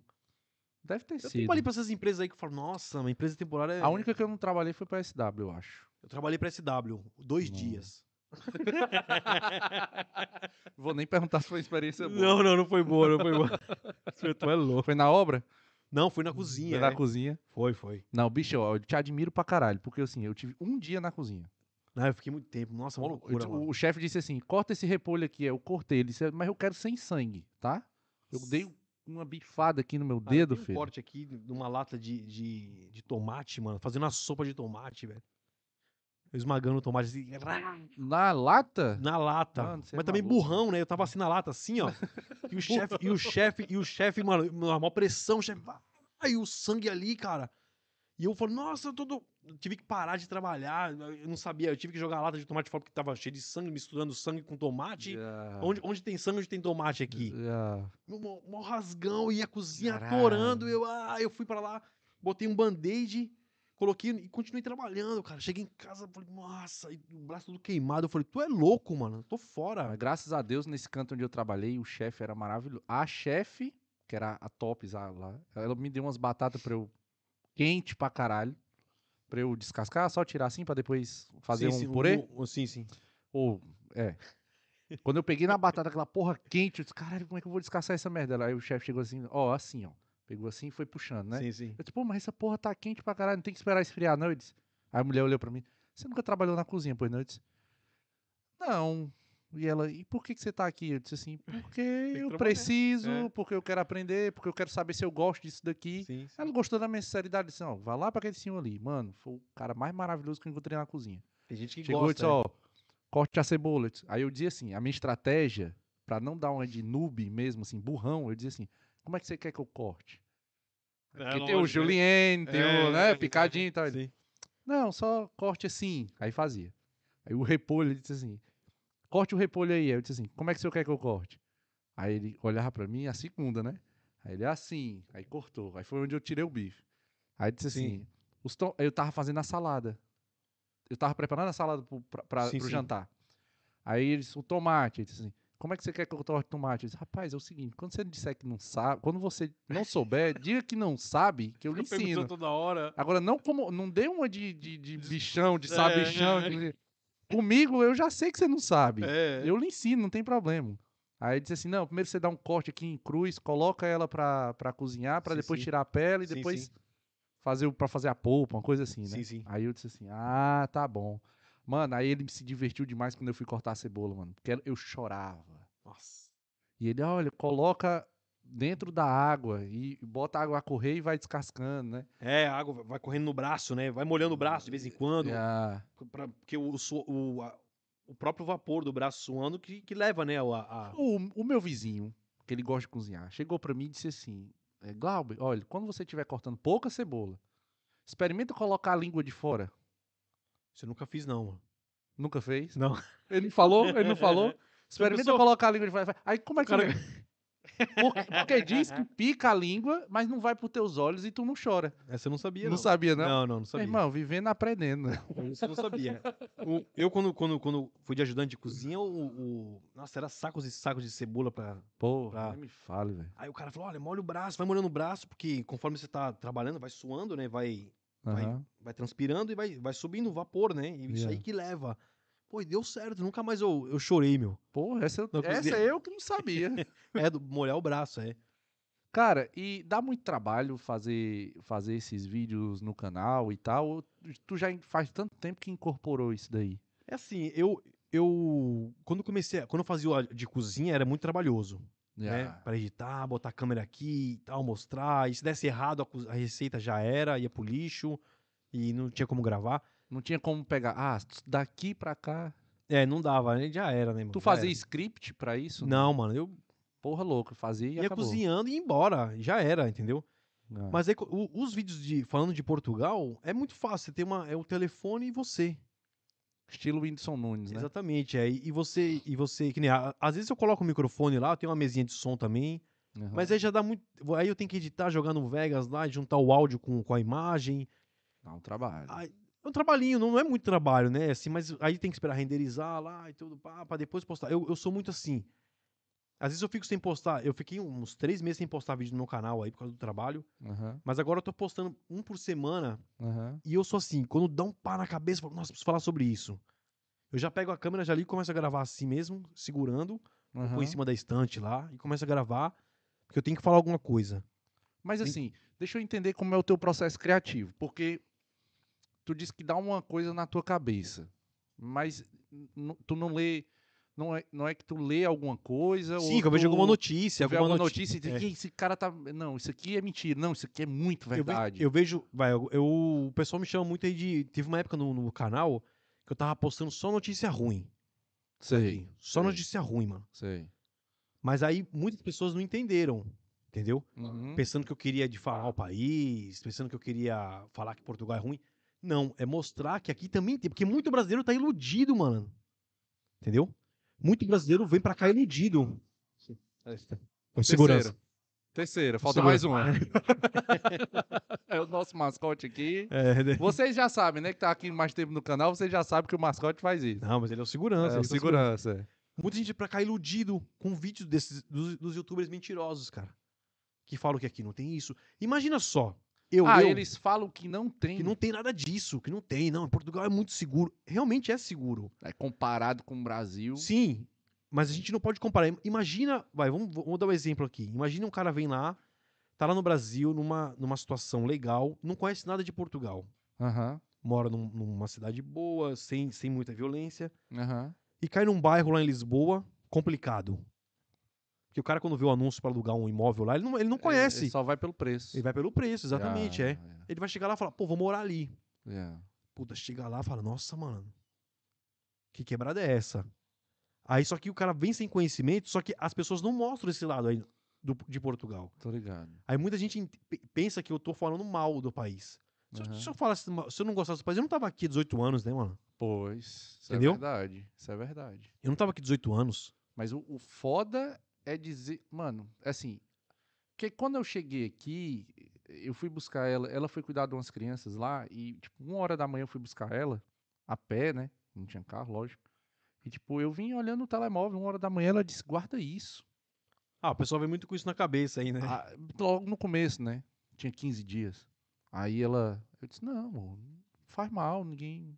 Deve ter Eu sido. trabalhei pra essas empresas aí que eu falo, nossa, uma empresa temporária. é- A única que eu não trabalhei foi pra SW, eu acho. Eu trabalhei pra SW, dois Não. dias. Vou nem perguntar se foi experiência boa. Não, não, não foi boa, não foi boa. tu é louco. Foi na obra? Não, fui na cozinha. Foi na é. cozinha. Foi, foi. Não, bicho, ó, eu te admiro pra caralho, porque assim, eu tive um dia na cozinha. Não, eu fiquei muito tempo. Nossa, uma Eu- loucura, o, mano. o chefe disse assim: corta esse repolho aqui. Eu cortei. Ele disse, mas eu quero sem sangue, tá? Eu dei uma bifada aqui no meu Cara, dedo, tem um filho. corte aqui de uma lata de, de, de tomate, mano. Fazendo uma sopa de tomate, velho. Esmagando o tomate assim, Na lata? na lata. Mano, você é Mas também maluco. burrão, né? Eu tava assim na lata, assim, ó. E o chefe, e o chefe, e o chefe, mano, uma maior pressão, o chefe. Aí o sangue ali, cara. E eu falei, nossa, eu tô. do- eu tive que parar de trabalhar. Eu não sabia, eu tive que jogar a lata de tomate fora porque tava cheio de sangue, misturando sangue com tomate. Já, Onde, onde tem sangue, onde tem tomate aqui? já. Mó mó rasgão, e a cozinha Caralho. atorando. Eu, ah, eu fui pra lá, botei um band-aid, coloquei e continuei trabalhando, cara. Cheguei em casa, falei, nossa, e o braço todo queimado. Eu falei, tu é louco, mano, tô fora. Graças a Deus, nesse canto onde eu trabalhei, o chefe era maravilhoso. A chefe, que era a Tops lá, ela me deu umas batatas pra eu. quente pra caralho. Pra eu descascar, só tirar assim pra depois fazer Sim, um sim, purê. o- sim, sim. Ou, é. Quando eu peguei na batata aquela porra quente, eu disse, caralho, como é que eu vou descascar essa merda? Aí o chefe chegou assim, ó, assim, ó. Pegou assim e foi puxando, né? Sim, sim. Eu disse, pô, mas essa porra tá quente pra caralho, não tem que esperar esfriar, não. Eu disse. Aí a mulher olhou pra mim, você nunca trabalhou na cozinha, pois não? Eu disse, não. E ela, e por que, que você tá aqui? Eu disse assim, porque eu preciso, É. porque eu quero aprender, porque eu quero saber se eu gosto disso daqui. sim, sim. Ela gostou da minha sinceridade, disse, ó, vai lá pra aquele senhor ali. Mano, foi o cara mais maravilhoso que eu encontrei na cozinha. Tem gente que Chegou e gosta. disse, ó, corte a cebola. Disse- Aí eu dizia assim, a minha estratégia, pra não dar uma de noob mesmo, assim, burrão, eu dizia assim, como é que você quer que eu corte? É, Porque tem o julienne, tem É, o, né, picadinho e tal. Sim. Não, só corte assim. Aí fazia. Aí o repolho, ele disse assim, corte o repolho aí. Aí eu disse assim, como é que senhor quer que eu corte? Aí ele olhava pra mim, a segunda, né? Aí ele, assim. Aí cortou. Aí foi onde eu tirei o bife. Aí disse Sim. assim, os tom- eu tava fazendo a salada. Eu tava preparando a salada pro, pra, pra- Sim, pro sim. jantar. Aí ele disse, o tomate. Ele disse assim, como é que você quer que eu corte tomate? Eu disse, rapaz, é o seguinte, quando você disser que não sabe, quando você não souber, diga que não sabe, que eu lhe ensino. toda hora. Agora, não como. Não dê uma de, de, de bichão, de É, sabichão. é. de- Comigo, eu já sei que você não sabe. É. Eu lhe ensino, não tem problema. Aí ele disse assim: não, primeiro você dá um corte aqui em cruz, coloca ela pra, pra cozinhar, pra Sim, depois sim. tirar a pele e Sim, depois fazer pra fazer a polpa, uma coisa assim, né? Sim, sim. Aí eu disse assim: ah, tá bom. Mano, aí ele se divertiu demais quando eu fui cortar a cebola, mano. Porque eu chorava. Nossa. E ele, olha, coloca dentro da água e bota a água a correr e vai descascando, né? É, a água vai correndo no braço, né? Vai molhando o braço de vez em quando. Ah, pra- porque o, o, a- o próprio vapor do braço suando que, que leva, né? o- A, a- O, o meu vizinho, que ele gosta de cozinhar, chegou pra mim e disse assim: é, Glauber, olha, quando você estiver cortando pouca cebola, Experimenta colocar a língua de fora. Eu nunca fiz, não, mano. Nunca fez? Não. Ele não falou? Ele não falou? Experimenta colocar a língua de fora. Aí como é que Cara-. Porque, porque diz que pica a língua, mas não vai pros teus olhos e tu não chora. Essa eu não sabia, Não, não. sabia, não? Não, não, não Meu sabia. irmão, vivendo aprendendo. Isso eu não sabia. O- eu, quando, quando, quando fui de ajudante de cozinha, o, o- Nossa, era sacos e sacos de cebola pra. Porra, Pra- me fale, velho. Aí o cara falou: olha, molha o braço, vai molhando o braço, porque conforme você tá trabalhando, vai suando, né? Vai, Vai- Aham. vai transpirando e vai, vai subindo o vapor, né? E isso Yeah. aí que leva. Pô, deu certo, nunca mais eu, eu chorei, meu. Porra, essa, eu- Não essa cozinha. eu que não sabia. É, do, molhar o braço, é. Cara, e dá muito trabalho fazer, fazer esses vídeos no canal e tal? ou Tu já faz tanto tempo que incorporou isso daí? É assim, eu. Eu. Quando comecei. a- Quando eu fazia de cozinha, era muito trabalhoso. Né? Ah, Pra editar, botar a câmera aqui e tal, mostrar. E se desse errado, a, receita já era, ia pro lixo e não tinha como gravar. Não tinha como pegar. Ah, daqui pra cá. É, não dava, né? Já era, né, mano? Tu fazia script pra isso? Não, mano, eu Porra louca, fazia e ia acabou. cozinhando e ia embora. Já era, entendeu? Ah, Mas aí, co- o- os vídeos de falando de Portugal é muito fácil. Você tem uma, é o telefone e você. Estilo Whindersson Nunes, né? Exatamente. É, e você, e você, que nem. Às vezes eu coloco o microfone lá, eu tenho uma mesinha de som também. Aham. Mas aí já dá muito. Aí eu tenho que editar, jogar no Vegas lá, juntar o áudio com, com a imagem. Dá um trabalho. Aí, é um trabalhinho, não é muito trabalho, né? Assim, mas aí tem que esperar renderizar lá e tudo, pá, pra depois postar. Eu, eu sou muito assim. Às vezes eu fico sem postar. Eu fiquei uns três meses sem postar vídeo no meu canal aí por causa do trabalho. Aham, Mas agora eu tô postando um por semana. aham. E eu sou assim, quando dá um pá na cabeça, eu falo, nossa, preciso falar sobre isso. Eu já pego a câmera, já ligo e começo a gravar assim mesmo, segurando, põe aham. em cima da estante lá e começo a gravar, porque eu tenho que falar alguma coisa. Mas Tem- assim, deixa eu entender como é o teu processo criativo. Porque tu disse que dá uma coisa na tua cabeça. Mas tu não lê. Não é, não é que tu lê alguma coisa. Sim, ou que eu vejo tu- alguma notícia, tu alguma alguma notícia e diz, é. "Ih, esse cara tá. Não, isso aqui é mentira. Não, isso aqui é muito Eu ve- verdade. Eu, vejo, vai, eu, eu- o pessoal me chama muito aí de. Teve uma época no, no canal que eu tava postando só notícia ruim. sei, Só sei. notícia ruim, mano. sei. Mas aí muitas pessoas não entenderam, entendeu? Uhum. Pensando que eu queria difamar o país, pensando que eu queria falar que Portugal é ruim. Não, é mostrar que aqui também tem. Porque muito brasileiro tá iludido, mano. Entendeu? Muito brasileiro vem pra cá iludido. Com segurança. Terceira, falta Segurança. mais uma. é o nosso mascote aqui. É, né? Vocês já sabem, né? Que tá aqui mais tempo no canal, vocês já sabem que o mascote faz isso. Não, mas ele é o segurança. é, o tá segurando. segurança. é. Muita gente pra cá iludido com vídeos desses, dos, dos youtubers mentirosos, cara. Que falam que aqui não tem isso. Imagina só. Eu, ah, eu eles falam que não tem. que não tem nada disso, que não tem. Não, Portugal é muito seguro. Realmente é seguro. É comparado com o Brasil. Sim, mas a gente não pode comparar. Imagina, vai, vamos, vamos dar um exemplo aqui. Imagina um cara vem lá, tá lá no Brasil, numa, numa situação legal, não conhece nada de Portugal. Aham, Mora num- numa cidade boa, sem, sem muita violência, aham. e cai num bairro lá em Lisboa, complicado. Porque o cara, quando vê o anúncio para alugar um imóvel lá, ele não, ele não conhece. Ele só vai pelo preço. Ele vai pelo preço, exatamente, Ah, é. Ele vai chegar lá e falar, pô, vou morar ali. é. Puta, chega lá e fala, nossa, mano, que quebrada é essa? Aí só que o cara vem sem conhecimento, só que as pessoas não mostram esse lado aí do- de Portugal. Tô ligado. Aí muita gente ent- pe- pensa que eu tô falando mal do país. Se, eu- Aham. se eu falasse, se eu não gostasse do país, eu não tava aqui 18 anos, né, mano? Pois, isso Entendeu? é verdade. Isso é verdade. Eu não tava aqui 18 anos. Mas o, o foda é dizer. Mano, assim. Porque quando eu cheguei aqui, eu fui buscar ela. Ela foi cuidar de umas crianças lá. E, tipo, uma hora da manhã eu fui buscar ela. A pé, né? Não tinha carro, lógico. E, tipo, eu vim olhando o telemóvel. Uma hora da manhã ela disse: guarda isso. Ah, o pessoal vem muito com isso na cabeça aí, né? Ah, logo no começo, né? Tinha 15 dias. Aí ela. Eu disse: não, amor, não faz mal, ninguém.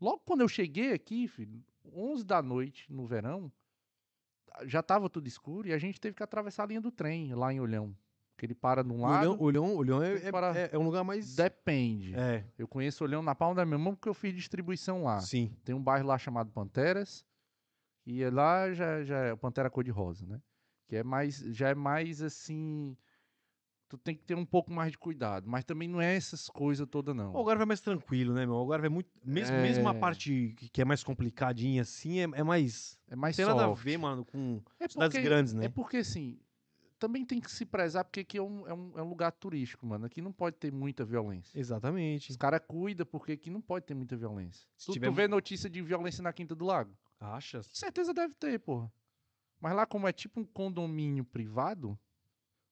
Logo quando eu cheguei aqui, filho, 11 da noite no verão, já tava tudo escuro e a gente teve que atravessar a linha do trem lá em Olhão. Que ele para de um lado. Olhão, Olhão, Olhão é, é- parar. é- é um lugar mais... Depende. É, Eu conheço Olhão na palma da minha mão porque eu fiz distribuição lá. sim. Tem um bairro lá chamado Panteras. E lá já, já é o Pantera cor-de-rosa, né? Que é mais, já é mais assim. Tu tem que ter um pouco mais de cuidado. Mas também não é essas coisas todas, não. O Algarve é mais tranquilo, né, meu? O Algarve é muito... Mesmo, É. mesmo a parte que é mais complicadinha, assim, é, é mais... É mais Não tem nada a soft. ver, mano, com É cidades porque, grandes, né? é porque assim, também tem que se prezar, porque aqui é um, é um, é um lugar turístico, mano. Aqui não pode ter muita violência. Exatamente. Os caras cuidam porque aqui não pode ter muita violência. Se Tu, tiver tu vê notícia de violência na Quinta do Lago? Acha? Com certeza deve ter, porra. Mas lá, como é tipo um condomínio privado,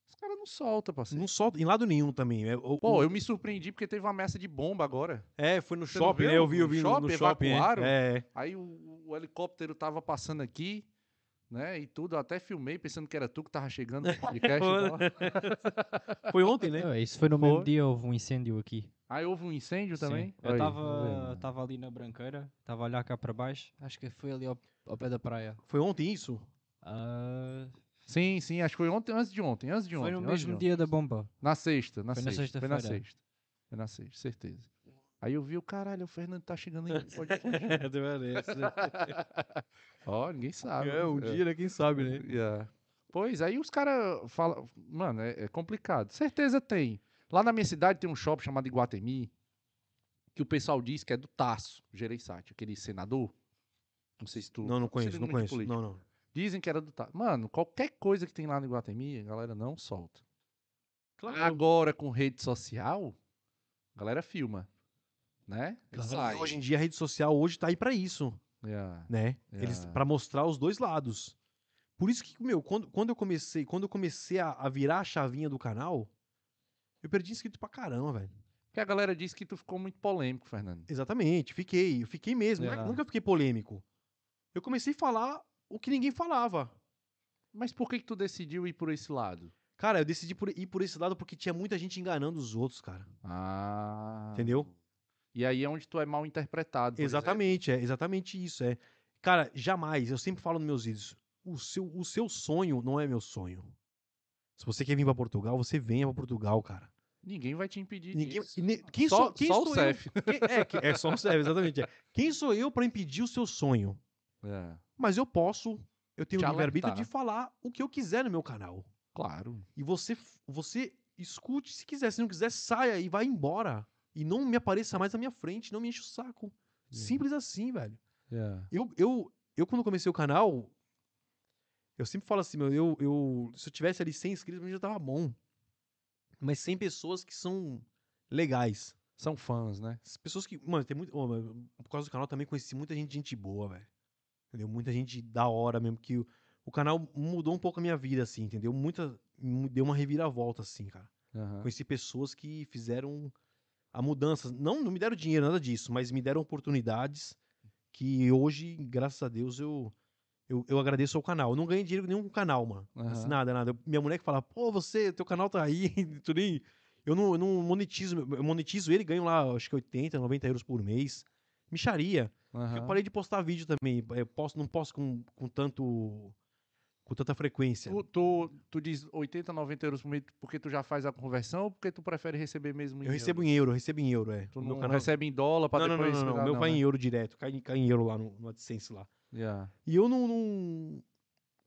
os caras não soltam, parceiro. Não solta em lado nenhum também. É, o- Pô, o- eu me surpreendi porque teve uma ameaça de bomba agora. é foi no Você shopping, né? Eu vi, eu No vi no, shopping, no shopping. é. evacuaram? É. Aí o, o helicóptero tava passando aqui, né? E tudo. Eu até filmei pensando que era tu que tava chegando no podcast. Foi ontem, né? É, Isso foi no mesmo Foi. dia, houve um incêndio aqui. Aí houve um incêndio também? Sim. Eu Aí, estava tá vendo? tava ali na branqueira, estava a olhar cá para baixo, acho que foi ali ao, ao pé da praia. Foi ontem isso? Ah, Sim, sim, acho que foi ontem, antes de ontem, antes de ontem. foi no mesmo dia da bomba. Na sexta, na Foi na sexta. Foi na sexta-feira. sexta. Foi na sexta, certeza. Aí eu vi o caralho, o Fernando tá chegando aí. Pode Ó, ninguém sabe. É, um né? dia, né? Quem sabe, né? Yeah. Pois, aí os caras falam. Mano, é, é complicado. Certeza tem. Lá na minha cidade tem um shopping chamado Iguatemi, que o pessoal diz que é do Tasso, Gereissati, aquele senador. Não sei se tu. Não, não conheço, não conheço. Não, não. Dizem que era do Tasso. Mano, qualquer coisa que tem lá no Iguatemi, a galera não solta. Claro. Agora, com rede social, a galera filma. Né? Claro. Hoje em dia a rede social hoje tá aí pra isso, Yeah, né? Eles yeah. para mostrar os dois lados. Por isso que, meu, quando, quando eu comecei, quando eu comecei a, a virar a chavinha do canal, eu perdi inscrito pra caramba, velho. Porque a galera disse que tu ficou muito polêmico, Fernando. Exatamente, fiquei, eu fiquei mesmo, é- Yeah. nunca fiquei polêmico. Eu comecei a falar o que ninguém falava. Mas por que, que tu decidiu ir por esse lado? Cara, eu decidi por- ir por esse lado porque tinha muita gente enganando os outros, cara. Ah. Entendeu? E aí é onde tu é mal interpretado. Exatamente, é exatamente isso, é. Cara, jamais, eu sempre falo nos meus vídeos, o seu, o seu sonho não é meu sonho. Se você quer vir pra Portugal, você venha pra Portugal, cara. exemplo. Ninguém vai te impedir Ninguém, disso. ne- quem só sou, quem só o sou eu? CEF. É, é só o CEF, exatamente. é. Quem sou eu pra impedir o seu sonho? É, Mas eu posso, eu tenho Te o livre-arbítrio de falar o que eu quiser no meu canal. claro. E você, você escute se quiser. Se não quiser, saia e vai embora. E não me apareça mais na minha frente, não me enche o saco. Simples assim, velho. É. Eu, eu, eu, quando comecei o canal, eu sempre falo assim, meu, eu, eu, se eu tivesse ali 100 inscritos, mim já tava bom. Mas 100 pessoas que são legais. São fãs, né? As Pessoas que, mano, tem muito, mas por causa do canal também conheci muita gente, gente boa, velho. Entendeu? Muita gente da hora mesmo, que o, o canal mudou um pouco a minha vida, assim, entendeu? Muita, mu- deu uma reviravolta, assim, cara. Aham. Conheci pessoas que fizeram a mudança. Não, não me deram dinheiro, nada disso, mas me deram oportunidades que hoje, graças a Deus, eu, eu, eu agradeço ao canal. Eu não ganhei dinheiro nenhum com o canal, mano. Assim, Aham. nada, nada. Eu- Minha mulher que fala, pô, você, teu canal tá aí, tu nem... Eu não, eu não monetizo, eu monetizo ele, ganho lá, acho que 80, 90 euros por mês. Micharia. Aham. Eu parei de postar vídeo também. Eu posto, não posto com, com tanto... Com tanta frequência. Tu, tu, tu diz 80, 90 euros por mês porque tu já faz a conversão ou porque tu prefere receber mesmo em Eu recebo euro? em euro, eu recebo em euro, é. Tu não canal... recebe em dólar pra não, não, não, depois... não, não, meu vai né? em euro direto, cai, em- cai em euro lá no, no AdSense lá. Yeah. E eu não, não-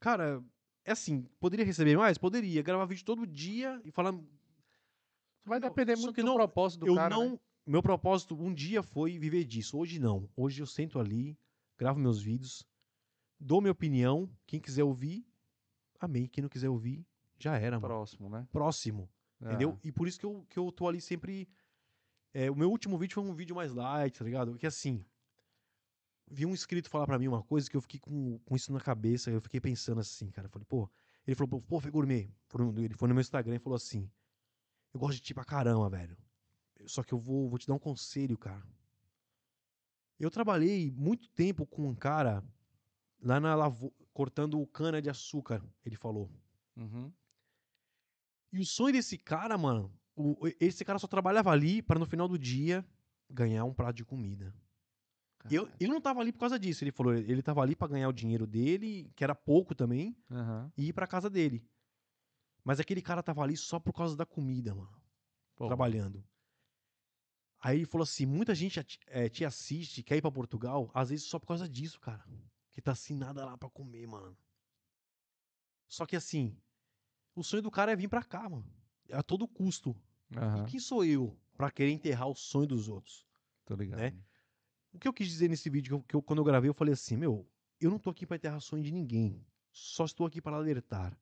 Cara, é assim, poderia receber mais? Poderia. Gravar vídeo todo dia e falar. Vai depender muito do não- propósito do eu cara, não. né? Meu propósito um dia foi viver disso. Hoje não. Hoje eu sento ali, gravo meus vídeos, dou minha opinião. Quem quiser ouvir, amém. Quem não quiser ouvir, já era, mano. Próximo, né? Próximo. Entendeu? E por isso que eu, que eu tô ali sempre. é, o meu último vídeo foi um vídeo mais light, tá ligado? Que assim. Vi um inscrito falar pra mim uma coisa que eu fiquei com, com isso na cabeça. Eu fiquei pensando assim, cara. Eu falei, pô. Ele falou, pô, Fê Gourmet. Ele foi no meu Instagram e falou assim: Eu gosto de ti pra caramba, velho. Só que eu vou, vou te dar um conselho, cara. Eu trabalhei muito tempo com um cara lá na lavoura, cortando cana de açúcar, ele falou. Uhum. E o sonho desse cara, mano, o- esse cara só trabalhava ali para no final do dia ganhar um prato de comida. E eu, ele não tava ali por causa disso, ele falou, ele tava ali para ganhar o dinheiro dele, que era pouco também, Aham. e ir pra casa dele. Mas aquele cara tava ali só por causa da comida, mano, Pô, trabalhando. Aí ele falou assim, muita gente eh, te assiste, quer ir pra Portugal, às vezes só por causa disso, cara. Que tá assim nada lá pra comer, mano. Só que assim, o sonho do cara é vir pra cá, mano. A todo custo. Aham. E quem sou eu pra querer enterrar o sonho dos outros? Tô ligado. né? O que eu quis dizer nesse vídeo, que eu- que eu- quando eu gravei, eu falei assim, meu, eu não tô aqui pra enterrar sonho de ninguém. Só estou aqui para alertar.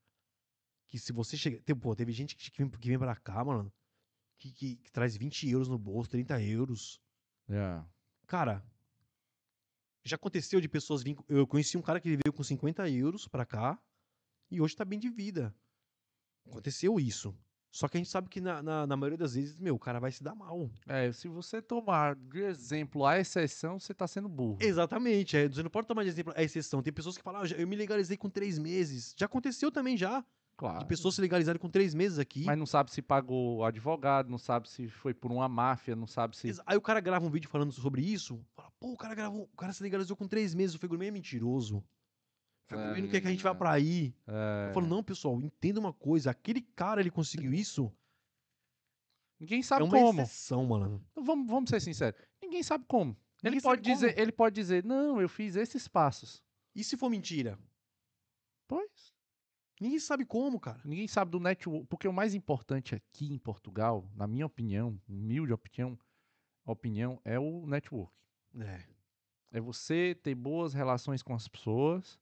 que se você chega. Tem, pô, teve gente que, que vem pra cá, mano, que, que, que traz 20 euros no bolso, 30 euros. Yeah. Cara, já aconteceu de pessoas virem. Eu conheci um cara que veio com 50 euros pra cá e hoje tá bem de vida. Aconteceu isso. Só que a gente sabe que na, na, na maioria das vezes, meu, o cara vai se dar mal. É, se você tomar de exemplo a exceção, você tá sendo burro. Exatamente. É, você não pode tomar de exemplo a exceção. Tem pessoas que falam, ah, eu me legalizei com três meses. Já aconteceu também já. Claro. De pessoas se legalizarem com três meses aqui. Mas não sabe se pagou advogado, não sabe se foi por uma máfia, não sabe se. Aí o cara grava um vídeo falando sobre isso. Fala, pô, o cara gravou, o cara se legalizou com três meses. O Fegurmei é mentiroso. O Fegurmei não quer que a gente vá pra aí. É, Eu falo, não, pessoal, entenda uma coisa. Aquele cara, ele conseguiu isso. Ninguém sabe é uma como. exceção, mano. Então, Vamos, vamos ser sinceros. Ninguém sabe como. Ele Ninguém pode, dizer, como. ele pode dizer, não, eu fiz esses passos. E se for mentira? Pois. Ninguém sabe como, cara. Ninguém sabe do network. Porque o mais importante aqui em Portugal, na minha opinião, humilde opinião, opinião é o network. É. É você ter boas relações com as pessoas.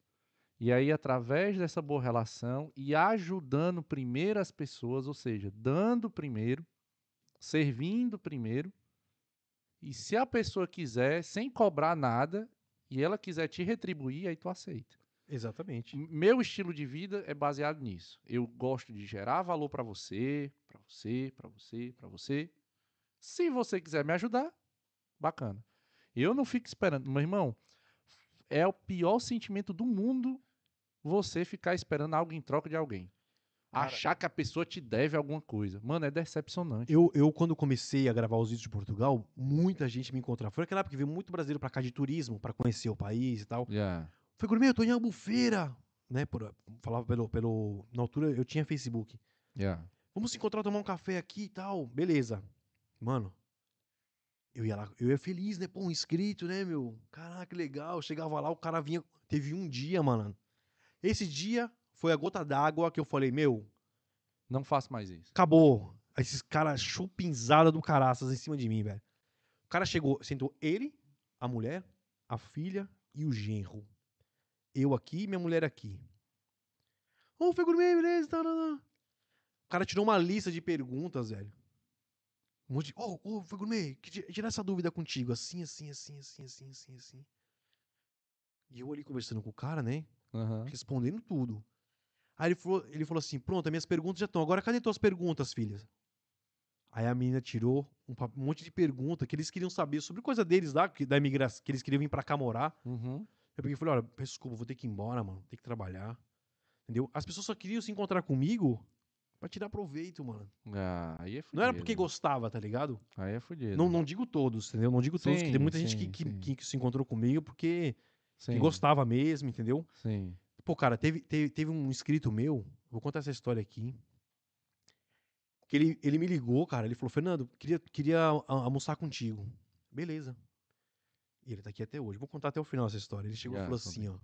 E aí, através dessa boa relação e ajudando primeiro as pessoas, ou seja, dando primeiro, servindo primeiro. E se a pessoa quiser, sem cobrar nada, e ela quiser te retribuir, aí tu aceita. Exatamente. Meu estilo de vida é baseado nisso. Eu gosto de gerar valor pra você, pra você, pra você, pra você. Se você quiser me ajudar, bacana. Eu não fico esperando, meu irmão. É o pior sentimento do mundo você ficar esperando algo em troca de alguém. Cara- Achar que a pessoa te deve alguma coisa. Mano, é decepcionante. Eu, eu, quando comecei a gravar os vídeos de Portugal, muita gente me encontrava. Foi naquela época que veio muito brasileiro pra cá de turismo, pra conhecer o país e tal. Yeah. Foi gourmet, eu tô em Albufeira. Né, por, falava pelo, pelo. Na altura eu tinha Facebook. Yeah. Vamos se encontrar, tomar um café aqui e tal. Beleza. Mano, eu ia lá, eu ia feliz, né? Pô, um inscrito, né, meu? Caraca, que legal. Eu chegava lá, o cara vinha. Teve um dia, mano. Esse dia foi a gota d'água que eu falei, meu, Não faço mais isso. acabou. Esses caras chupinzada do caraças em cima de mim, velho. O cara chegou, sentou ele, a mulher, a filha e o genro. Eu aqui e minha mulher aqui. Ô, foi gourmet, beleza? Tá, tá, tá. O cara tirou uma lista de perguntas, velho. Um monte de. Ô, gourmet, que ti- tirar essa dúvida contigo. Assim, assim, assim, assim, assim, assim, assim. E eu ali conversando com o cara, né? Aham. respondendo tudo. Aí ele falou, ele falou assim: pronto, as minhas perguntas já estão. Agora cadê tuas perguntas, filhas? Aí a menina tirou um, monte de perguntas que eles queriam saber sobre coisa deles lá, que, da imigração, que eles queriam vir pra cá morar. Uhum. Eu peguei e falei: olha, peço desculpa, vou ter que ir embora, mano, ter que trabalhar. Entendeu? As pessoas só queriam se encontrar comigo pra tirar proveito, mano. Ah, aí é fudido. Não era porque gostava, tá ligado? Aí é fudido. Não, não digo todos, entendeu? Não digo todos, que tem muita gente sim, que, que, que- que se encontrou comigo porque gostava mesmo, entendeu? Sim. Pô, cara, teve, teve, teve um inscrito meu, vou contar essa história aqui. Que ele, ele me ligou, cara, ele falou, Fernando, queria, queria almoçar contigo. Beleza. E ele tá aqui até hoje. Vou contar até o final essa história. Ele chegou e falou assim, ó.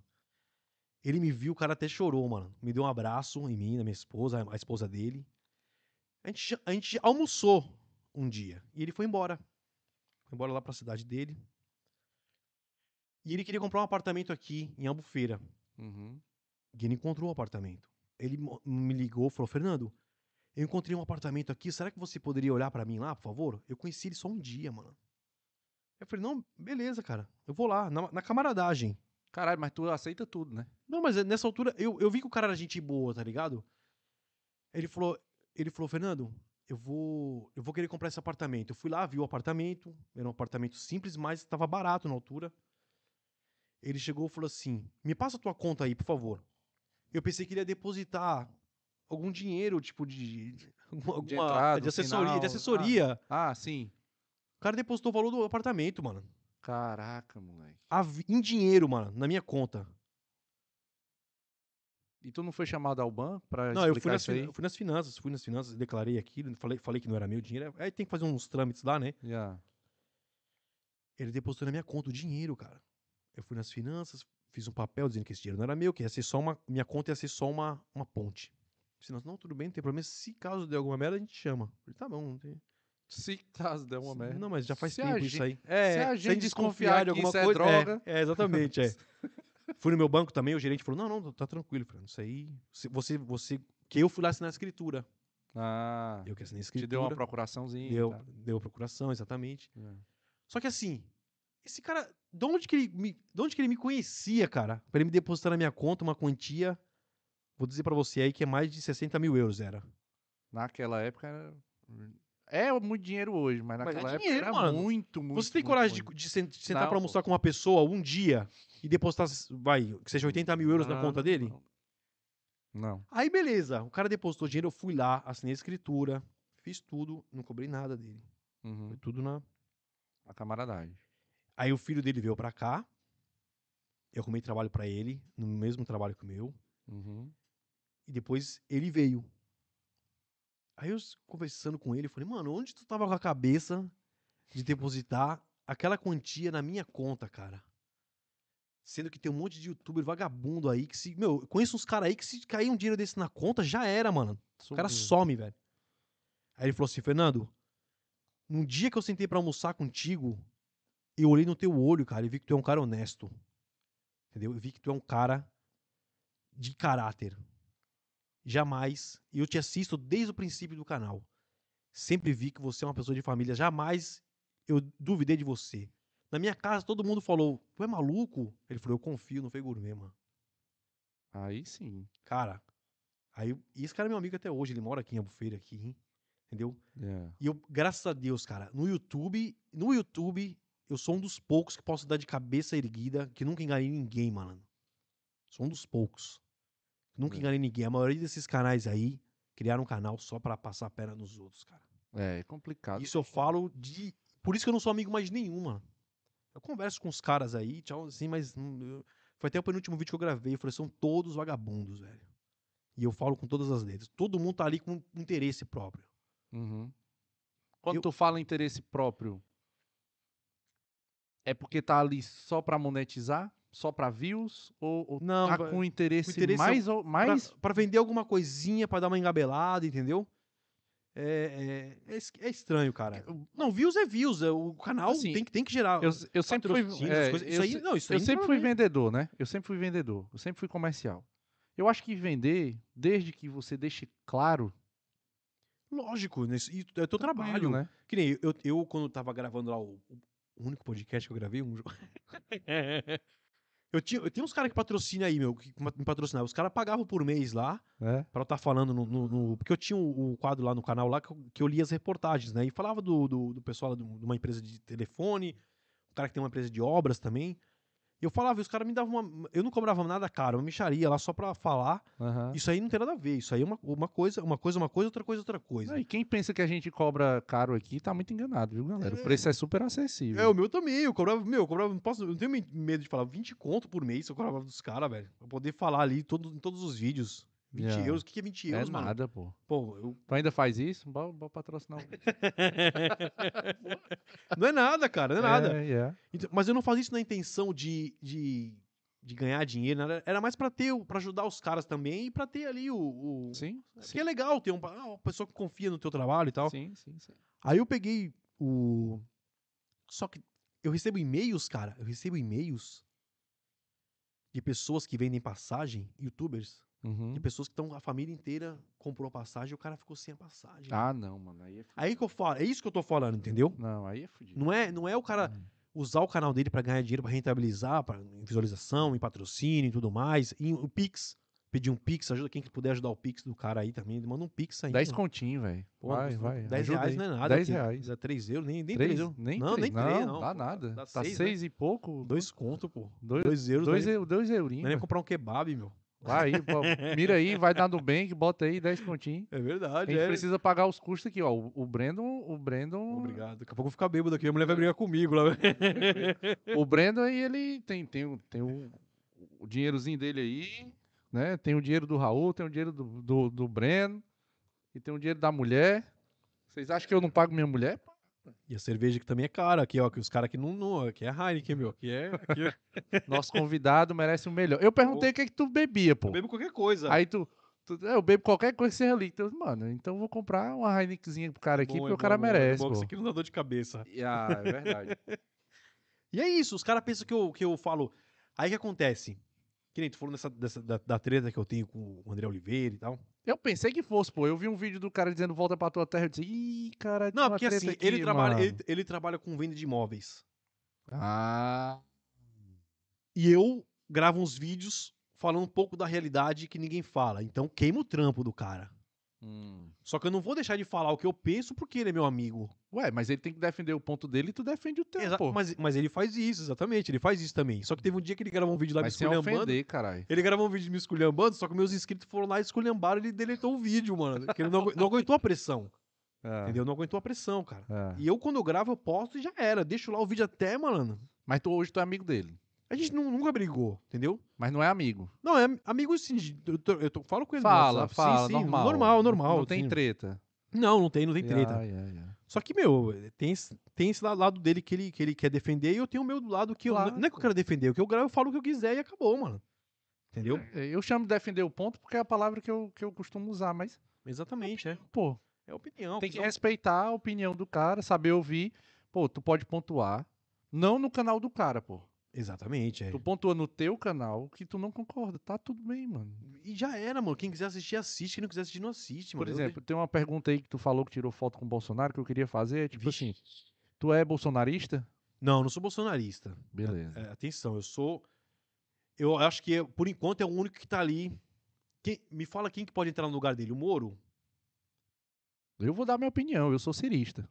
Ele me viu, o cara até chorou, mano. Me deu um abraço em mim, na minha esposa, a esposa dele. A gente, a gente almoçou um dia. E ele foi embora. Foi embora lá pra cidade dele. E ele queria comprar um apartamento aqui, em Albufeira. Uhum. E ele encontrou um apartamento. Ele me ligou e falou: Fernando, eu encontrei um apartamento aqui. Será que você poderia olhar pra mim lá, por favor? Eu conheci ele só um dia, mano. Eu falei: Não, beleza, cara. Eu vou lá, na, na camaradagem. Caralho, mas tu aceita tudo, né? Não, mas é, nessa altura eu, eu vi que o cara era gente boa, tá ligado? Ele falou: Ele falou, Fernando, eu vou, eu vou querer comprar esse apartamento. Eu fui lá, vi o apartamento. Era um apartamento simples, mas estava barato na altura. Ele chegou e falou assim: Me passa a tua conta aí, por favor. Eu pensei que ele ia depositar algum dinheiro, tipo de. de alguma- alguma- entrada, de assessoria. De assessoria. Ah, sim. O cara depositou o valor do apartamento, mano. Caraca, moleque. A Em dinheiro, mano, na minha conta. E tu não foi chamado ao banco pra Não, eu fui, nas, aí? eu fui nas finanças, fui nas finanças, declarei aquilo, falei, falei que não era meu dinheiro. Aí tem que fazer uns trâmites lá, né? Yeah. Ele depositou na minha conta o dinheiro, cara. Eu fui nas finanças, fiz um papel dizendo que esse dinheiro não era meu, que ia ser só uma. Minha conta ia ser só uma, uma ponte. Finanças, não, tudo bem, não tem problema. Se caso der alguma merda, a gente chama. Falei, tá bom, não tem. Se caso der uma merda. Não, mas já faz Se tempo a isso gente- aí. se a gente desconfiar que isso é droga- É, é, exatamente, é. Fui no meu banco também, o gerente falou: não, não, tá tranquilo, Fernando. Isso aí. se Você, você Que eu fui lá assinar a escritura. Ah, Eu que assinei a te escritura. deu uma procuraçãozinha. deu, tal. deu a procuração, exatamente. É. Só que assim, esse cara, de onde que ele me, de onde que ele me conhecia, cara? Pra ele me depositar na minha conta uma quantia, vou dizer pra você aí que é mais de 60 mil euros, era. Naquela época era... É muito dinheiro hoje, mas Mas é naquela época dinheiro, era mano. muito, muito. Você tem muito, coragem de, muito. de de sentar Não, pra pô. almoçar com uma pessoa um dia e depositar, vai, que seja 80 mil euros na Não, conta dele? Não. Não. Aí beleza, o cara depositou dinheiro, eu fui lá, assinei a escritura, fiz tudo, não cobrei nada dele. Uhum. Foi tudo na. Camaradagem. Aí o filho dele veio pra cá, eu arrumei trabalho pra ele, no mesmo trabalho que o meu. Uhum. E depois ele veio. Aí eu conversando com ele, eu falei, mano, onde tu tava com a cabeça de depositar aquela quantia na minha conta, cara? Sendo que tem um monte de youtuber vagabundo aí que se. Meu, eu conheço uns caras aí que se cair um dinheiro desse na conta, já era, mano. O cara some, velho. Aí ele falou assim, Fernando, num dia que eu sentei pra almoçar contigo, eu olhei no teu olho, cara, e vi que tu é um cara honesto. Entendeu? Eu vi que tu é um cara de caráter. Jamais. E eu te assisto desde o princípio do canal. Sempre vi que você é uma pessoa de família. Jamais eu duvidei de você. Na minha casa, todo mundo falou: Tu é maluco? Ele falou: Eu confio no Fei Gourmet, mano. Aí sim. Cara. Aí, e esse cara é meu amigo até hoje. Ele mora aqui em Albufeira, aqui, hein? entendeu? É. E eu, graças a Deus, cara, no YouTube, no YouTube, eu sou um dos poucos que posso dar de cabeça erguida, que nunca enganei ninguém, mano. Sou um dos poucos. Nunca É. enganei ninguém. A maioria desses canais aí criaram um canal só pra passar a perna nos outros, cara. É, é complicado. Isso eu falo de. Por isso que eu não sou amigo mais de nenhum, mano. Eu converso com os caras aí, tchau, assim, mas. hum, Foi até o penúltimo vídeo que eu gravei. Eu falei, são todos vagabundos, velho. E eu falo com todas as letras. Todo mundo tá ali com interesse próprio. Uhum. Quando Eu- tu fala interesse próprio, é porque tá ali só pra monetizar? Só pra views? Ou, ou Não, tá com interesse, interesse é mais, ou, mais pra vender alguma coisinha, pra dar uma engabelada, entendeu? É, é, é é estranho, cara. Não, views é views. é, O canal Assim, tem, que- tem que gerar. Eu, eu sempre fui, é, coisas- eu, aí, não, eu sempre fui vendedor, né? Eu sempre fui vendedor. Eu sempre fui comercial. Eu acho que vender, desde que você deixe claro, Lógico, né, isso- é teu trabalho. né? Que nem eu, eu, quando tava gravando lá o, o único podcast que eu gravei, um eu, tinha, eu uns caras que patrocinam aí, meu, que me patrocinavam. Os caras pagavam por mês lá É. pra eu estar falando no, no- no- Porque eu tinha o, o quadro lá no canal lá que eu, que eu lia as reportagens, né? E falava do, do, do pessoal lá de uma empresa de telefone, o cara que tem uma empresa de obras também. Eu falava, e os caras me davam uma. Eu não cobrava nada caro, uma micharia lá só pra falar. aham. Isso aí não tem nada a ver. Isso aí é uma, uma coisa, uma coisa, uma coisa, outra coisa, outra coisa. Não, E quem pensa que a gente cobra caro aqui tá muito enganado, viu, galera? O preço é super acessível. É, o meu também. Eu cobrava, meu, eu cobrava, não posso, eu não tenho me- medo de falar 20 conto por mês eu cobrava dos caras, velho. Pra poder falar ali todo, em todos os vídeos. 20 Yeah. euros. O que é 20 é euros, mano? nada, pô. Pô, eu. Tu ainda faz isso? Bora, bora patrocinar o não é nada, cara, não é nada. É, é. Então, mas eu não fazia isso na intenção de, de, de ganhar dinheiro, nada. era mais pra ter, pra ajudar os caras também e pra ter ali o. o... Sim, Que é legal ter um, ah, uma pessoa que confia no teu trabalho e tal. sim, sim, sim. Aí eu peguei o. Só que eu recebo e-mails, cara. Eu recebo e-mails de pessoas que vendem passagem, youtubers, Uhum. de pessoas que estão. A família inteira comprou a passagem e o cara ficou sem a passagem. Ah, não, mano. Aí é fudido. Aí que eu falo, é isso que eu tô falando, entendeu? Não, aí é fudido. Não é, não é o cara Hum. usar o canal dele pra ganhar dinheiro, pra rentabilizar, pra, em visualização, em patrocínio e tudo mais. E o Pix, pedir um Pix, ajuda quem que puder ajudar o Pix do cara aí também. Manda um Pix aí. 10 continho, velho. Vai, vai. 10 ajuda reais aí. não é nada. 10 porque reais. Dá 3 euros, nem, nem 3 Três? euros. Nem não, três. nem 3, não. não. Dá pô, nada. Dá tá 6, 6 e pouco. 2 conto, pô. Dois- 2 euros. Dois, não é- eu, dois não é nem comprar um kebab, meu. Vai aí, mira aí, vai dar no bank, bota aí 10 continhos. É A verdade, gente é. precisa pagar os custos aqui, ó. O, o Brandon, o Brandon, Obrigado. Daqui a pouco eu vou ficar bêbado aqui. A mulher vai brigar comigo lá. o Brandon aí, ele tem, tem, o- tem o, o dinheirozinho dele aí, né? Tem o dinheiro do Raul, tem o dinheiro do, do, do Breno, e tem o dinheiro da mulher. Vocês acham que eu não pago minha mulher? Pô, E a cerveja que também é cara. Aqui, ó. Que os caras aqui não, não. Aqui é Heineken, meu. Aqui é. Aqui é... Nosso convidado merece o melhor. Eu perguntei o que, é que tu bebia, pô. Eu bebo qualquer coisa. Aí tu, tu- é, eu bebo qualquer coisa que seja ali. Então, mano, então eu vou comprar uma Heinekenzinha pro cara aqui, Bom, porque é o cara bom, é merece, É bom, que pô. Isso aqui não dá dor de cabeça. E, Ah, é verdade. E é isso. Os caras pensam que eu, que eu falo. Aí que acontece? Que nem tu falou dessa, dessa, da, da treta que eu tenho com o André Oliveira e tal. Eu pensei que fosse, pô. Eu vi um vídeo do cara dizendo volta pra tua terra. Eu disse, ih, cara, Não, porque assim, aqui, ele, trabalha, mano." ele, ele trabalha com venda de imóveis. Ah. E eu gravo uns vídeos falando um pouco da realidade que ninguém fala. Então queima o trampo do cara. Hum. Só que eu não vou deixar de falar o que eu penso porque ele é meu amigo. Ué, mas ele tem que defender o ponto dele e tu defende o teu, Exa- pô. mas, mas ele faz isso, exatamente. Ele faz isso também. Só que teve um dia que ele gravou um vídeo lá Mas me esculhambando. ofender, caralho. Ele gravou um vídeo me esculhambando, só que meus inscritos foram lá e esculhambaram e ele deletou o vídeo, mano. Porque ele não, não aguentou a pressão. É, Entendeu? Não aguentou a pressão, cara. é. E eu, quando eu gravo, eu posto e já era. Deixo lá o vídeo até, mano. Mas tu, hoje tu é amigo dele. A gente nu- nunca brigou, entendeu? Mas não é amigo. Não, é amigo sim. Eu, tô- eu tô- falo com ele Fala, WhatsApp. fala, sim, sim, normal. Normal, normal. Não tem treta. Não, não tem, não tem treta. Ya, ya, ya. Só que, meu, tem, esse- tem esse la- lado dele que ele, que ele quer defender e eu tenho o meu do lado que eu. Claro, Não é que eu quero defender, o que eu gravo eu falo o que eu quiser e acabou, mano. Entendeu? É, Eu chamo de defender o ponto porque é a palavra que eu, que eu costumo usar, mas, Exatamente, é. pô, É opinião. tem que opinião. respeitar a opinião do cara, saber ouvir. Pô, tu pode pontuar. Não no canal do cara, pô. Exatamente, é. Tu pontua no teu canal que tu não concorda. Tá tudo bem, mano. E já era, mano. Quem quiser assistir, assiste. Quem não quiser assistir, não assiste, Por mano. Eu exemplo, tem uma pergunta aí que tu falou que tirou foto com o Bolsonaro que eu queria fazer. é Tipo Vixe. assim, tu é bolsonarista? Não, eu não sou bolsonarista. Beleza. É, atenção, eu sou. Eu acho que, por enquanto, é o único que tá ali. Quem... Me fala quem que pode entrar no lugar dele. O Moro? Eu vou dar minha opinião, eu sou cirista.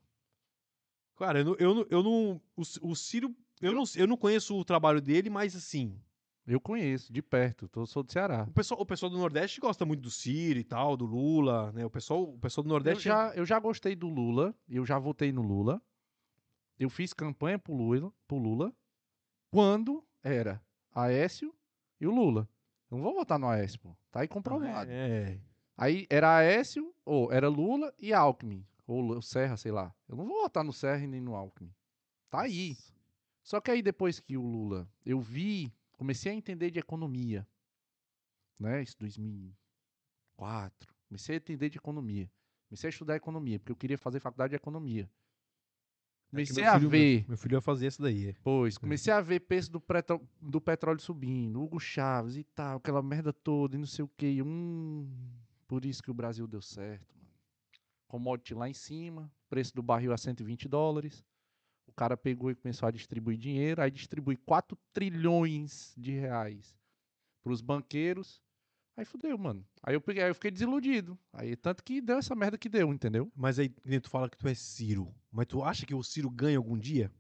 Cara, eu não. Eu não, eu não o, o Ciro. Eu não, eu não conheço o trabalho dele, mas assim. Eu conheço, de perto, tô, sou do Ceará. O pessoal, o pessoal do Nordeste gosta muito do Ciro e tal, do Lula, né? O pessoal, o pessoal do Eu Nordeste. já, eu já gostei do Lula, eu já votei no Lula. Eu fiz campanha pro Lula, pro Lula quando era Aécio e o Lula. Eu não vou votar no Aécio, pô. Tá aí comprovado. É. Aí era Aécio, ou era Lula e Alckmin. Ou Serra, sei lá. Eu não vou votar no Serra e nem no Alckmin. Tá aí. Só que aí depois que o Lula, eu vi, comecei a entender de economia. Né? Isso 2004. Comecei a entender de economia. Comecei a estudar economia, porque eu queria fazer faculdade de economia. É Comecei meu a filho- ver, Meu, meu filho ia fazer isso daí. é. pois, comecei a ver preço do, do petróleo subindo, Hugo Chaves e tal, aquela merda toda e não sei o que. Hum, por isso que o Brasil deu certo, mano. Commodity lá em cima, preço do barril a 120 dólares. O cara pegou e começou a distribuir dinheiro, aí distribui 4 trilhões de reais pros banqueiros. Aí fudeu, mano. Aí eu, peguei, aí eu fiquei desiludido. Aí tanto que deu essa merda que deu, entendeu? Mas aí tu fala que tu é Ciro. Mas tu acha que o Ciro ganha algum dia?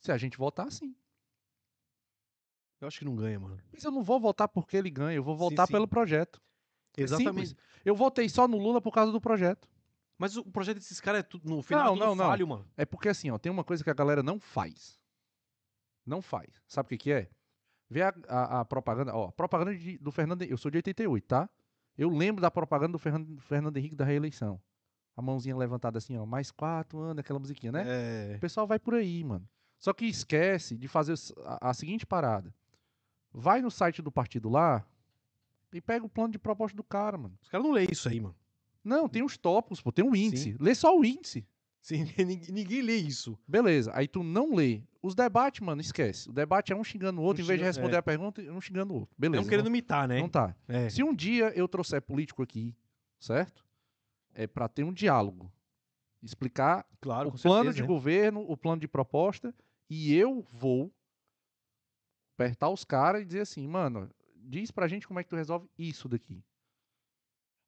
Se a gente votar, sim. Eu acho que não ganha, mano. Mas eu não vou votar porque ele ganha, eu vou Sim, votar sim. pelo projeto. É Exatamente. simples. Eu votei só no Lula por causa do projeto. Mas o projeto desses caras é tudo, no final Não, é não, não. falho, mano. É porque assim, ó, tem uma coisa que a galera não faz. Não faz. Sabe o que, que é? Vê a, a- a propaganda, ó, propaganda de- do Fernando, eu sou de 88, tá? Eu lembro da propaganda do Fernando, Fernando Henrique da reeleição. A mãozinha levantada assim, ó, mais quatro anos, aquela musiquinha, né? É. O pessoal vai por aí, mano. Só que esquece de fazer a, a seguinte parada. Vai no site do partido lá e pega o plano de proposta do cara, mano. Os caras não leem isso aí, mano. Não, tem os tópicos, pô, tem um índice. Lê só o índice. Sim, ninguém, lê isso. Beleza, aí tu não lê. Os debates, mano, esquece. O debate é um xingando o outro, Um em vez de responder é. a pergunta, um xingando o outro. Beleza. não querendo imitar, né? não, tá. É. Se um dia eu trouxer político aqui, certo? É pra ter um diálogo. Explicar Claro, o plano certeza, de né? governo, o plano de proposta, e eu vou apertar os caras e dizer assim, mano, diz pra gente como é que tu resolve isso daqui.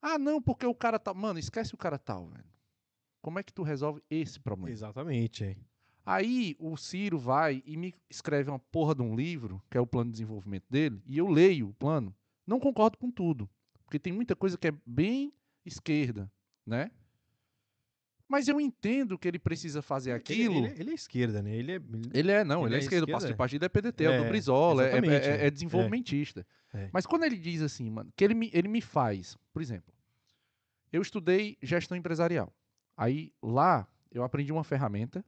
Ah, não, porque o cara tá. Mano, esquece o cara tal, velho. Como é que tu resolve esse problema? Exatamente, é. Aí o Ciro vai e me escreve uma porra de um livro, que é o plano de desenvolvimento dele, e eu leio o plano. Não concordo com tudo, porque tem muita coisa que é bem esquerda, né? Mas eu entendo que ele precisa fazer aquilo. Ele, ele, ele é esquerda, né? Ele é. ele- é, não, Ele é é esquerda. O esquerda, partido, é. partido é PDT, é, o do É, Brizola, é, é- exatamente, é- é. é desenvolvimentista. Mas quando ele diz assim, mano, que ele me, ele me faz, por exemplo, eu estudei gestão empresarial. Aí lá eu aprendi uma ferramenta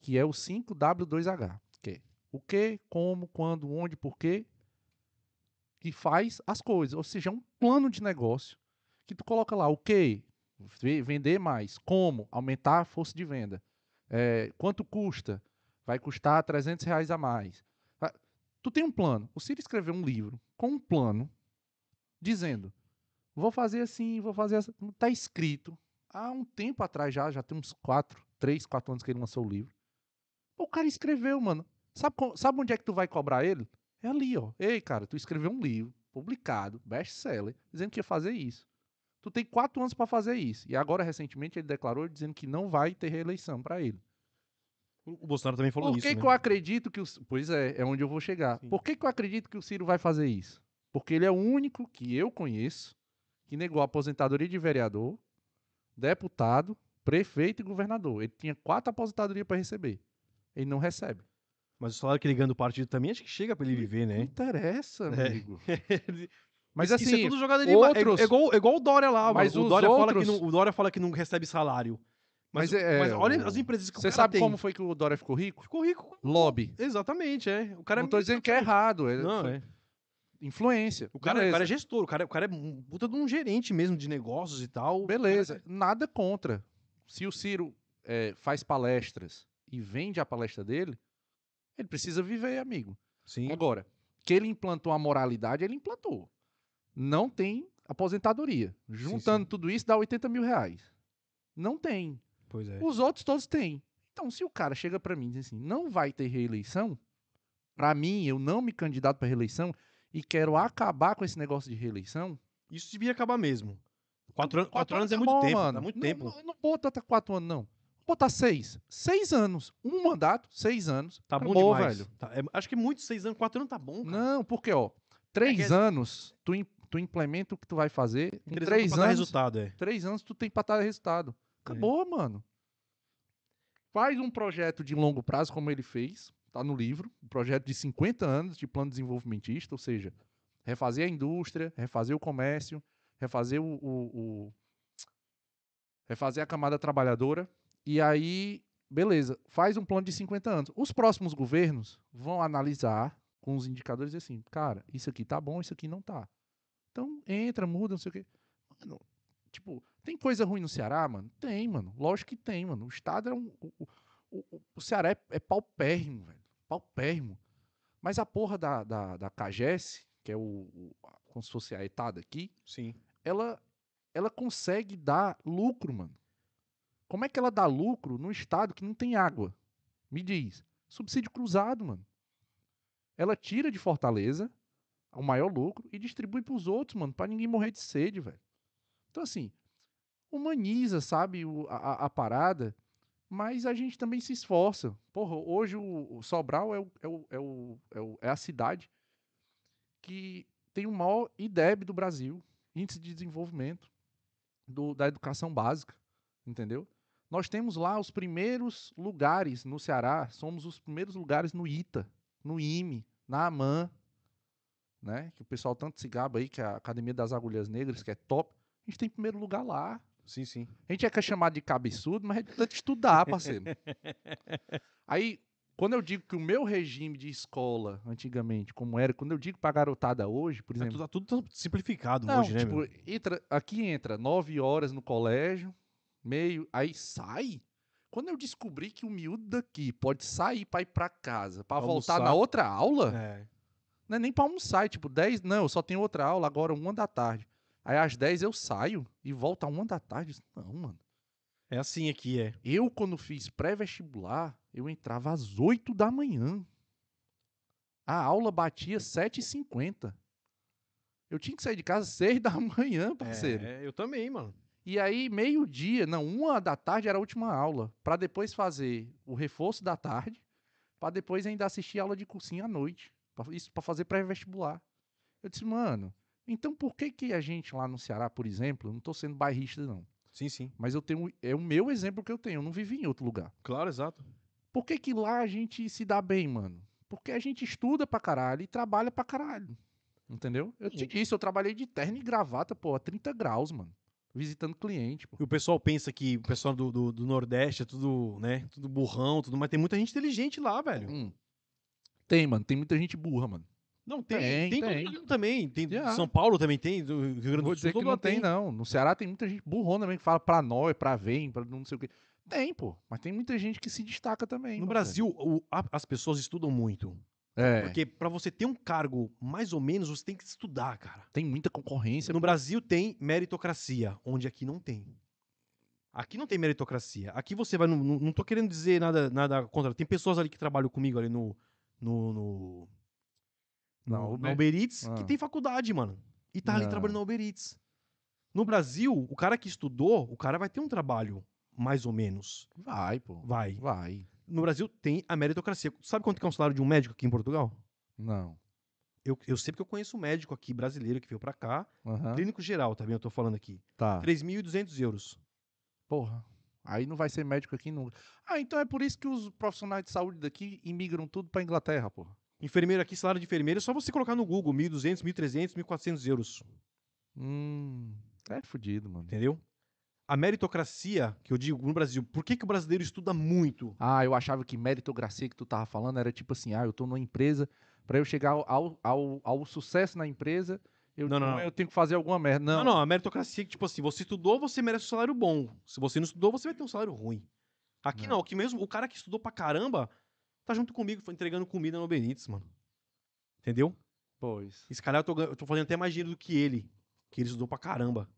que é o 5W2H, que é o que, como, quando, onde, porquê, que faz as coisas. Ou seja, é um plano de negócio que tu coloca lá o que, vender mais, como, aumentar a força de venda, é, quanto custa, vai custar 300 reais a mais. Ah, Tu tem um plano. O Ciro escreveu um livro com um plano, dizendo: vou fazer assim, vou fazer assim. Tá escrito. Há um tempo atrás já, já tem uns quatro, três, quatro anos que ele lançou o livro. O cara escreveu, mano. Sabe, sabe onde é que tu vai cobrar ele? É ali, ó. Ei, cara, tu escreveu um livro, publicado, best-seller, dizendo que ia fazer isso. Tu tem quatro anos pra fazer isso. E agora, recentemente, ele declarou dizendo que não vai ter reeleição pra ele. O Bolsonaro também falou Por isso. que, né? que eu acredito que o. Pois é, é onde eu vou chegar. Sim. Por que, que eu acredito que o Ciro vai fazer isso? Porque ele é o único que eu conheço que negou a aposentadoria de vereador, deputado, prefeito e governador. Ele tinha quatro aposentadorias para receber. Ele não recebe. Mas o salário que ele ganha do partido também acho que chega pra ele viver, Não né? interessa, É. amigo. Mas Mas isso é assim, tudo jogada de ma- outros- é, é igual, é igual o Dória lá, Mas. O Dória, fala que outros- não, o Dória fala que não recebe salário. Mas, Mas é- mas olha as empresas que o você sabe tem. como foi que o Dória ficou rico? Ficou rico. Lobby. Exatamente, é. O cara não é tô dizendo que é errado. É Não, é. influência. O cara, o cara é gestor, o cara, o cara é um puta de um gerente mesmo de negócios e tal. Beleza, nada contra. Se o Ciro é, faz palestras e vende a palestra dele, ele precisa viver, amigo. Sim. Agora, que ele implantou a moralidade, ele implantou. Não tem aposentadoria. Juntando sim. tudo isso, dá 80 mil reais. Não tem. Pois é. Os outros todos têm. Então, se o cara chega pra mim e diz assim, não vai ter reeleição, pra mim, eu não me candidato pra reeleição e quero acabar com esse negócio de reeleição, Isso devia acabar mesmo. Quatro, anos, quatro anos é tá muito bom, tempo. mano. Dá muito não, tempo. Não, não bota até quatro anos, não. Vou botar seis. Seis anos. Um mandato, seis anos. Tá bom Acabou, demais. velho. Tá, é- acho que muito, seis anos, quatro anos tá bom, cara. Não, porque, ó, três que é- anos, tu, tu implementa o que tu vai fazer. Em Três anos, resultado, é. três anos tu tem pra dar resultado. Acabou, mano. Faz um projeto de longo prazo, como ele fez, tá no livro. Um projeto de 50 anos de plano desenvolvimentista, ou seja, refazer a indústria, refazer o comércio, refazer o, o- o- refazer a camada trabalhadora. E aí, beleza, faz um plano de 50 anos. Os próximos governos vão analisar com os indicadores e assim, cara, isso aqui tá bom, isso aqui não tá. Então, entra, muda, não sei o quê. Mano, tipo, tem coisa ruim no Ceará, mano? Tem, mano. Lógico que tem, mano. O estado é um. O, o- o- Ceará é, é paupérrimo, velho. Paupérrimo. Mas a porra da, da, da CAGES, que é o, o- como se fosse a etada aqui, Sim. ela, ela consegue dar lucro, mano. Como é que ela dá lucro num estado que não tem água? Me diz. Subsídio cruzado, mano. Ela tira de Fortaleza o maior lucro e distribui pros outros, mano, pra ninguém morrer de sede, velho. Então, assim, humaniza, sabe, o- a, a- parada, mas a gente também se esforça. Porra, hoje o, o Sobral é, o, é, o, é, é, é a cidade que tem o maior IDEB do Brasil, Índice de Desenvolvimento do- da Educação Básica, entendeu? Nós temos lá os primeiros lugares no Ceará, somos os primeiros lugares no ITA, no IME, na AMAN, né? Que o pessoal tanto se gaba aí, que é a Academia das Agulhas Negras, que é top. A gente tem primeiro lugar lá. Sim, sim. A gente é que é chamado de cabeçudo, mas é de estudar, parceiro. Aí, quando eu digo que o meu regime de escola, antigamente, como era, quando eu digo pra garotada hoje, por Tá exemplo. tudo, tá tudo simplificado Não, hoje, né, tipo, meu? entra, aqui entra nove horas no colégio, meio, aí sai. Quando eu descobri que o miúdo daqui pode sair pra ir pra casa, pra Pra voltar almoçar. na outra aula, É. não é nem pra almoçar, é tipo 10, não, eu só tenho outra aula agora, uma da tarde. Aí às 10 eu saio e volto a uma da tarde. Não, mano. É assim aqui, é. Eu, quando fiz pré-vestibular, eu entrava às 8 da manhã. A aula batia 7h50. Eu tinha que sair de casa às 6 da manhã, parceiro. É, eu também, mano. E aí, meio-dia, não, uma da tarde era a última aula. Pra depois fazer o reforço da tarde. Pra depois ainda assistir aula de cursinho à noite. Isso pra fazer pré-vestibular. Eu disse, mano, então por que que a gente lá no Ceará, por exemplo, eu não tô sendo bairrista, não. Sim, sim. Mas eu tenho. É o meu exemplo que eu tenho. Eu não vivi em outro lugar. Claro, exato. Por que, que lá a gente se dá bem, mano? Porque a gente estuda pra caralho e trabalha pra caralho. Entendeu? Eu te disse, eu trabalhei de terno e gravata, pô, a 30 graus, mano. Visitando cliente, pô. E o pessoal pensa que o pessoal do, do, do Nordeste é tudo, né? Tudo burrão, tudo, mas tem muita gente inteligente lá, velho. Hum. Tem, mano. Tem muita gente burra, mano. Não, tem. Tem, Tem, tem. também. Tem Já. São Paulo também tem, do Rio Grande Não vou do Sul, dizer que não tem, não. No Ceará tem muita gente burrona também que fala pra nós, pra vem, pra não sei o quê. Tem, pô. Mas tem muita gente que se destaca também. No. Brasil, o- a- as pessoas estudam muito. É, Porque pra você ter um cargo mais ou menos, você tem que estudar, cara. tem muita concorrência. No Brasil tem meritocracia, onde aqui não tem. Aqui não tem meritocracia. Aqui você vai. no- no- não tô querendo dizer nada, nada contra. Tem pessoas ali que trabalham comigo ali no. No. no Na no- Uber? na Uber Eats, Ah. que tem faculdade, mano. E tá ali Ah. trabalhando na Uber Eats. No Brasil, o cara que estudou, o cara vai ter um trabalho, mais ou menos. Vai, pô. Vai. Vai. No Brasil tem a meritocracia. Sabe quanto que é um salário de um médico aqui em Portugal? Não. Eu, eu sei porque eu conheço um médico aqui brasileiro que veio pra cá. Aham. Clínico geral, tá vendo? Eu tô falando aqui. Tá. 3.200 euros. Porra. Aí não vai ser médico aqui nunca. Ah, então é por isso que os profissionais de saúde daqui imigram tudo pra Inglaterra, porra. Enfermeiro aqui, salário de enfermeiro, é só você colocar no Google 1.200, 1.300, 1.400 euros. Hum. É fudido, mano. Entendeu? A meritocracia, que eu digo no Brasil, por que, que o brasileiro estuda muito? Ah, eu achava que meritocracia que tu tava falando era tipo assim, ah, eu tô numa empresa, pra eu chegar ao, ao, ao sucesso na empresa, eu, Não, não, eu não. tenho que fazer alguma merda. Não, Não, não, a meritocracia é que, tipo assim, você estudou, você merece um salário bom. Se você não estudou, você vai ter um salário ruim. Aqui Não. não, aqui mesmo, o cara que estudou pra caramba, tá junto comigo, foi entregando comida no Benítez, mano. Entendeu? Pois. Esse cara eu tô, eu tô fazendo até mais dinheiro do que ele, que ele estudou pra caramba.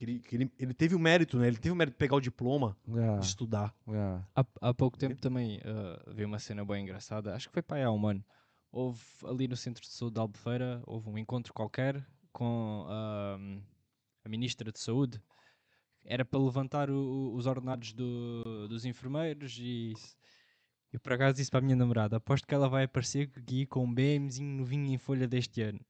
Ele, que ele, ele teve o mérito, né? Ele teve o mérito de pegar o diploma, É, de estudar. é. Há, há pouco tempo também uh, vi uma cena bem engraçada, acho que foi para aí há um ano. Houve ali no Centro de Saúde de Albufeira, houve um encontro qualquer com ahm, a Ministra de Saúde. Era para levantar o- os ordenados do- dos enfermeiros e eu por acaso disse para a minha namorada, aposto que ela vai aparecer aqui com um BMzinho novinho em folha deste ano.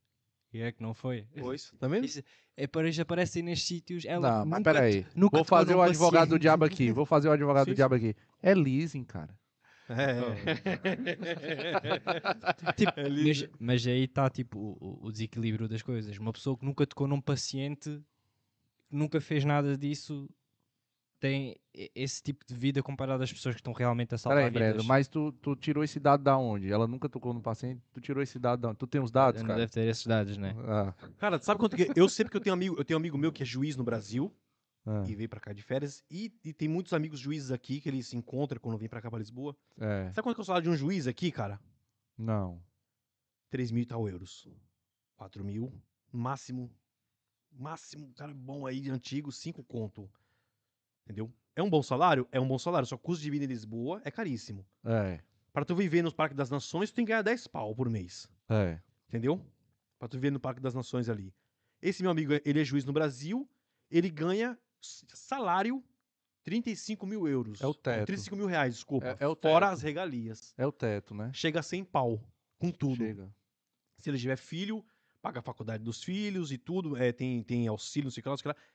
E é que não foi. Pois? Isso, é para eles aparecem nestes sítios. Ela Não, mas nunca peraí. te- nunca Vou fazer o advogado do diabo aqui. Vou fazer o advogado Sim, do diabo aqui. É leasing, cara. É. Tipo, É mas, mas aí está tipo o, o- desequilíbrio das coisas. Uma pessoa que nunca tocou num paciente, nunca fez nada disso, tem esse tipo de vida comparado às pessoas que estão realmente a salvar Peraí, Breno, vidas. mas tu, tu tirou esse dado da onde? Ela nunca tocou no paciente? Tu tirou esse dado da onde? Tu tem os dados, Não cara? deve ter esses dados, né? Ah, Cara, sabe quanto que. Eu sei porque eu tenho amigo, eu tenho um amigo meu que é juiz no Brasil ah, e veio pra cá de férias. E, e tem muitos amigos juízes aqui que ele se encontra quando vem pra cá pra Lisboa. é. Sabe quanto que é o salário de um juiz aqui, cara? Não. 3 mil e tal euros. 4 mil. Máximo. Máximo, cara bom aí, antigo, 5 conto. Entendeu? É um bom salário? É um bom salário. Só que o custo de vida em Lisboa é caríssimo. É. Pra tu viver nos Parques das Nações, tu tem que ganhar 10 pau por mês. É. Entendeu? Pra tu viver no Parque das Nações ali. Esse meu amigo, ele é juiz no Brasil, ele ganha salário 35 mil euros. É o teto. 35 mil reais, desculpa. É- é o Fora teto. as regalias. É o teto, né? Chega 100 pau, com tudo. Chega. Se ele tiver filho, paga a faculdade dos filhos e tudo, é, tem, tem auxílio, não sei o que lá, não sei o que lá.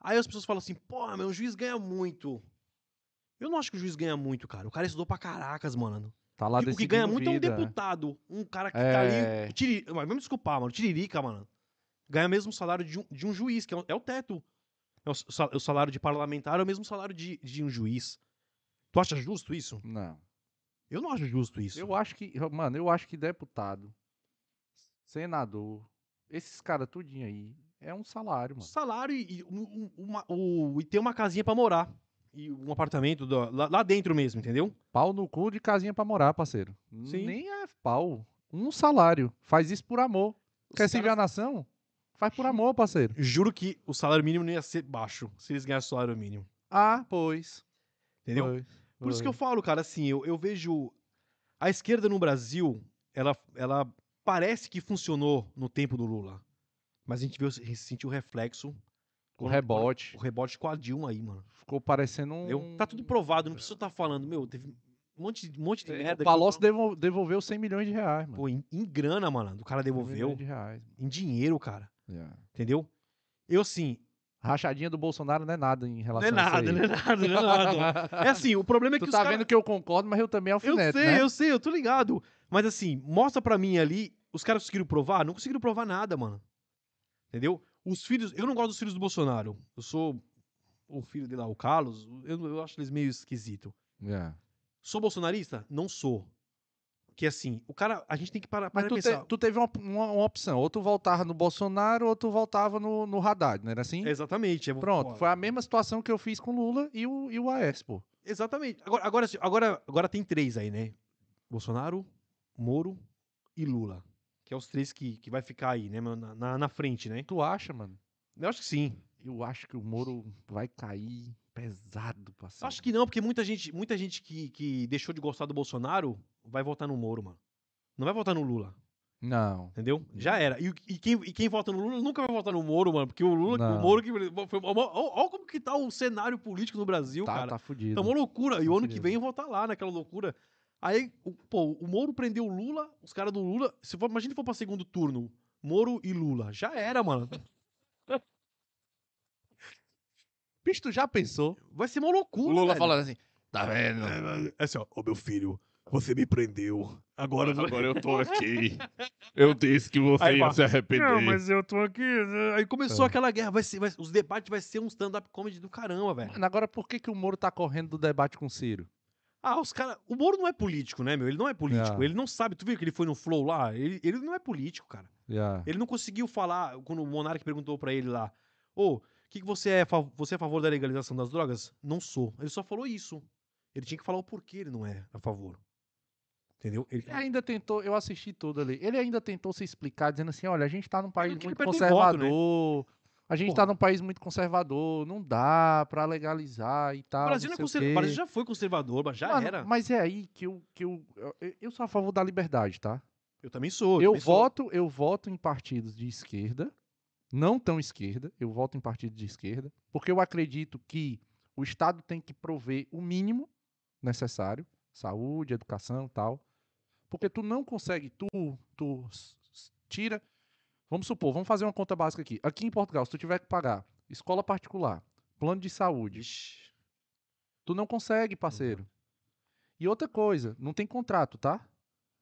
Aí as pessoas falam assim, pô, meu juiz ganha muito. Eu não acho que o juiz ganha muito, cara. O cara estudou pra caracas, mano. Tá lá E o que ganha muito é um deputado. Um cara que tá É. ali. Tiri... Mas vamos desculpar, mano. Tiririca, mano. Ganha o mesmo salário de um, de um juiz, que é o, é o teto. É o, sa- o salário de parlamentar é o mesmo salário de, de um juiz. Tu acha justo isso? Não. Eu não acho justo isso. Eu acho que, mano, eu acho que deputado, senador, esses caras tudinho aí, é um salário, mano. Salário e, um- um- uma- e ter uma casinha pra morar. E um apartamento do- lá, lá dentro mesmo, entendeu? Pau no cu de casinha pra morar, parceiro. Sim. Nem é pau. Um salário. Faz isso por amor. Quer Os servir caras- a nação? Faz por amor, parceiro. Juro que o salário mínimo não ia ser baixo se eles ganhassem salário mínimo. Ah, pois. Entendeu? Pois, Por isso que eu pois. falo, cara, assim, eu, eu vejo. A esquerda no Brasil, ela, ela parece que funcionou no tempo do Lula. Mas a gente viu, sentiu o reflexo. O rebote. O rebote com a Dilma aí, mano. Ficou parecendo um. Entendeu? Tá tudo provado, não precisa estar falando. Meu, teve um monte, de- um monte de É, merda. O Palocci eu- devol- devolveu 100 milhões de reais, mano. Pô, em, em grana, mano. O cara 100 devolveu. milhões de reais. Em dinheiro, cara. Yeah. Entendeu? Eu, assim. Rachadinha do Bolsonaro não é nada em Não relação é nada, a isso não é nada, não é nada. É assim, o problema é que tu os tá cara- vendo que eu concordo, mas eu também Eu alfineto, sei, né? eu sei, eu tô ligado. Mas assim, mostra pra mim ali, os caras conseguiram provar? Não conseguiram provar nada, mano. Entendeu? Os filhos, eu não gosto dos filhos do Bolsonaro. Eu sou o filho dele lá, o Carlos, eu, eu acho eles meio esquisito. Yeah. Sou bolsonarista? Não sou. Porque assim, o cara, a gente tem que parar Mas para tu, pensar. te- tu teve uma, uma- uma opção. Ou tu voltava no Bolsonaro, ou tu voltava no, no Haddad, não era assim? Exatamente. vou- Pronto, foi a mesma situação que eu fiz com o Lula e o, e o AS, pô. Exatamente. Agora, agora, assim, agora, agora tem três aí, né? Bolsonaro, Moro e Lula. Que é os três que, que vai ficar aí, né, na, na, na frente, né? Tu acha, mano? Eu acho que sim. Eu acho que o Moro vai cair pesado, parceiro. Acho que não, porque muita gente, muita gente que, que deixou de gostar do Bolsonaro vai votar no Moro, mano. Não vai votar no Lula, Não. entendeu? Já era. E, e quem, e quem vota no Lula nunca vai votar no Moro, mano. Porque o Lula, Não. o Moro que. Foi, olha como que tá o cenário político no Brasil, Tá, cara. tá fudido. Tá uma loucura. E o ano que vem eu vou estar lá naquela loucura. Aí, o, pô, o Moro prendeu o Lula, os caras do Lula. Se for, imagina se for pra segundo turno. Moro e Lula. Já era, mano. Bicho, tu já pensou? Vai ser uma loucura. O Lula velho. falando assim, tá vendo? É assim, ó, ô meu filho, você me prendeu. Agora, Agora eu tô aqui. Eu disse que você Aí ia se arrepender. Não, mas eu tô aqui. né? Aí começou É. aquela guerra. Vai ser, vai- os debates vai ser um stand-up comedy do caramba, velho. Agora por que, que o Moro tá correndo do debate com o Ciro? Ah, os caras. O Moro não é político, né, meu? Ele não é político. É. Ele não sabe. Tu viu que ele foi no Flow lá? Ele, ele não é político, cara. Yeah. Ele não conseguiu falar. Quando o Monark perguntou pra ele lá: Ô, o que, que você é? Você é a favor da legalização das drogas? Não sou. Ele só falou isso. Ele tinha que falar o porquê ele não é a favor. Entendeu? Ele, ainda tentou, eu assisti tudo ali. Ele ainda tentou se explicar, dizendo assim: olha, a gente tá num país muito perdeu voto, né? conservador. A gente Porra. tá num país muito conservador, não dá pra legalizar e tal. o Brasil, não é sei o Brasil já foi conservador, mas já Mano, era. Mas é aí que eu, que eu, eu. Eu sou a favor da liberdade, tá? Eu também sou. Eu também sou. voto, eu voto em partidos de esquerda, não tão esquerda, eu voto em partidos de esquerda, porque eu acredito que o Estado tem que prover o mínimo necessário, saúde, educação e tal. Porque tu não consegue, tu, tu tira. Vamos supor, vamos fazer uma conta básica aqui. Aqui em Portugal, se tu tiver que pagar escola particular, plano de saúde, Ixi. Tu não consegue, parceiro. E outra coisa, não tem contrato, tá?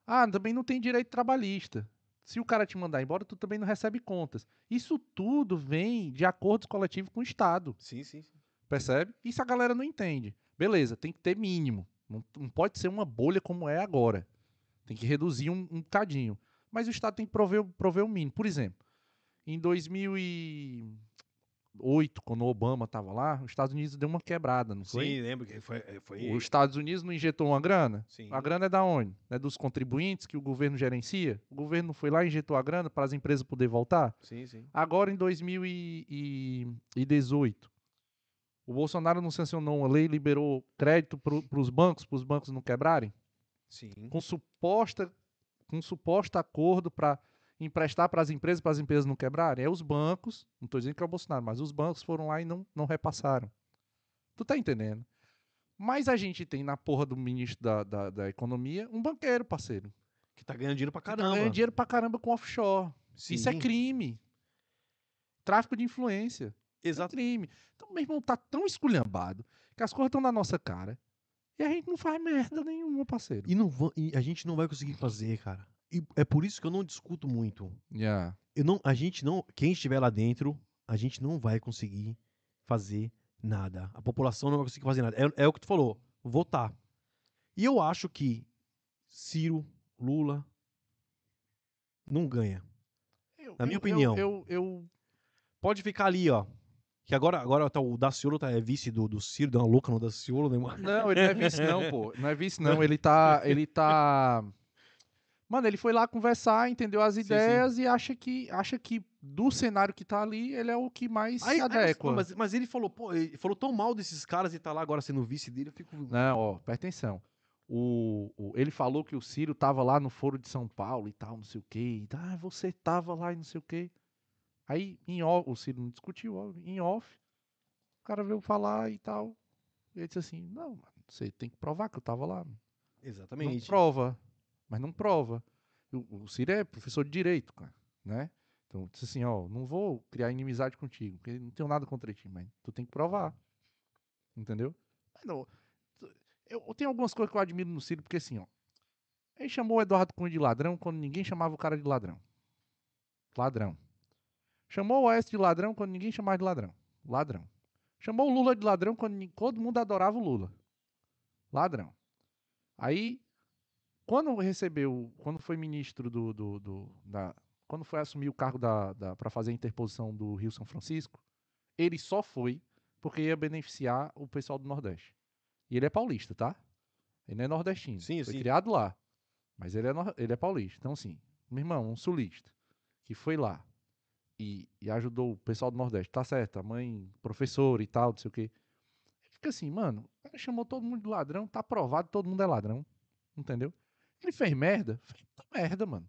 Ah, também não tem direito trabalhista. Se o cara te mandar embora, tu também não recebe contas. Isso tudo vem de acordos coletivos com o Estado, Sim, sim, sim. percebe? Isso a galera não entende. Beleza, tem que ter mínimo. Não, não pode ser uma bolha como é agora. Tem que reduzir um, um cadinho. Mas o Estado tem que prover, o- prover o mínimo. Por exemplo, em 2008, quando o Obama estava lá, os Estados Unidos deu uma quebrada, não foi? Sim, lembro que foi. é, foi... Os Estados Unidos não injetou uma grana? Sim. A grana é da onde? É dos contribuintes que o governo gerencia? O governo foi lá e injetou a grana para as empresas poderem voltar? Sim, sim. Agora, em 2018, o Bolsonaro não sancionou uma lei liberou crédito para os bancos, para os bancos não quebrarem? Sim. Com suposta com suposto acordo para emprestar para as empresas, para as empresas não quebrarem? É os bancos, não estou dizendo que é o Bolsonaro, mas os bancos foram lá e não, não repassaram. Tu tá entendendo? Mas a gente tem na porra do ministro da, da, da Economia um banqueiro, parceiro. Que tá ganhando dinheiro pra tá caramba. ganhando dinheiro pra caramba com offshore. Isso é Sim. crime. Tráfico de influência. É Exato. crime. Então, meu irmão, tá tão esculhambado que as coisas estão na nossa cara. E a gente não faz merda nenhuma, parceiro. E, não va- e a gente não vai conseguir fazer, cara. E é por isso que eu não discuto muito. Yeah. Eu não, a gente não, quem estiver lá dentro, a gente não vai conseguir fazer nada. A população não vai conseguir fazer nada. É, é o que tu falou, votar. E eu acho que Ciro, Lula não ganha. Eu- Na minha eu- opinião. Eu, eu, Pode ficar ali, ó. Que agora, agora tá, o Daciolo tá, é vice do, do Ciro, deu uma louca no Daciolo, né? mano? Não, ele não é vice, não, pô. Não é vice, não. Ele tá. Ele tá. Mano, ele foi lá conversar, entendeu as sim. ideias e acha que, acha que do cenário que tá ali, ele é o que mais se Aí- aí, adequa. mas, mas ele falou, pô, ele falou tão mal desses caras e tá lá agora sendo vice dele, eu fico. Não, ó, presta atenção. O, o- ele falou que o Ciro tava lá no Foro de São Paulo e tal, não sei o quê. E, ah, você tava lá e não sei o quê. Aí, em off, o Ciro não discutiu, em off, o cara veio falar e tal. E ele disse assim, não, mano, você tem que provar que eu tava lá. Não Exatamente. prova, mas não prova. O, o Ciro é professor de direito, cara, né? Então, disse assim, ó, não vou criar inimizade contigo, porque não tenho nada contra ti, mas tu tem que provar. Entendeu? Mas não, eu, eu tenho algumas coisas que eu admiro no Ciro, porque assim, ó, ele chamou o Eduardo Cunha de ladrão quando ninguém chamava o cara de ladrão. Ladrão. Chamou o Oeste de ladrão quando ninguém chamava de ladrão. Ladrão. Chamou o Lula de ladrão quando todo mundo adorava o Lula. Ladrão. Aí, quando recebeu, quando foi ministro do, do, do- da, quando foi assumir o cargo da, da para fazer a interposição do Rio São Francisco, ele só foi porque ia beneficiar o pessoal do Nordeste. E ele é paulista, tá? Ele não é nordestino. Sim, foi sim. criado lá. Mas ele é, ele é paulista. Então, assim, meu irmão, um sulista que foi lá e, e ajudou o pessoal do Nordeste, tá certo, a mãe, professora e tal, não sei o quê. Fica assim, mano, o cara chamou todo mundo de ladrão, tá provado todo mundo é ladrão. Entendeu? Ele fez merda? Fez merda, mano.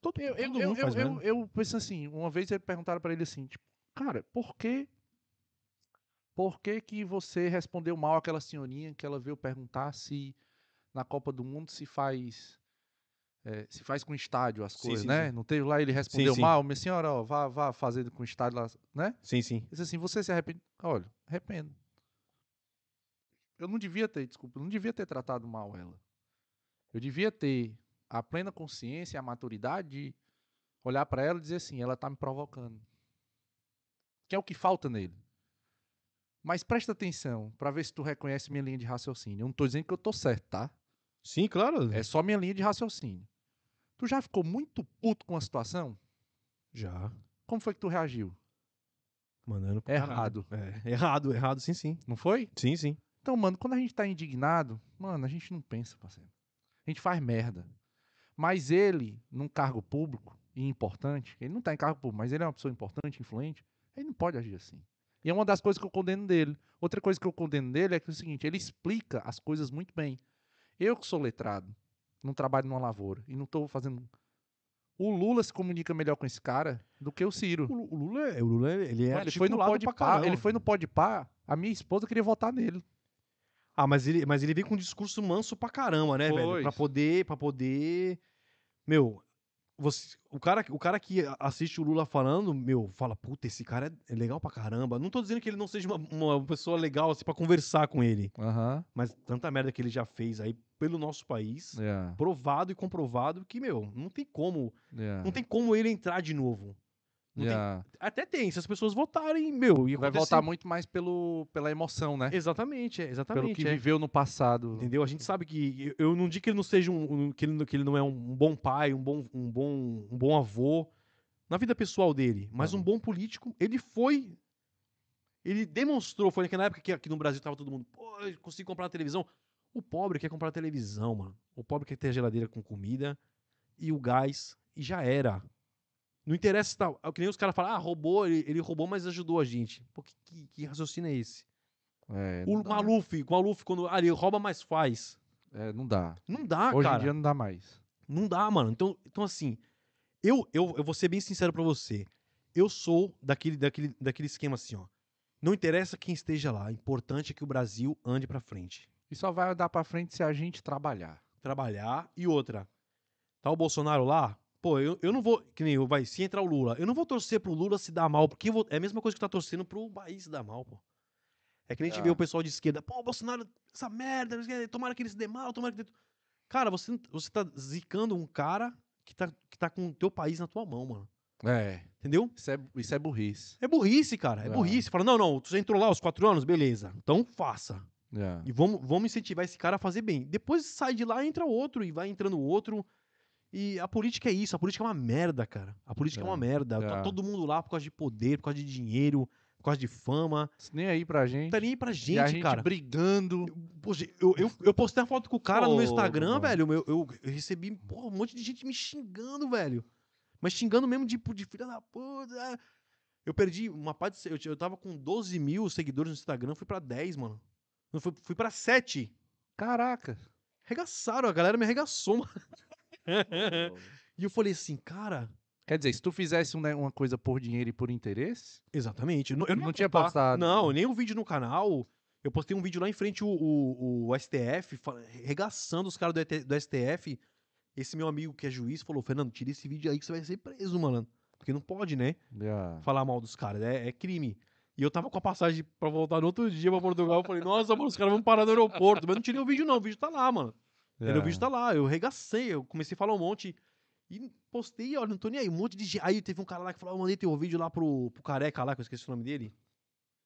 Todo, Eu, eu, todo eu, mundo faz eu, eu, merda. eu penso assim, uma vez eles perguntaram pra ele assim, tipo, cara, por que por que que você respondeu mal aquela senhorinha que ela veio perguntar se na Copa do Mundo se faz eh, se faz com estádio as Sim, coisas, sim, né? sim. Não teve lá, ele respondeu sim. mal, minha senhora, ó, vá, vá fazer com estádio lá, né? Sim, sim. Disse assim, você se arrepende? Olha, arrependo. Eu não devia ter, desculpa, eu não devia ter tratado mal ela. Eu devia ter a plena consciência e a maturidade de olhar pra ela e dizer assim, ela tá me provocando. Que é o que falta nele. Mas presta atenção pra ver se tu reconhece minha linha de raciocínio. Eu não tô dizendo que eu tô certo, tá? Sim, claro. É só minha linha de raciocínio. Tu já ficou muito puto com a situação? Já. Como foi que tu reagiu? Mandando caralho. Errado. É, errado, errado, sim, sim. Não foi? Sim, sim. Então, mano, quando a gente tá indignado, mano, a gente não pensa, parceiro. A gente faz merda. Mas ele, num cargo público e importante, ele não tá em cargo público, mas ele é uma pessoa importante, influente, ele não pode agir assim. E é uma das coisas que eu condeno dele. Outra coisa que eu condeno dele é que é o seguinte, ele explica as coisas muito bem. Eu que sou letrado, não trabalho numa lavoura e não tô fazendo... O Lula se comunica melhor com esse cara do que o Ciro. O, Lu- o Lula, é- o Lula ele é Mano, ele foi no caramba. ele foi no pode pá, a minha esposa queria votar nele. Ah, mas ele, mas ele veio com um discurso manso pra caramba, né, velho? Pois. Pra poder, pra poder... Meu, você, o, cara, o cara que assiste o Lula falando, meu, fala, puta, esse cara é legal pra caramba. Não tô dizendo que ele não seja uma, uma pessoa legal, assim, pra conversar com ele. Mas tanta merda que ele já fez aí pelo nosso país, Yeah, provado e comprovado que, meu, não tem como, yeah, não tem como ele entrar de novo. Não tem- yeah. até tem, se as pessoas votarem, meu, Vai voltar muito mais pelo, pela emoção, né? Exatamente, é, Pelo exatamente. que é. viveu no passado. Entendeu? A gente sabe que eu não digo que ele não seja um, que, ele, não- que ele não é um bom pai, um bom, um bom, um bom avô na vida pessoal dele, mas um bom político. Ele foi, ele demonstrou, foi naquela época que aqui no Brasil tava todo mundo, pô, eu consigo comprar uma televisão. O pobre quer comprar televisão, mano. O pobre quer ter a geladeira com comida e o gás e já era. Não interessa se tá, é que nem os caras falam, ah, roubou, ele, ele roubou, mas ajudou a gente. Pô, que, que, que raciocínio é esse? É, O dá. Maluf, o Maluf, quando ah, ele rouba, mas faz. É, não dá. Não dá, Hoje cara. em dia não dá mais. Não dá, mano. Então, então assim, eu, eu, eu vou ser bem sincero pra você. Eu sou daquele, daquele, daquele esquema assim, ó. Não interessa quem esteja lá. O importante é que o Brasil ande pra frente. E só vai dar pra frente se a gente trabalhar. Trabalhar. E outra. Tá o Bolsonaro lá? Pô, eu, eu não vou. Que nem eu, vai, se entrar o Lula, eu não vou torcer pro Lula se dar mal, porque vou- é a mesma coisa que tá torcendo pro país se dar mal, pô. É que nem a gente Ah. vê o pessoal de esquerda, pô, Bolsonaro, essa merda, tomara que ele se dê mal, tomara que. ele-" Cara, você, você tá zicando um cara que tá, que tá com o teu país na tua mão, mano. É, Entendeu? isso é, isso é burrice. É burrice, cara. É Ah. burrice. Fala, não, não, tu já entrou lá aos quatro anos, beleza. Então faça. É. E vamos, vamos incentivar esse cara a fazer bem. Depois sai de lá, entra outro, e vai entrando outro. E a política é isso, a política é uma merda, cara. A política é, É, uma merda. Tá é. todo mundo lá por causa de poder, por causa de dinheiro, por causa de fama. Isso nem aí pra Não gente. tá nem aí pra e a gente, gente cara. brigando. Poxa, eu, eu, eu postei a foto com o cara no meu Instagram, mano. velho. Eu, eu, eu recebi porra, um monte de gente me xingando, velho. Mas xingando mesmo de, de filha da puta. Eu perdi uma parte. de- Eu, eu tava com 12 mil seguidores no Instagram, fui pra 10, mano. Fui, fui pra 7. Caraca. Arregaçaram, a galera me arregaçou, mano. e eu falei assim, cara. Quer dizer, se tu fizesse né, uma coisa por dinheiro e por interesse, Exatamente. Eu não, eu Não ia tinha postado. Não, nem um vídeo no canal. Eu postei um vídeo lá em frente o, o, o STF, arregaçando os caras do, do STF. Esse meu amigo que é juiz falou: Fernando, tira esse vídeo aí que você vai ser preso, mano. Porque não pode, né? yeah. Falar mal dos caras. É, é crime. E eu tava com a passagem pra voltar no outro dia pra Portugal. Eu falei, nossa, mano, os caras vão parar no aeroporto. Mas não tirei o vídeo, não. O vídeo tá lá, mano. Entendeu? O vídeo tá lá. Eu regacei. Eu comecei a falar um monte. E postei, olha, não tô nem aí. Um monte de. Aí teve um cara lá que falou: eu mandei teu vídeo lá pro, pro careca lá, que eu esqueci o nome dele.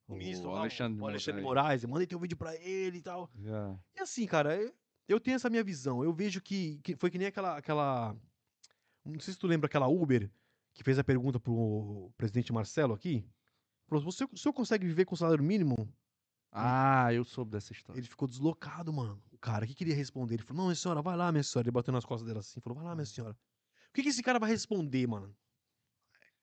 O ministro lá, o Alexandre, o Alexandre Moraes. Moraes. Eu mandei teu vídeo pra ele e tal. Yeah. E assim, cara, eu, eu tenho essa minha visão. Eu vejo que, que foi que nem aquela, aquela. Não sei se tu lembra aquela Uber que fez a pergunta pro presidente Marcelo aqui. Falou: você, o senhor consegue viver com salário mínimo? Ah, eu soube dessa história. Ele ficou deslocado, mano. Cara, o que queria responder? Ele falou, não, minha senhora, vai lá, minha senhora. Ele bateu nas costas dela assim, falou, vai lá, minha senhora. O que, que esse cara vai responder, mano?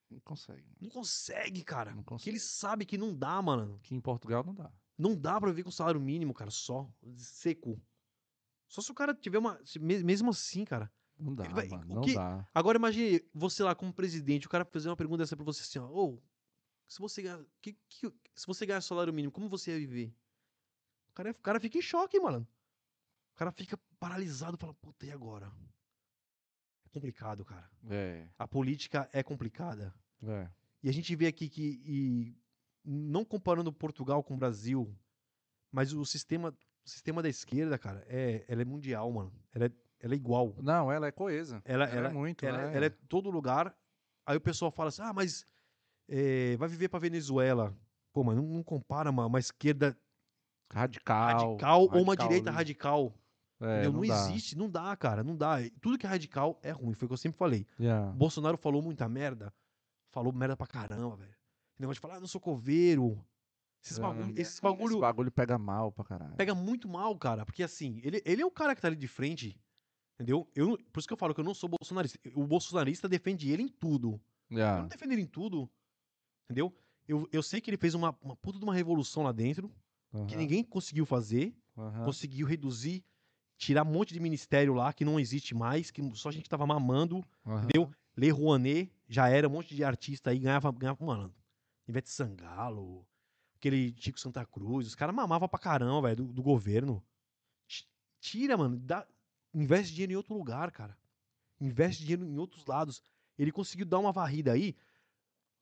Não consegue. Não consegue, cara. Não Porque ele consegue. sabe que não dá, mano. Aqui em Portugal não dá. Não dá pra viver com salário mínimo, cara, só. Seco. Só se o cara tiver uma. Mesmo assim, cara. Não dá, vai- mano. Não que- dá. Agora imagine você lá como presidente, o cara fazer uma pergunta dessa pra você assim, ó. Ô, se você ganhar. que- que- se você ganhar salário mínimo, como você ia viver? O cara, o cara fica em choque, mano. O cara fica paralisado fala, puta, e agora? É complicado, cara. É, A política é complicada. é. E a gente vê aqui que, e não comparando Portugal com o Brasil, mas o sistema, o sistema da esquerda, cara, é, ela é mundial, mano. Ela é, ela é igual. Não, ela é coesa. Ela, Ela, ela, é muito, ela, né? ela é todo lugar. Aí o pessoal fala assim, ah, mas é, vai viver pra Venezuela. Pô, mas não, não compara uma, uma esquerda radical. radical, ou uma direita ali. radical. É? Não, dá. existe, não dá, cara, não dá. Tudo que é radical é ruim, foi o que eu sempre falei. Yeah. Bolsonaro falou muita merda. Falou merda pra caramba, velho. O negócio de falar, ah, não sou coveiro. Esses É. bagulho, esses Esse bagulho bagulho pega mal pra caralho. pega muito mal, cara. Porque assim, ele, ele é o cara que tá ali de frente. Entendeu? Eu, não- por isso que eu falo que eu não sou bolsonarista. O bolsonarista defende ele em tudo. Eu Yeah. não defendo ele em tudo. Entendeu? Eu, eu sei que ele fez uma, uma puta de uma revolução lá dentro. Que Aham, ninguém conseguiu fazer. aham. Conseguiu reduzir, tirar um monte de ministério lá que não existe mais. Que só a gente tava mamando. aham. Entendeu? Lei Rouanet, já era um monte de artista aí, ganhava, ganhava mano, Ivete Sangalo, aquele Chico Santa Cruz, os caras mamavam pra caramba, velho, do, do governo. Ti- Tira, mano, dá, investe dinheiro em outro lugar, cara. Investe dinheiro em outros lados. Ele conseguiu dar uma varrida aí.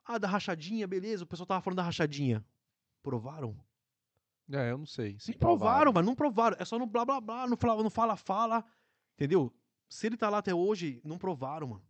Ah, da rachadinha, beleza, o pessoal tava falando da rachadinha. Provaram? É, eu não sei. Se Sim, provaram, mas não provaram. É só no blá blá blá, no fala, no fala, fala. Entendeu? Se ele tá lá até hoje, não provaram, mano.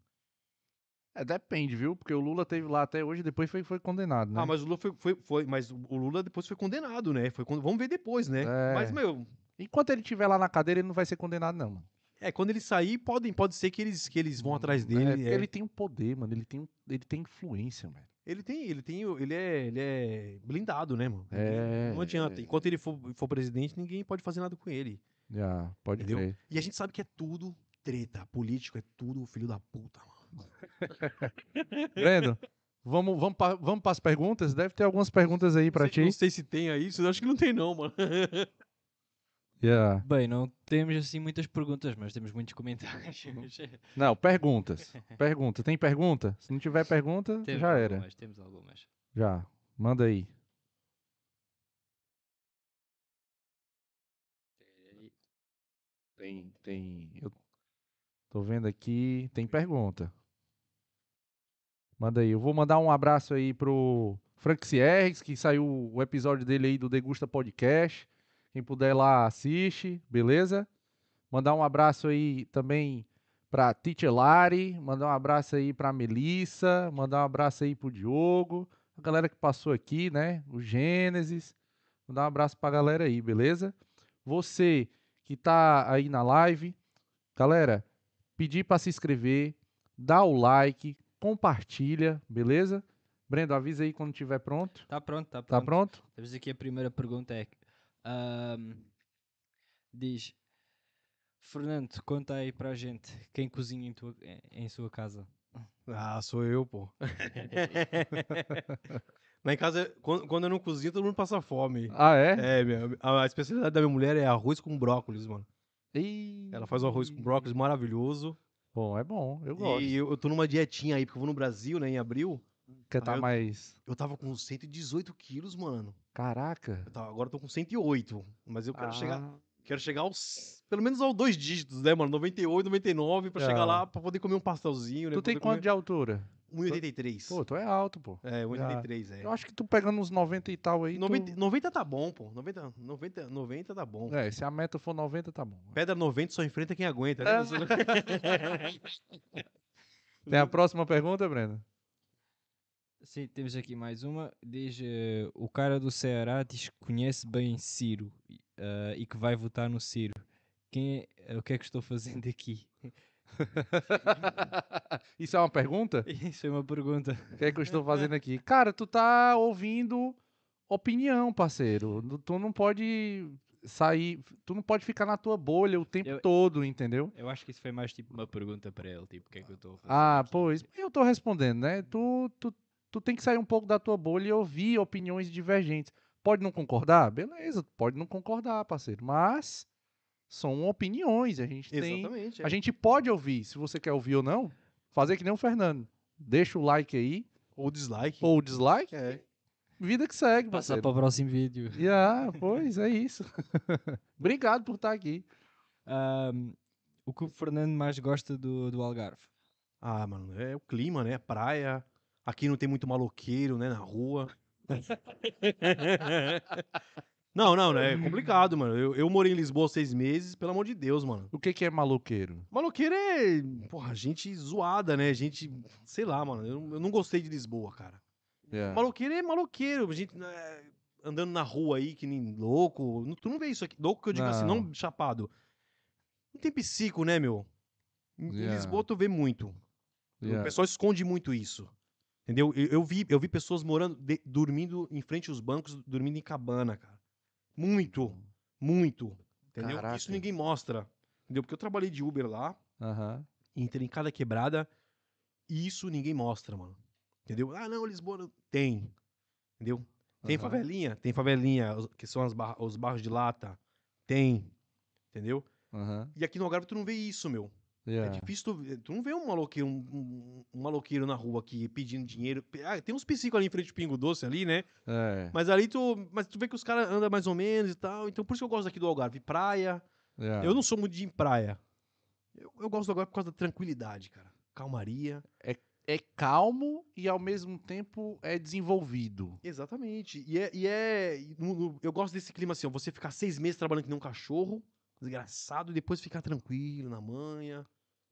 É, depende, viu? Porque o Lula teve lá até hoje, depois foi, foi condenado, né? Ah, mas o Lula foi, foi, foi- mas o Lula depois foi condenado, né? Foi, vamos ver depois, né? É. Mas, meu, Enquanto ele estiver lá na cadeira, ele não vai ser condenado, não, mano. É, quando ele sair, podem, pode ser que eles, que eles vão atrás É, dele. porque é. ele tem um poder, mano. Ele tem, um- ele tem influência, velho. Ele tem, ele tem, ele é, ele é blindado, né, mano? É, Não adianta. é. Enquanto ele for, for presidente, ninguém pode fazer nada com ele. Já, pode Entendeu? crer. E a gente sabe que é tudo treta. Político é tudo filho da puta, mano. Breno, vamos, vamos, pa, vamos para as perguntas? Deve ter algumas perguntas aí sei- ti. Não sei se tem aí, acho que não tem não, mano. Yeah. Bem, não temos assim muitas perguntas, mas temos muitos comentários. Não, perguntas. Pergunta. Tem pergunta? Se não tiver pergunta, temos já era. algumas, temos algumas. Já. Manda aí. Tem, tem. Eu tô vendo aqui. Tem pergunta. Manda aí. Eu vou mandar um abraço aí pro Frank Sierres, que saiu o episódio dele aí do Degusta Podcast. Quem puder ir lá, assiste, beleza? Mandar um abraço aí também pra Tite Lari. Mandar um abraço aí pra Melissa. Mandar um abraço aí pro Diogo. A galera que passou aqui, né? O Gênesis. Mandar um abraço pra galera aí, beleza? Você que tá aí na live, galera, pedir pra se inscrever, dá o like, compartilha, beleza? Brendo, avisa aí quando estiver pronto. Tá pronto, tá Tá pronto. pronto? Temos aqui a primeira pergunta é ahm, diz Fernando, conta aí para a gente quem cozinha em, tua- em- sua casa. Ah, sou eu, pô. Lá em casa, quando, quando eu não cozinho, todo mundo passa fome. Ah, é? É, minha, a, a especialidade da minha mulher é arroz com brócolis, mano. Ih, Ela faz o arroz com brócolis maravilhoso. Bom, é bom, eu gosto. E eu, eu tô numa dietinha aí, porque eu vou no Brasil, né, em abril. Quer tá eu- mais. Eu tava com 118 quilos, mano. Caraca. Eu tava- agora eu tô com 108. Mas eu quero Ah, chegar. Quero chegar aos. Pelo menos aos dois dígitos, né, mano? 98, 99, pra chegar Ah. lá pra poder comer um pastelzinho, né? Tu tem quanto de altura? comer 1,83. Pô, tu é alto, pô. É, 1,83, é. Eu acho que tu pegando uns 90 e tal aí. 90, tu... 90 tá bom, pô. 90, 90, 90 tá bom. É, se a meta for 90, tá bom. Pedra 90 só enfrenta quem aguenta, né? Tem a próxima pergunta, Breno? Sim, temos aqui mais uma. Diz eh, o cara do Ceará diz que conhece bem Ciro e, ah, e que vai votar no Ciro. Quem é- o que é que estou fazendo aqui? Isso é uma pergunta? Isso é uma pergunta. O que é que eu estou fazendo aqui? Cara, tu tá ouvindo opinião, parceiro. Tu não pode sair. Tu não pode ficar na tua bolha o tempo Eu- todo, entendeu? Eu acho que isso foi mais tipo uma pergunta para ele, tipo, o que é que eu estou fazer? Ah, aqui? pois. Eu tô respondendo, né? Tu, tu, tu tem que sair um pouco da tua bolha e ouvir opiniões divergentes. Pode não concordar? Beleza, pode não concordar, parceiro. Mas são opiniões. A gente tem. Exatamente. é. A gente pode ouvir. Se você quer ouvir ou não, fazer que nem o Fernando. Deixa o like aí, Ou dislike. ou o dislike. É. Vida que segue, Passar parceiro. para o próximo vídeo. Yeah, pois, é isso. Obrigado por estar aqui. Ahm, o que o Fernando mais gosta do, do Algarve? Ah, mano, é o clima, né? Praia. Aqui não tem muito maloqueiro, né? Na rua. não, não, né? É complicado, mano. Eu, eu morei em Lisboa seis meses, pelo amor de Deus, mano. O que, que é maloqueiro? Maloqueiro é, porra, gente zoada, né? Gente, sei lá, mano. Eu, eu não gostei de Lisboa, cara. Yeah. Maloqueiro é maloqueiro. Gente né, andando na rua aí, que nem louco. Tu não vê isso aqui. Louco que eu digo assim, Não. não chapado. Não tem psico, né, meu? Em Yeah. Lisboa tu vê muito. O Yeah. pessoal esconde muito isso. Entendeu? Eu, eu vi, eu vi pessoas morando, de- dormindo em frente aos bancos, dormindo em cabana, cara. Muito, muito. Entendeu? Caraca. Isso ninguém mostra. Entendeu? Porque eu trabalhei de Uber lá, Aham. entrei em cada quebrada, e isso ninguém mostra, mano. Entendeu? Ah, não, Lisboa não- tem. Entendeu? Tem aham. favelinha, tem favelinha, que são barra- os barros de lata. Tem. Entendeu? Aham. E aqui no Algarve tu não vê isso, meu. Yeah. É difícil tu, tu não vê um maloqueiro, um, um- um maloqueiro na rua aqui pedindo dinheiro. Ah, tem uns psicos ali em frente ao Pingo Doce ali, né? É. Mas ali tu, mas tu vê que os caras andam mais ou menos e tal. Então por isso que eu gosto aqui do Algarve. Praia. yeah. Eu não sou muito de praia. Eu, eu gosto do Algarve por causa da tranquilidade, cara. Calmaria. É calmo e ao mesmo tempo é desenvolvido. Exatamente. E é. E é no- no- eu gosto desse clima assim, ó, você ficar seis meses trabalhando que nem um cachorro, desgraçado, e depois ficar tranquilo, na manha.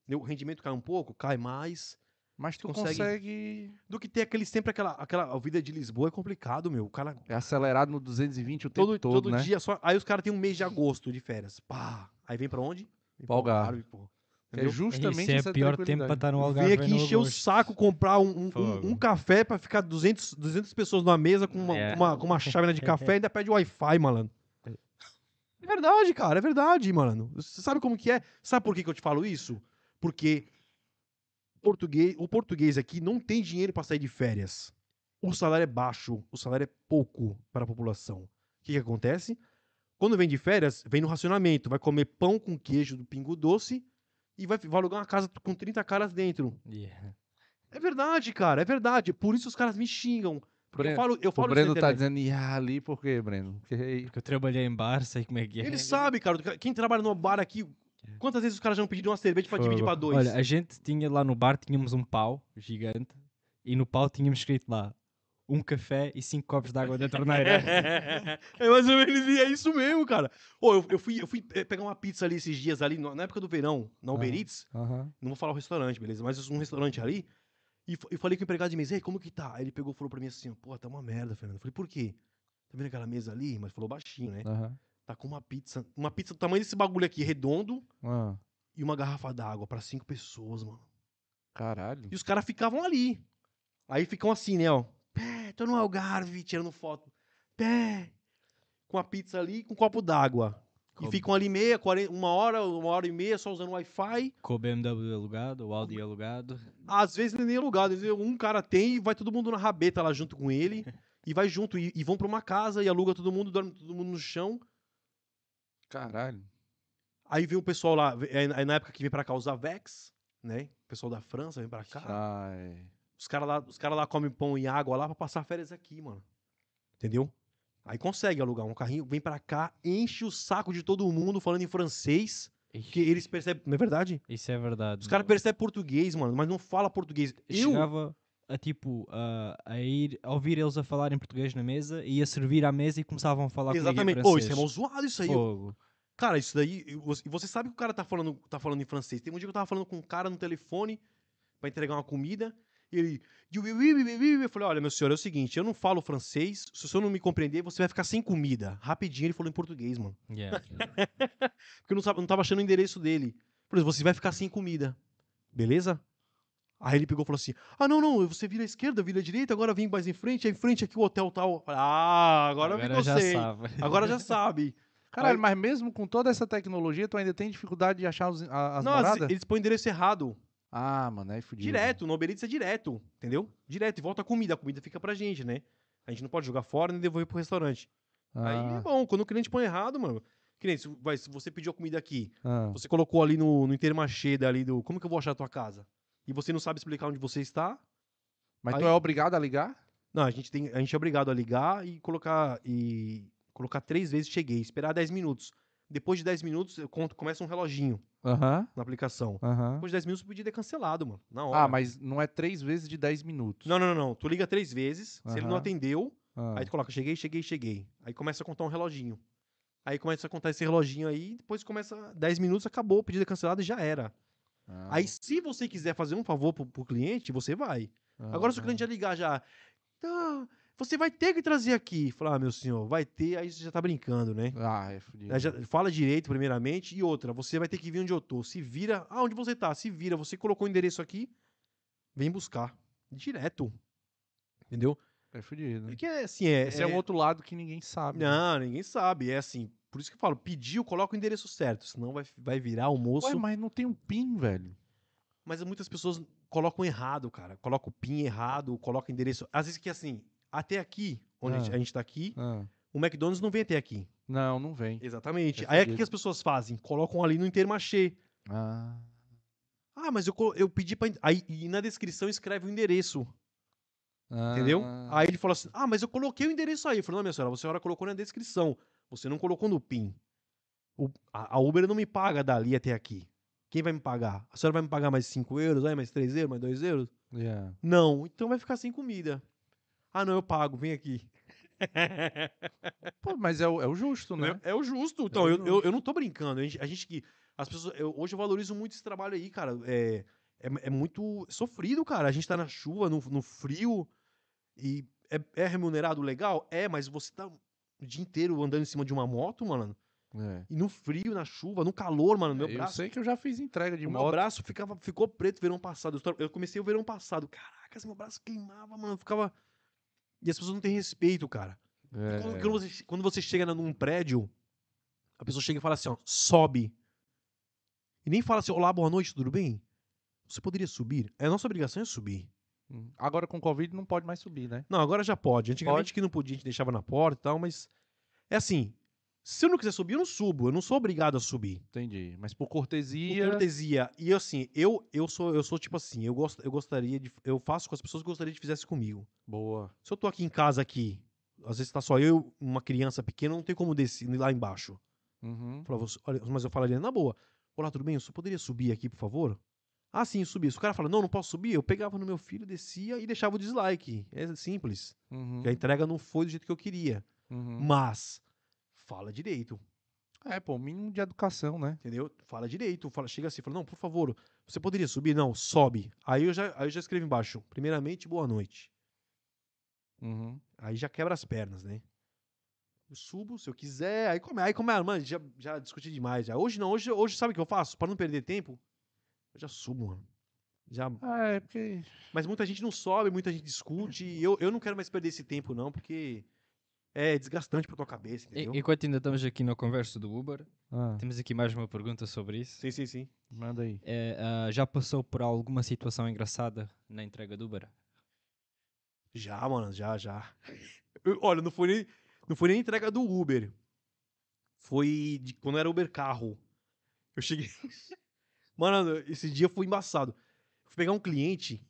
O rendimento cai um pouco, cai mais. Mas tu Consegue- consegue... Do que ter aquele sempre aquela. aquela a vida de Lisboa é complicado, meu. O cara. É acelerado no 220 o tempo Todo, todo, todo né? dia só. Aí os caras têm um mês de agosto de férias. Pá! Aí vem pra onde? Vem Pra Algarve. pô. É justamente Isso é essa o pior tempo para estar no Algarve. Vem é aqui no encher o saco, comprar um, um- um, um café pra ficar 200, 200 pessoas numa mesa com uma, É. com uma, com uma chávena de café e ainda pede Wi-Fi, malandro. É verdade, cara, é verdade, mano. Você sabe como que é? Sabe por que, que eu te falo isso? Porque português, o português aqui não tem dinheiro pra sair de férias. O salário é baixo, o salário é pouco para a população. O que, que acontece? Quando vem de férias, vem no racionamento, vai comer pão com queijo do Pingo Doce e vai, vai alugar uma casa com 30 caras dentro. Yeah. É verdade, cara, é verdade. Por isso os caras me xingam. Porque eu Breno- falo, eu O falo isso Breno tá dizendo, "Ih, ali por quê, Breno? Porque Porque eu trabalhei em bar, sei como é que é. Ele sabe, cara. Quem trabalha no bar aqui, quantas vezes os caras já não pediram uma cerveja pra dividir pra dois? Olha, a gente tinha lá no bar, tínhamos um pau gigante e no pau tínhamos escrito lá um café e cinco copos de água da torneira. é mais ou menos é isso mesmo, cara. Ô, eu, eu fui, eu fui eh, pegar uma pizza ali esses dias ali, na época do verão, na Uber Aham. Eats. Aham. Não vou falar o restaurante, beleza? Mas um restaurante ali. E, f- e falei com o empregado de mesa, ei, como que tá? Aí ele pegou e falou pra mim assim, pô, tá uma merda, Fernando. Eu falei, por quê? Tá vendo aquela mesa ali? Mas falou baixinho, né? Aham. Tá com uma pizza, uma pizza do tamanho desse bagulho aqui, redondo, Ah, e uma garrafa d'água pra cinco pessoas, mano. caralho. E os caras ficavam ali. Aí ficam assim, né, ó. Pé, tô no Algarve, tirando foto. Pé. Com a pizza ali com um copo d'água. E ficam ali meia, 40, uma hora, uma hora e meia só usando Wi-Fi. Com o BMW alugado, o Audi alugado. Às vezes nem alugado. Um cara tem e vai todo mundo na rabeta lá junto com ele. e vai junto. E, e vão pra uma casa e aluga todo mundo, dorme todo mundo no chão. Caralho. Aí vem o pessoal lá. É é na época que vem pra cá os Avex, né? O pessoal da França vem pra cá. Ai. Os caras lá, os cara lá comem pão e água lá pra passar férias aqui, mano. Entendeu? Aí consegue alugar um carrinho, vem pra cá, enche o saco de todo mundo falando em francês. Que eles percebem. Não é verdade? Isso é verdade. Os caras percebem português, mano, mas não fala português. Eu. Chegava a tipo a, a ir a ouvir eles a falar em português na mesa e a servir à mesa e começavam a falar comigo em Exatamente. Francês. isso é mal zoado isso aí. Fogo. Cara, isso daí. e você- sabe que o cara tá falando, tá falando em francês. Tem um dia que eu tava falando com um cara no telefone pra entregar uma comida. E ele. Eu falei, olha, meu senhor, é o seguinte, eu não falo francês. Se o senhor não me compreender, você vai ficar sem comida. Rapidinho ele falou em português, mano. Yeah. Porque eu não, não tava achando o endereço dele. Por exemplo, você vai ficar sem comida. Beleza? Aí ele pegou e falou assim: Ah, não, não, você vira à esquerda, vira à direita, agora vem mais em frente, aí em frente aqui o hotel tal. Ah, agora, Agora já sem. sabe. Agora já sabe. Caralho, Aí- mas mesmo com toda essa tecnologia, tu ainda tem dificuldade de achar os- as não, moradas? eles põem o endereço errado. Ah, mano, é fudido. Direto, no Uber Eats é direto, entendeu? Direto, e volta a comida, a comida fica pra gente, né? A gente não pode jogar fora nem devolver pro restaurante. Aí é Ah, bom, quando o cliente põe errado, mano. Cliente, se, vai, se você pediu a comida aqui, ah. você colocou ali no, no Intermarché ali do. Como que eu vou achar a tua casa? E você não sabe explicar onde você está? Mas tu Aí- é obrigado a ligar? Não, a gente, tem, a gente é obrigado a ligar e colocar. E colocar três vezes cheguei, esperar 10 minutos. Depois de 10 minutos, eu conto, começa um reloginho na aplicação. Depois de 10 minutos, o pedido é cancelado, mano. Na hora. Ah, mas não é três vezes de 10 minutos. Não, não, não, não. Tu liga três vezes, se ele não atendeu, Ah. aí tu coloca cheguei, cheguei, cheguei. Aí começa a contar um reloginho. Aí começa a contar esse reloginho aí, depois começa 10 minutos, acabou, o pedido é cancelado e já era. Ah, Aí, se você quiser fazer um favor pro, pro cliente, você vai. Agora, se o cliente já ligar já, "Tá, você vai ter que trazer aqui. Falar, ah, meu senhor, vai ter, aí você já tá brincando, né? Ah, é fudido. Já fala direito, primeiramente, e outra, você vai ter que vir onde eu tô. Se vira, ah, onde você tá? Se vira, você colocou o endereço aqui, vem buscar. Direto. Entendeu? É fudido. Porque, assim, é... Esse é... um outro lado que ninguém sabe. né? Não, ninguém sabe. É assim, por isso que eu falo, pediu, coloca o endereço certo, senão vai, vai virar almoço. Ué, mas não tem um PIN, velho. Mas muitas pessoas colocam errado, cara. Coloca o PIN errado, coloca o endereço. Às vezes que assim, até aqui, onde a, gente, Ah. a gente tá aqui, Ah. o McDonald's não vem até aqui. Não, não vem. Exatamente. É Aí o que, que as pessoas fazem? Colocam ali no Intermarché. Ah. Ah, mas eu, eu pedi pra. Aí e na descrição escreve o endereço. Entendeu? Ah. Aí ele falou assim: Ah, mas eu coloquei o endereço aí. Eu falei, não, minha senhora, você agora colocou na descrição. Você não colocou no PIN. O- a, a Uber não me paga dali até aqui. Quem vai me pagar? A senhora vai me pagar mais 5 euros, aí mais 3 euros, mais 2 euros? Yeah. Não, então vai ficar sem comida. Ah, não, eu pago, vem aqui. Pô, mas é o, é o justo, né? É, é o justo. Então, o eu, eu, justo. eu não tô brincando. A gente, a gente que. As pessoas. eu- hoje eu valorizo muito esse trabalho aí, cara. É, é, é muito sofrido, cara. A gente tá na chuva, no, no frio. E é, é remunerado legal? É, mas você tá o dia inteiro andando em cima de uma moto, mano. É. E no frio, na chuva, no calor, mano. Meu eu braço. sei que eu já fiz entrega de o meu moto. braço ficava, ficou preto verão passado. Eu Eu comecei o verão passado. Caracas, meu braço queimava, mano. Ficava. E as pessoas não têm respeito, cara. É. Quando, quando você, quando você chega num prédio, a pessoa chega e fala assim, ó, sobe. E nem fala assim, olá, boa noite, tudo bem? Você poderia subir? É a nossa obrigação é subir. Agora com Covid não pode mais subir, né? Não, agora já pode. Antigamente Pode? que não podia, a gente deixava na porta e tal, mas é assim, se eu não quiser subir, eu não subo. Eu não sou obrigado a subir. Entendi. Mas por Por cortesia. cortesia. E assim, eu, eu sou eu sou tipo assim, eu gosto eu gostaria de eu faço com as pessoas que eu gostaria de fizesse comigo. Boa. Se eu tô aqui em casa aqui, às vezes tá só eu, uma criança pequena, não tem como descer lá embaixo. Uhum. Falava, mas eu falaria, na boa, olá, tudo bem? Só poderia subir aqui, por favor? Ah, sim, subir. Se o cara fala, não, não posso subir, eu pegava no meu filho, descia e deixava o dislike. É simples. Uhum. A entrega não foi do jeito que eu queria. Uhum. Mas, fala direito, É, pô, mínimo de educação, né? entendeu? Fala direito. Fala, chega assim, fala, não, por favor, você poderia subir? Não, sobe. Aí eu já, aí eu já escrevo embaixo, primeiramente, boa noite. Uhum. Aí já quebra as pernas, né? Eu subo, se eu quiser, aí come, aí come, ah, mano, já, já discuti demais. Já. Hoje não, hoje, hoje sabe o que eu faço? Para não perder tempo, eu já subo, mano. Já, Ah, é porque. mas muita gente não sobe, muita gente discute. e eu, eu não quero mais perder esse tempo, não, porque é desgastante pra tua cabeça, E- entendeu? Enquanto ainda estamos aqui na conversa do Uber, Ah, temos aqui mais uma pergunta sobre isso. Sim, sim, sim. manda aí. É, ah, já passou por alguma situação engraçada na entrega do Uber? Já, mano, já, já. Eu- olha, não foi nem, não foi nem entrega do Uber. Foi de, quando era Uber carro. Eu cheguei. Mano, esse dia foi embaçado. Fui pegar um cliente,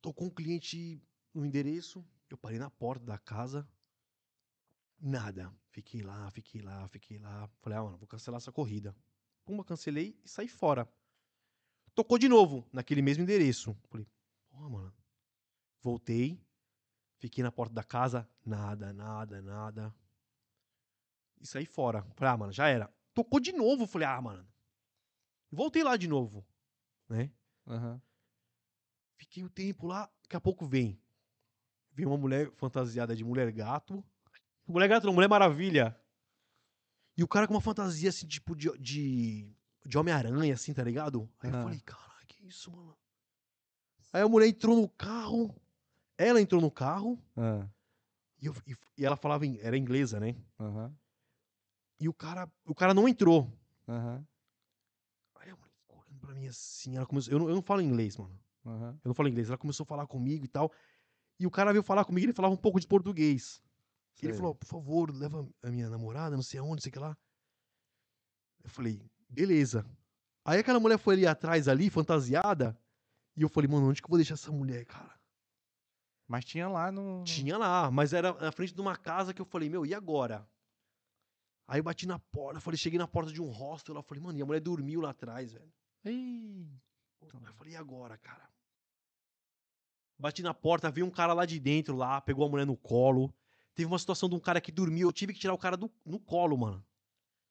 tocou um cliente no endereço, eu parei na porta da casa. Nada. Fiquei lá, fiquei lá, fiquei lá. Falei, ah, mano, vou cancelar essa corrida. Pumba, cancelei e saí fora. Tocou de novo, naquele mesmo endereço. Falei, porra, mano. Voltei, fiquei na porta da casa, nada, nada, nada. E saí fora. Falei, ah, mano, já era. Tocou de novo. Falei, ah, mano. Voltei lá de novo, né? Aham. Fiquei o tempo lá, daqui a pouco vem. Vem uma mulher fantasiada de mulher gato. Mulher gato não, mulher maravilha. E o cara com uma fantasia assim, tipo, de, de, de Homem-Aranha, assim, tá ligado? Aí eu Ah. falei, caralho, que isso, mano? Aí a mulher entrou no carro. Ela entrou no carro. Ah, E, eu- e- e ela falava, em- era inglesa, né? Aham. E o cara, o cara não entrou. Aham, Aí a mulher ficou olhando pra mim assim. Ela começou, eu, não, eu não falo inglês, mano. aham. Eu não falo inglês. Ela começou a falar comigo e tal. E o cara veio falar comigo, ele falava um pouco de português. Ele Sei. falou, por favor, leva a minha namorada, não sei aonde, não sei o que lá. Eu falei, beleza. Aí aquela mulher foi ali atrás, ali, fantasiada. E eu falei, mano, onde que eu vou deixar essa mulher, cara? Mas tinha lá no. Tinha lá, mas era na frente de uma casa que eu falei, meu, e agora? Aí eu bati na porta, eu falei, cheguei na porta de um hostel lá, eu falei, mano, e a mulher dormiu lá atrás, velho. Aí eu falei, e agora, cara? Bati na porta, veio um cara lá de dentro lá, pegou a mulher no colo. Teve uma situação de um cara que dormiu, eu tive que tirar o cara do, no colo, mano.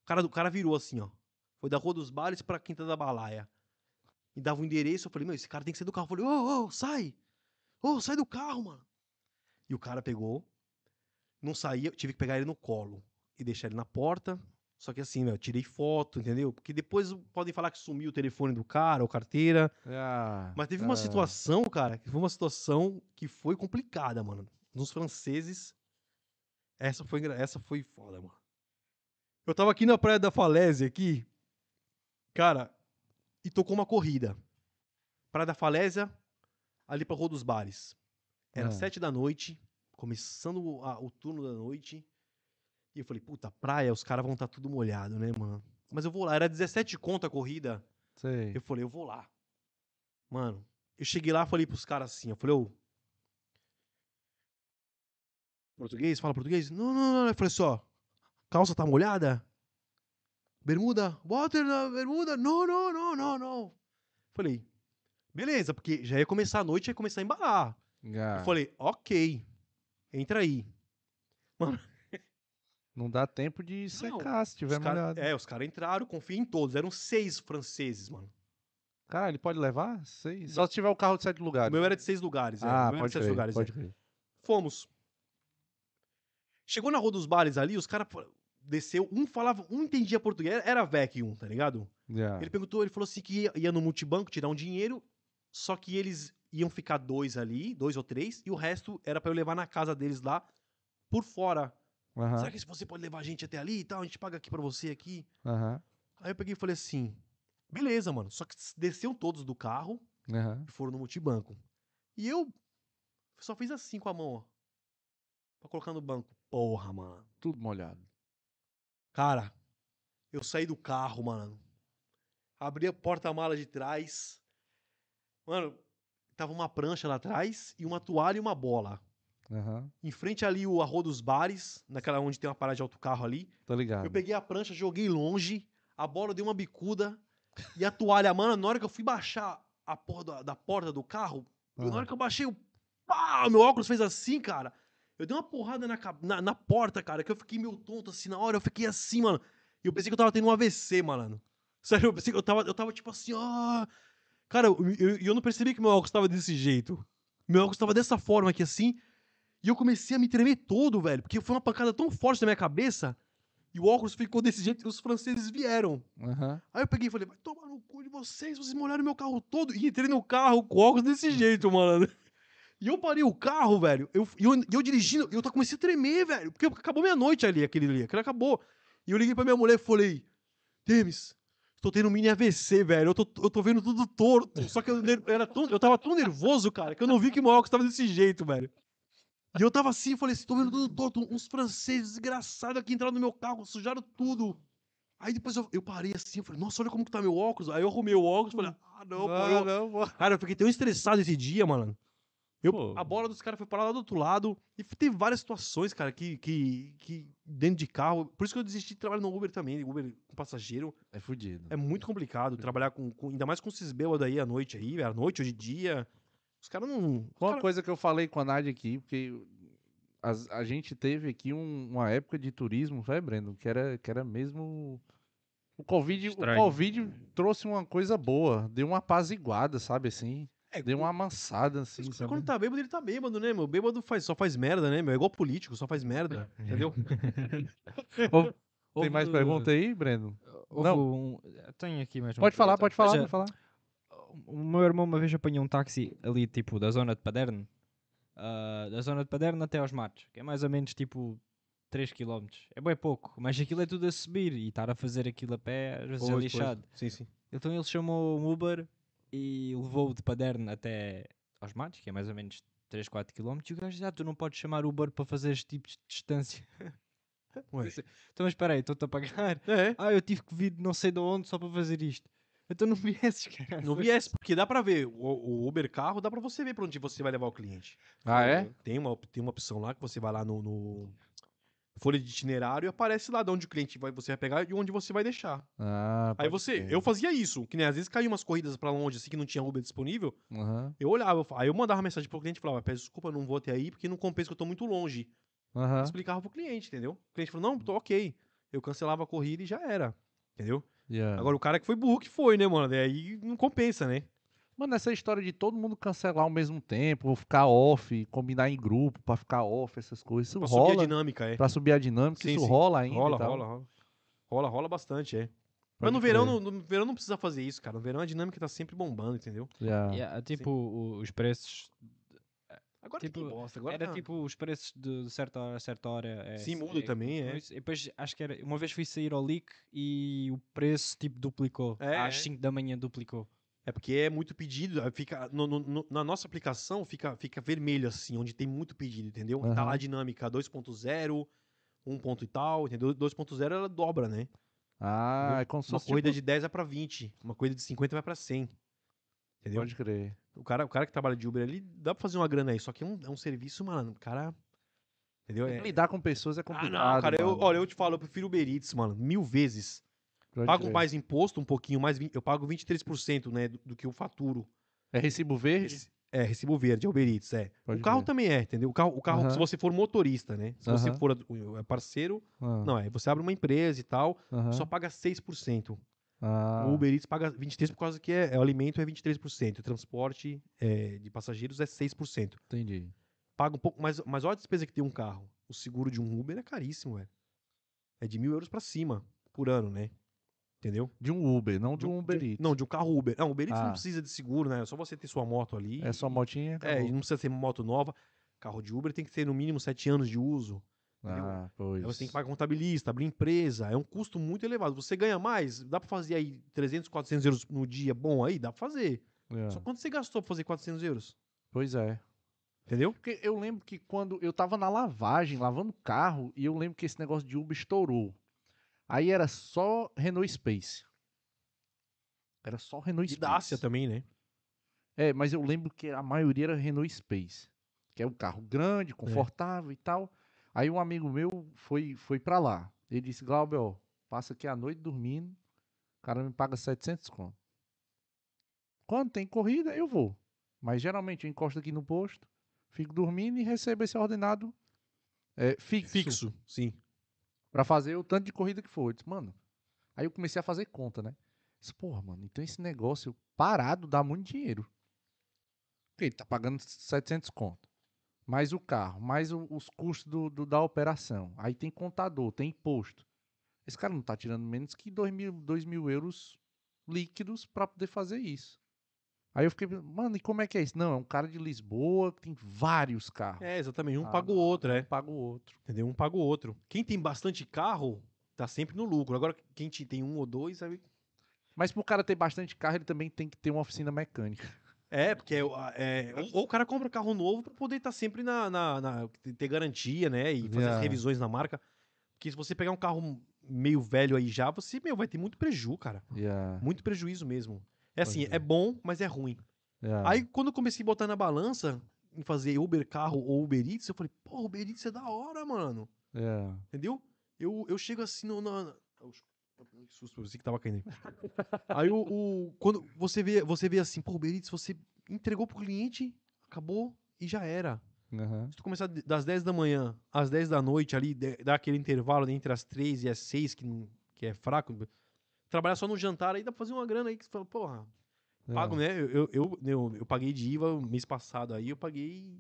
O cara, do- cara virou assim, ó. Foi da Rua dos Bares pra Quinta da Balaia. Me dava o endereço, eu falei, meu, esse cara tem que sair do carro. Eu falei, ô, ô, sai! Ô, sai do carro, mano! E o cara pegou, não saía, eu tive que pegar ele no colo e deixar ele na porta. Só que assim, meu, eu tirei foto, entendeu? Porque depois podem falar que sumiu o telefone do cara ou carteira. ah, Mas teve uma ah, situação, cara, que foi uma situação que foi complicada, mano. Nos franceses. Essa foi, essa foi foda, mano. Eu tava aqui na Praia da Falésia, aqui. Cara, e tocou uma corrida. Praia da Falésia, ali pra Rua dos Bares. Era Ah. sete da noite, começando a- o turno da noite. E eu falei, puta, praia, os caras vão estar tudo molhado, né, mano? Mas eu vou lá, era 17 conto a corrida. Sei. Eu falei, eu vou lá. Mano, eu cheguei lá falei pros caras assim, eu falei, ô. Português? Fala português? Não, não, não. Eu falei só, calça tá molhada? Bermuda? Water na bermuda? Não, não, não, não, não. Falei, beleza, porque já ia começar a noite, ia começar a embalar. Ah, Eu falei, ok, entra aí. Não dá tempo de secar se Os tiver cara- molhado. É, os caras entraram, confia em todos. Eram seis franceses, mano. Cara, ele pode levar? Sei. Só se tiver o carro de sete O lugares. meu era de seis lugares. é, o ah, meu era de pode seis crer, lugares. é. pode crer. Fomos. Chegou na rua dos bares ali, os caras desceu, um falava, um entendia português, era VEC um, tá ligado? Yeah. Ele perguntou, ele falou assim que ia, ia no multibanco tirar um dinheiro, só que eles iam ficar dois ali, dois ou três, e o resto era pra eu levar na casa deles lá, por fora. Aham, Será que você pode levar a gente até ali e tal? A gente paga aqui pra você aqui. aham, Aí eu peguei e falei assim, beleza, mano. Só que desceu todos do carro aham. e foram no multibanco. E eu só fiz assim com a mão, ó. Pra colocar no banco. Porra, mano. Tudo molhado. Cara, eu saí do carro, mano. Abri a porta-mala de trás. Mano, tava uma prancha lá atrás e uma toalha e uma bola. Aham, Em frente ali o Arroio dos Bares, naquela onde tem uma parada de autocarro ali. tô ligado. Eu peguei a prancha, joguei longe, a bola deu uma bicuda e a toalha, mano, na hora que eu fui baixar a porra da, da porta do carro, eu- na hora que eu baixei, o pá, meu óculos fez assim, cara. Eu dei uma porrada na, na, na porta, cara, que eu fiquei meio tonto assim na hora, eu fiquei assim, mano. E eu pensei que eu tava tendo um AVC, mano. Sério, eu pensei que eu tava, eu tava tipo assim, ó. Cara, eu, eu, eu não percebi que meu óculos tava desse jeito. Meu óculos tava dessa forma aqui assim. E eu comecei a me tremer todo, velho. Porque foi uma pancada tão forte na minha cabeça. E o óculos ficou desse jeito e os franceses vieram. Aham. Aí eu peguei e falei, vai tomar no cu de vocês, vocês molharam meu carro todo. E entrei no carro com o óculos desse jeito, mano. E eu parei o carro, velho. Eu, e eu, eu dirigindo, eu comecei a tremer, velho. Porque acabou minha noite ali, aquele ali. Aquele acabou. E eu liguei pra minha mulher e falei, Temes, tô tendo um mini AVC, velho. Eu tô, eu tô vendo tudo torto. Só que eu, era tão, eu tava tão nervoso, cara, que eu não vi que meu óculos tava desse jeito, velho. E eu tava assim, falei assim, tô vendo tudo torto. Uns franceses desgraçados aqui entraram no meu carro, sujaram tudo. Aí depois eu, eu parei assim, eu falei, nossa, olha como que tá meu óculos. Aí eu arrumei o óculos, falei, ah, não, Ah, não, pô. Cara, eu fiquei tão estressado esse dia, mano. Eu, Pô. a bola dos caras foi parar lá do outro lado. E teve várias situações, cara, que, que, que dentro de carro. Por isso que eu desisti de trabalhar no Uber também. Uber com passageiro. É fudido. É muito complicado trabalhar com, com- Ainda mais com esses bêbados aí à noite aí, à noite, hoje em dia. Os caras não. os Uma cara- coisa que eu falei com a Nádia aqui, porque as- a, gente teve aqui um- uma época de turismo, vai, Breno, que era, que era mesmo. O Covid, o. Covid trouxe uma coisa boa, deu uma apaziguada, sabe assim? É, Deu uma amansada, assim, Mas sabe? Quando tá bêbado, ele tá bêbado, né, meu? Bêbado faz, só faz merda, né, meu? É igual político, só faz merda. Entendeu? Houve- Tem mais pergunta aí, Breno? Não. um- tenho aqui mais uma Pode falar, pergunta. pode falar, Veja, pode falar. O meu irmão uma vez apanhou um táxi ali, tipo, da zona de Paderno. ah, da zona de Paderno até aos matos. Que é mais ou menos, tipo, 3 km. É bem pouco, mas aquilo é tudo a subir e estar a fazer aquilo a pé às vezes é Pois, lixado. pois. Sim, sim. Então ele chamou um Uber e levou-o de Paderno até aos Matos, que é mais ou menos 3, 4 km. E o gajo disse: ah, tu não podes chamar Uber para fazer este tipo de distância. Ué. Então, mas espera aí, estou-te a pagar. É. Ah, eu tive que vir de não sei de onde só para fazer isto. Então não viesses, cara. Não viesse, porque dá pra ver. O, o Uber carro dá pra você ver pra onde você vai levar o cliente. Ah, é? Tem uma, tem uma opção lá que você vai lá no, no folha de itinerário e aparece lá de onde o cliente vai, você vai pegar e onde você vai deixar. Ah, Aí você, crer. eu fazia isso, que nem às vezes caía umas corridas pra longe assim que não tinha Uber disponível, Aham, eu olhava, aí eu mandava mensagem pro cliente e falava, peço desculpa, eu não vou até aí porque não compensa que eu tô muito longe. aham. Explicava pro cliente, entendeu? O cliente falou, não, tô ok. Eu cancelava a corrida e já era, entendeu? Yeah. Agora o cara que foi burro que foi, né, mano? Daí não compensa, né? Mano, essa história de todo mundo cancelar ao mesmo tempo, ficar off, combinar em grupo pra ficar off, essas coisas, isso Pra subir a rola. dinâmica, é. Pra subir a dinâmica, Sim, isso sim. rola ainda. Rola, e tal. rola, rola. Rola, rola bastante, é. Pode Mas no verão, no, no verão não precisa fazer isso, cara. No verão a dinâmica tá sempre bombando, entendeu? Yeah. Yeah, tipo, o- os preços. Agora Tipo, tem bosta, agora era tá- tipo os preços de certa hora a certa hora. É, Sim, muda também, é. isso. E depois acho que era. Uma vez fui sair ao leak e o preço tipo duplicou. É, Às é. 5 da manhã duplicou. É porque é muito pedido, aí fica no- no- no- na nossa aplicação fica, fica vermelho assim, onde tem muito pedido, entendeu? Tá lá a dinâmica 2.0, 1 ponto e tal, entendeu? 2.0 ela dobra, né? Ah, é como se Uma corrida tipo... de 10 vai pra 20, uma corrida de 50 vai pra 100. Entendeu? Pode crer. O cara, o cara que trabalha de Uber ali, dá pra fazer uma grana aí, só que é um, é um serviço, mano, o cara... Entendeu? É- Lidar com pessoas é Ah, complicado. não, cara, eu, olha, eu te falo, eu prefiro Uber Eats, mano, mil vezes. Pode Pago crer. mais imposto, um pouquinho mais, eu pago 23%, né, do, do que eu faturo. É recibo verde? Reci- É, recibo verde, é Uber Eats, é. Pode o carro crer. também é, entendeu? O carro, o carro se você for motorista, né? Se você for uh, parceiro, Ah, não, é, você abre uma empresa e tal, só paga 6%. Ah, O Uber Eats paga 23% por causa que é, é o alimento é 23%, o transporte é, de passageiros é 6%. entendi. Paga um pouco, mas, mas olha a despesa que tem um carro. O seguro de um Uber é caríssimo, velho. É de mil euros pra cima por ano, né? Entendeu? De um Uber, não de um de Uber Eats. Não, de um carro Uber. Não, Uber Eats Ah. não precisa de seguro, né? É só você ter sua moto ali. É só motinha? É, e não precisa ter moto nova. Carro de Uber tem que ter no mínimo 7 anos de uso. Ah, pois. Aí você tem que pagar contabilista, abrir empresa. É um custo muito elevado. Você ganha mais, dá pra fazer aí 300, 400 euros no dia bom aí? Dá pra fazer. É. Só quanto você gastou pra fazer 400 euros? Pois é. Entendeu? Porque eu lembro que quando eu tava na lavagem, lavando o carro, e eu lembro que esse negócio de Uber estourou. Aí era só Renault Space. Era só Renault E Space. Dacia também, né? É, mas eu lembro que a maioria era Renault Space. Que é um carro grande, confortável e tal. Aí um amigo meu foi, foi pra lá. Ele disse, Glauber, ó, passa aqui a noite dormindo, o cara me paga 700 conto. Quando tem corrida, eu vou. Mas geralmente eu encosto aqui no posto, fico dormindo e recebo esse ordenado é, fixo. Fixo, sim. Pra fazer o tanto de corrida que for. Eu disse, mano. Aí eu comecei a fazer conta, né? Disse, porra, mano, então esse negócio parado dá muito dinheiro. Porque ele tá pagando 700 conto. Mais o carro, mais o- os custos do, do- da operação. Aí tem contador, tem imposto. Esse cara não tá tirando menos que 2 mil, 2 mil euros líquidos pra poder fazer isso. Aí eu fiquei, mano, e como é que é isso? Não, é um cara de Lisboa que tem vários carros. É, exatamente. Um Ah, paga o outro, é. Um paga o outro. Entendeu? Um paga o outro. Quem tem bastante carro, tá sempre no lucro. Agora, quem te- tem um ou dois, aí... Mas pro cara ter bastante carro, ele também tem que ter uma oficina mecânica. É, porque é, é, ou, o cara compra carro novo pra poder estar sempre na, na- na- ter garantia, né? E fazer as Yeah. revisões na marca. Porque se você pegar um carro meio velho aí já, você, meu, vai ter muito prejuízo, cara. Yeah, Muito prejuízo mesmo. É assim, Pode é bom, mas é ruim. yeah. Aí, quando eu comecei a botar na balança em fazer Uber carro ou Uber Eats, eu falei, pô, Uber Eats é da hora, mano. Entendeu? Eu, eu chego assim no. Na... Que susto, você que tava caindo. aí o, o- Quando você vê, você vê assim, pô, Uber Eats, você entregou pro cliente, acabou e já era. Aham. Se tu começar das 10 da manhã às 10 da noite ali, dar aquele intervalo entre as 3 e as 6, que, não- que é fraco, trabalhar só no jantar aí dá pra fazer uma grana aí que você fala, porra, pago, Yeah. né? Eu, eu, eu, eu, eu paguei de IVA mês passado aí, eu paguei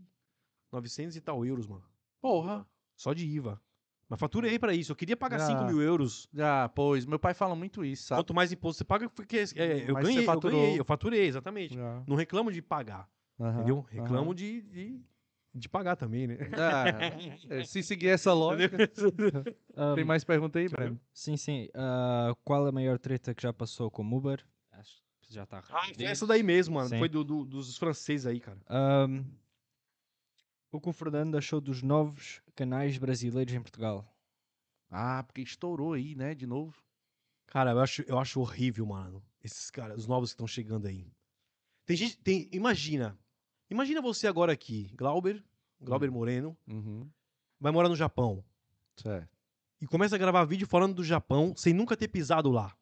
900 e tal euros, mano. Porra. Só de IVA. Mas faturei pra isso. Eu queria pagar 5 Ah. mil euros. Ah, pois, meu pai fala muito isso, sabe? Quanto mais imposto você paga, porque é, eu Mas ganhei, eu ganhei, eu faturei, exatamente. Já. Não reclamo de pagar, Aham, entendeu? Reclamo de, de, De pagar também, né? Ah, é, se seguir essa lógica. Tem Um, mais pergunta aí, Breno? Sim, sim. Ah, qual a maior treta que já passou com o Uber? Acho que já está Ah, foi essa daí mesmo, mano. Sim. Foi do, do- dos franceses aí, cara. Ahm, o que o Fernando achou dos novos canais brasileiros em Portugal? Ah, porque estourou aí, né? De novo. Cara, eu acho, eu acho horrível, mano. Esses caras, os novos que estão chegando aí. Tem gente. Tem, imagina. Imagina você agora aqui, Glauber, Glauber Moreno, Uhum. vai morar no Japão. Certo. E começa a gravar vídeo falando do Japão sem nunca ter pisado lá.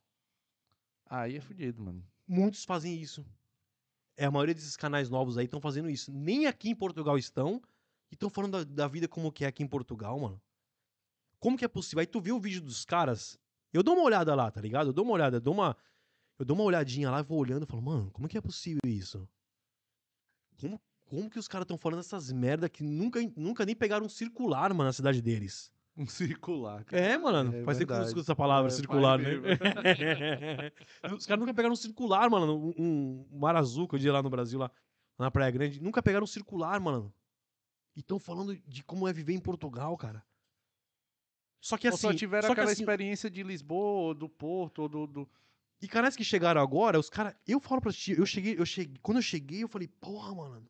Aí é fudido, mano. Muitos fazem isso. É, a maioria desses canais novos aí estão fazendo isso. Nem aqui em Portugal estão. E estão falando da, da vida como que é aqui em Portugal, mano. Como que é possível? Aí tu vê o vídeo dos caras. Eu dou uma olhada lá, tá ligado? Eu dou uma olhada, eu dou uma. Eu dou uma olhadinha lá vou olhando e falo, mano, como que é possível isso? Como, como que os caras estão falando essas merda que nunca, nunca nem pegaram um circular, mano, na cidade deles? Um circular. cara. É, mano. É faz tempo que eu escuto essa palavra, É, circular, né? Os caras nunca pegaram um circular, mano. Um, um mar azul que eu dia lá no Brasil, lá na Praia Grande. Nunca pegaram um circular, mano. E estão falando de como é viver em Portugal, cara. Só que Ou assim. só tiveram só que aquela assim, experiência de Lisboa, ou do Porto, ou do. do... E canais que chegaram agora, os caras. Eu falo pra ti, eu cheguei, eu cheguei. Quando eu cheguei, eu falei, porra, mano.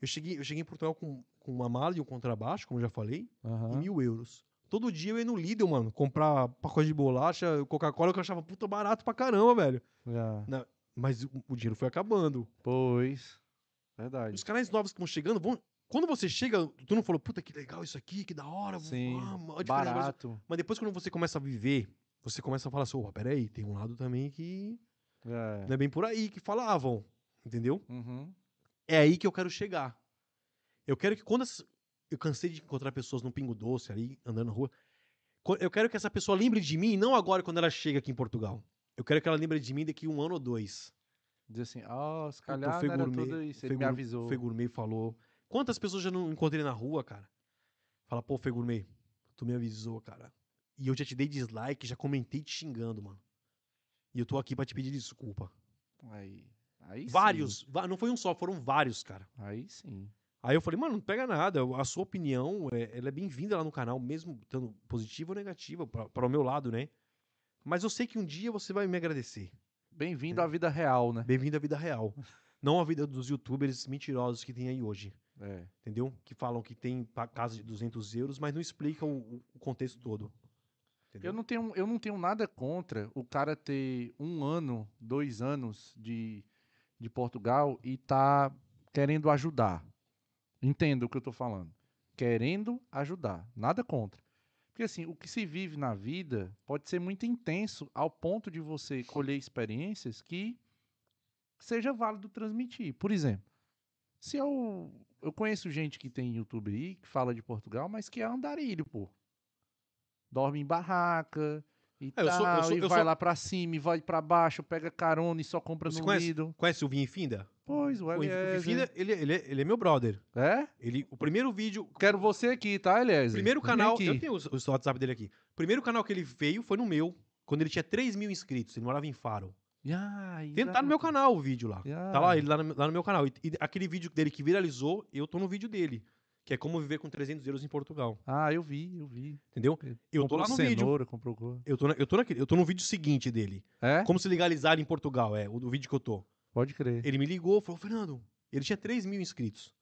Eu cheguei, eu cheguei em Portugal com, com uma mala e um contrabaixo, como eu já falei, e Aham. mil euros. Todo dia eu ia no Lidl, mano, comprar pacote de bolacha, Coca-Cola, que eu achava puta barato pra caramba, velho. Já. Mas o, o dinheiro foi acabando. Pois. Verdade. Os canais novos que vão chegando vão. Quando você chega, tu não falou, puta, que legal isso aqui, que da hora. Sim. Brasil." Barato. Mas depois, quando você começa a viver, você começa a falar assim, opa, peraí, tem um lado também que É. não é bem por aí que falavam. Entendeu? Uhum. É aí que eu quero chegar. Eu quero que quando. essa- Eu cansei de encontrar pessoas no Pingo Doce ali, andando na rua. Eu quero que essa pessoa lembre de mim, não agora quando ela chega aqui em Portugal. Eu quero que ela lembre de mim daqui um ano ou dois. Diz assim, ó, se O calhar Fê não era Gourmet- isso. Fê Ele me avisou. Fê Gourmet falou. Quantas pessoas já não encontrei na rua, cara? Fala, pô, Fê Gourmet, tu me avisou, cara. E eu já te dei dislike, já comentei te xingando, mano. E eu tô aqui pra te pedir desculpa. Aí. Aí sim. vários. va- Não foi um só, foram vários, cara. Aí sim. Aí eu falei, mano, não pega nada. A sua opinião, é, ela é bem-vinda lá no canal, mesmo estando positiva ou negativa, para o meu lado, né? Mas eu sei que um dia você vai me agradecer. Bem-vindo à vida real, né? Bem-vindo à vida real. não à vida dos youtubers mentirosos que tem aí hoje. É. Entendeu? Que falam que tem casa de 200 euros, mas não explicam o, o contexto todo. Entendeu? Eu não, tenho, eu não tenho nada contra o cara ter um ano, dois anos de, de Portugal e tá querendo ajudar. Entenda o que eu tô falando. Querendo ajudar. Nada contra. Porque assim, o que se vive na vida pode ser muito intenso ao ponto de você colher experiências que seja válido transmitir. Por exemplo, se eu eu conheço gente que tem YouTube aí que fala de Portugal, mas que é andarilho, pô. Dorme em barraca e É, eu tal, sou- eu sou- e eu vai sou- lá pra cima e vai pra baixo, pega carona e só compra Você no conhece? Lido. Conhece o Vinho Finda? Pois, o O Eliezer. Finda, ele, ele, é- ele é meu brother. É? Ele, o primeiro vídeo, Quero você aqui, tá, Eliezer? Primeiro canal, eu tenho o, o WhatsApp dele aqui. O primeiro canal que ele veio foi no meu, quando ele tinha 3 mil inscritos. Ele morava em Faro. Tem, tá no meu canal o vídeo lá. Ah. Tá lá, ele lá no, lá no meu canal. E, e aquele vídeo dele que viralizou, eu tô no vídeo dele. Que é como viver com 300 euros em Portugal. Ah, eu vi, eu vi. Entendeu? Eu tô Comprou lá no vídeo. cenoura, comprou coisa. Eu tô, na- eu, tô naquele, eu tô no vídeo seguinte dele. É? Como se legalizar em Portugal, é, o do vídeo que eu tô. Pode crer. Ele me ligou, falou, Fernando, ele tinha 3 mil inscritos.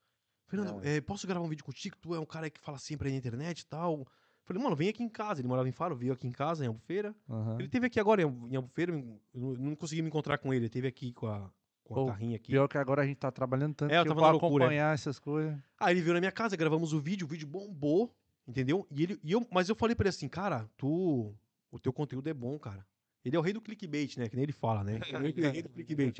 Fernando, eh, posso gravar um vídeo contigo? Tu é um cara que fala sempre aí na internet e tal. Falei, mano, vem aqui em casa. Ele morava em Faro, veio aqui em casa, em Albufeira. Aham. Ele teve aqui agora em Albufeira, eu não, consegui me encontrar com ele. Ele teve aqui com a, com a carrinha aqui. Pior que agora a gente tá trabalhando tanto É, eu que eu tava na loucura, é. acompanhar essas coisas. Aí ele veio na minha casa, gravamos o vídeo, o vídeo bombou, entendeu? E ele, e eu, mas eu falei pra ele assim, cara, tu, o teu conteúdo é bom, cara. Ele é o rei do clickbait, né? Que nem ele fala, né? Ele é o rei do clickbait.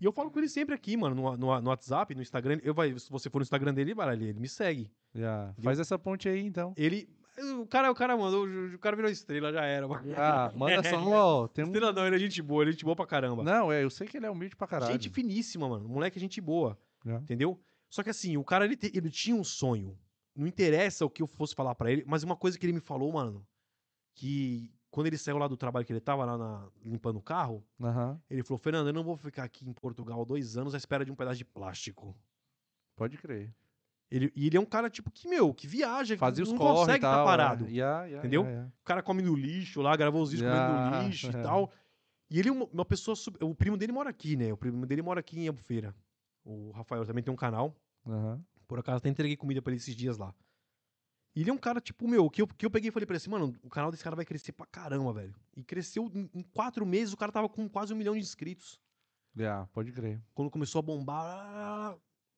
E eu falo com ele sempre aqui, mano, no, no, no WhatsApp, no Instagram. Eu vai, se você for no Instagram dele, vai, ele, ele me segue. Já. Faz essa ponte aí, então. Ele. O cara, o cara mandou, o cara virou estrela, já era. mano. Ah, manda só, ó, tem um... Estrela não, ele é gente boa, ele é gente boa pra caramba. Não, é, eu sei que ele é humilde pra caralho. Gente finíssima, mano. Moleque é gente boa. Já. Entendeu? Só que assim, o cara ele, te- ele tinha um sonho. Não interessa o que eu fosse falar pra ele, mas uma coisa que ele me falou, mano, que quando ele saiu lá do trabalho que ele tava lá na- limpando o carro, Aham. ele falou: Fernando, eu não vou ficar aqui em Portugal dois anos à espera de um pedaço de plástico. Pode crer. Ele, e ele é um cara, tipo, que, meu, que viaja, Fazia que os não consegue estar é. parado. Yeah, yeah, Entendeu? yeah. O cara come no lixo lá, gravou os vídeos Já, comendo no lixo é. e tal. E ele é uma, uma pessoa. sub- O primo dele mora aqui, né? O primo dele mora aqui em Albufeira. O Rafael também tem um canal. Aham. Por acaso até entreguei comida pra ele esses dias lá. E ele é um cara, tipo, meu, que eu, que eu peguei e falei pra ele assim, mano, o canal desse cara vai crescer pra caramba, velho. E cresceu em, em quatro meses, o cara tava com quase um milhão de inscritos. Yeah, pode crer. Quando começou a bombar.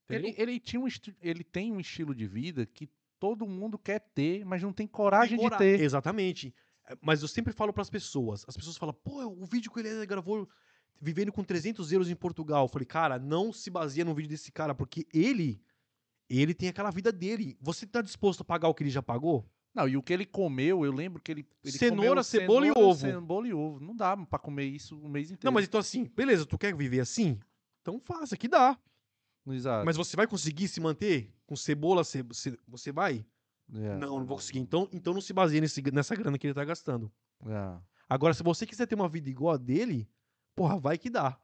Ele, ele, tinha um ele tem um estilo de vida que todo mundo quer ter, mas não tem coragem Tem de ter. Exatamente. É, Mas eu sempre falo pras pessoas. As pessoas falam, pô, o vídeo que ele gravou vivendo com 300 euros em Portugal. Eu falei, cara, não se baseia no vídeo desse cara, porque ele, ele tem aquela vida dele. Você tá disposto a pagar o que ele já pagou? Não, e o que ele comeu, eu lembro que ele. ele Cenoura, cebola e ovo. Cebola e ovo. Não dá pra comer isso o mês inteiro. Não, mas então assim, beleza, tu quer viver assim? Então faça, que dá. Exato. Mas você vai conseguir se manter com cebola? ce- Você vai? É, Não, não vou conseguir. Então, então não se baseia nesse- nessa grana que ele tá gastando. é. Agora, se você quiser ter uma vida igual a dele, porra, vai que dá.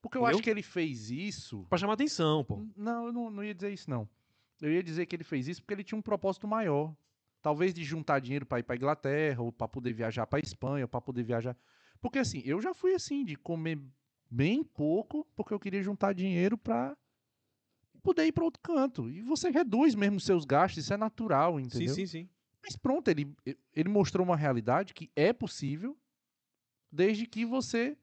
Porque eu Entendeu? acho que ele fez isso. Pra chamar atenção, pô. Não, eu não, não ia dizer isso, não. Eu ia dizer que ele fez isso porque ele tinha um propósito maior. Talvez de juntar dinheiro pra ir pra Inglaterra, ou pra poder viajar pra Espanha, ou pra poder viajar. Porque assim, eu já fui assim, de comer bem pouco, porque eu queria juntar dinheiro pra poder ir pra outro canto. E você reduz mesmo os seus gastos, isso é natural, entendeu? Sim, sim, sim. Mas pronto, ele, ele mostrou uma realidade que é possível, desde que você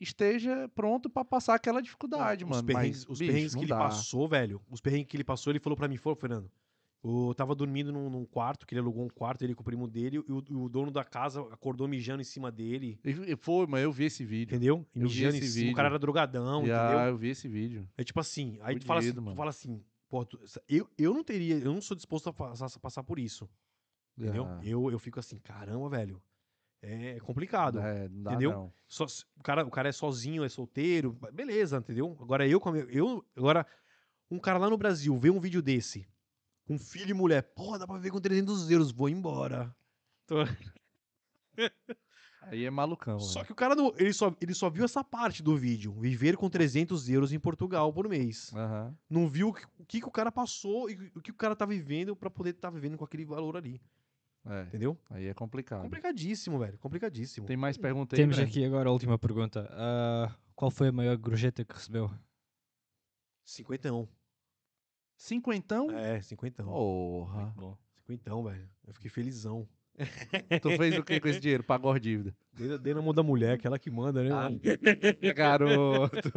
esteja pronto pra passar aquela dificuldade, os mano. perrengues, Mas, os bicho, perrengues que ele dá. passou, velho. Os perrengues que ele passou, ele falou pra mim, falou, Fernando. Eu tava dormindo num, num quarto, que ele alugou um quarto, ele com o primo dele, e o, o dono da casa acordou mijando em cima dele. E- Foi, mas eu vi esse vídeo. Entendeu? E Eu vi mijando em esse cima. O vídeo. cara era drogadão, ah, entendeu? eu vi esse vídeo. É tipo assim, aí tu fala assim, tu fala assim, pô, tu- eu, eu não teria, eu não sou disposto a passar, a passar por isso, entendeu? Ah, Eu, eu fico assim, caramba, velho, é complicado. é, não dá, entendeu? não. Só, o, cara, o cara é sozinho, é solteiro, beleza, entendeu? Agora eu, eu, agora um cara lá no Brasil vê um vídeo desse, com filho e mulher, pô, dá pra ver com 300 euros, vou embora. Aí é malucão. Só velho. que o cara, não, ele, só, ele só viu essa parte do vídeo, viver com 300 euros em Portugal por mês. Aham. Não viu o que, o que que o cara passou e o que o cara tá vivendo pra poder estar vivendo com aquele valor ali, É, entendeu? aí é complicado. Complicadíssimo, velho, complicadíssimo. Tem mais perguntas aí? Temos aqui agora a última pergunta. Ah, qual foi a maior gorjeta que recebeu? Cinquentão. Cinquentão? É, cinquentão. Porra. Muito bom. Cinquentão, velho. Eu fiquei felizão. Tu fez o que com esse dinheiro? Pagou a dívida. Dei, dei na mão da mulher, que ela que manda, né? Ah? Garoto.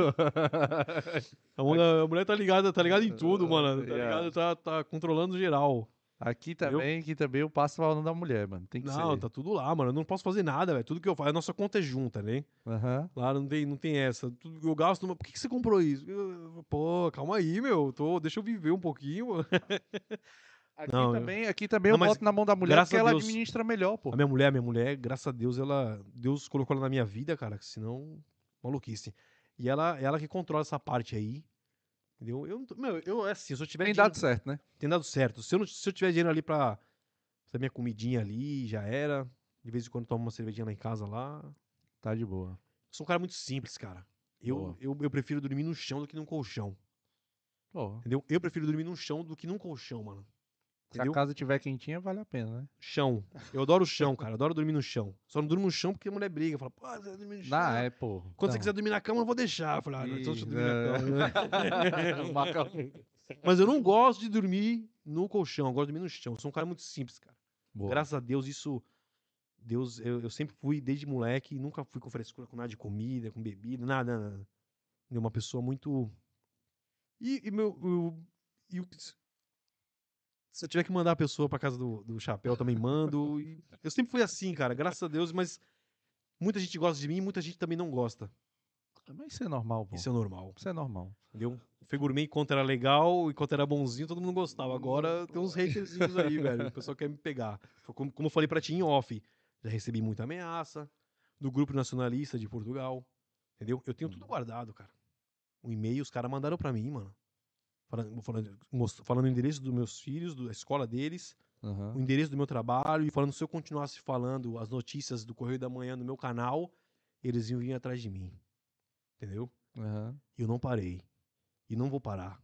A, mão da- a mulher tá ligada, tá ligada em tudo, mano. Tá Yeah. ligada, tá, tá controlando geral. Aqui também, aqui também eu passo falando da mulher, mano. Tem que Não, ser. tá tudo lá, mano. Eu não posso fazer nada, velho. Tudo que eu faço, a nossa conta é junta, né? Aham. Lá não tem, não tem essa. Tudo que eu gasto. numa- Por que, que você comprou isso? Eu- Pô, calma aí, meu. Tô, deixa eu viver um pouquinho. mano. Aqui Não, eu- também, aqui também Não, eu boto na mão da mulher porque ela Deus- administra melhor, pô. A minha mulher, a minha mulher, graças a Deus, ela. Deus colocou ela na minha vida, cara. Senão, maluquice. E ela, ela que controla essa parte aí. Entendeu? Eu, não tô- meu, eu, assim, se eu tiver Tem dinheiro- dado certo, né? tem dado certo. Se eu, não, se eu tiver dinheiro ali pra fazer minha comidinha ali, já era. De vez em quando tomo uma cervejinha lá em casa lá. Tá de boa. Sou um cara muito simples, cara. Eu, Boa. eu, eu prefiro dormir no chão do que num colchão. Pô, Entendeu? Eu prefiro dormir no chão do que num colchão, mano. Se a Entendeu? casa tiver quentinha, vale a pena, né? Chão. Eu adoro o chão, cara. Adoro dormir no chão. Só não durmo no chão porque a mulher briga. Fala, pô, você vai dormir no chão. Não, é, pô. Quando você Então. quiser dormir na cama, eu vou deixar. Eu falei, ah, não, então deixa eu dormir na cama. Macarrão. Mas eu não gosto de dormir no colchão. Eu gosto de dormir no chão. Eu sou um cara muito simples, cara. Boa. Graças a Deus, isso. Deus, eu, eu sempre fui, desde moleque, nunca fui com frescura com nada de comida, com bebida, nada, nada. Eu uma pessoa muito. E, e meu. eu- e o- se eu tiver que mandar a pessoa pra casa do, do chapéu, eu também mando. E eu sempre fui assim, cara, graças a Deus, mas muita gente gosta de mim, muita gente também não gosta. Mas isso é normal, pô. Isso é normal, Isso é normal. entendeu? Fegurmei, enquanto era legal, enquanto era bonzinho, todo mundo gostava. Agora tem uns haterzinhos aí, velho. O pessoal quer me pegar. Como, como eu falei pra ti em off, já recebi muita ameaça do grupo nacionalista de Portugal. Entendeu? Eu tenho tudo guardado, cara. O e-mail, os caras mandaram pra mim, mano. Falando, falando, falando o endereço dos meus filhos, da escola deles, Aham. o endereço do meu trabalho, e falando se eu continuasse falando as notícias do Correio da Manhã no meu canal, eles iam vir atrás de mim. Entendeu? Aham. E eu não parei. E não vou parar.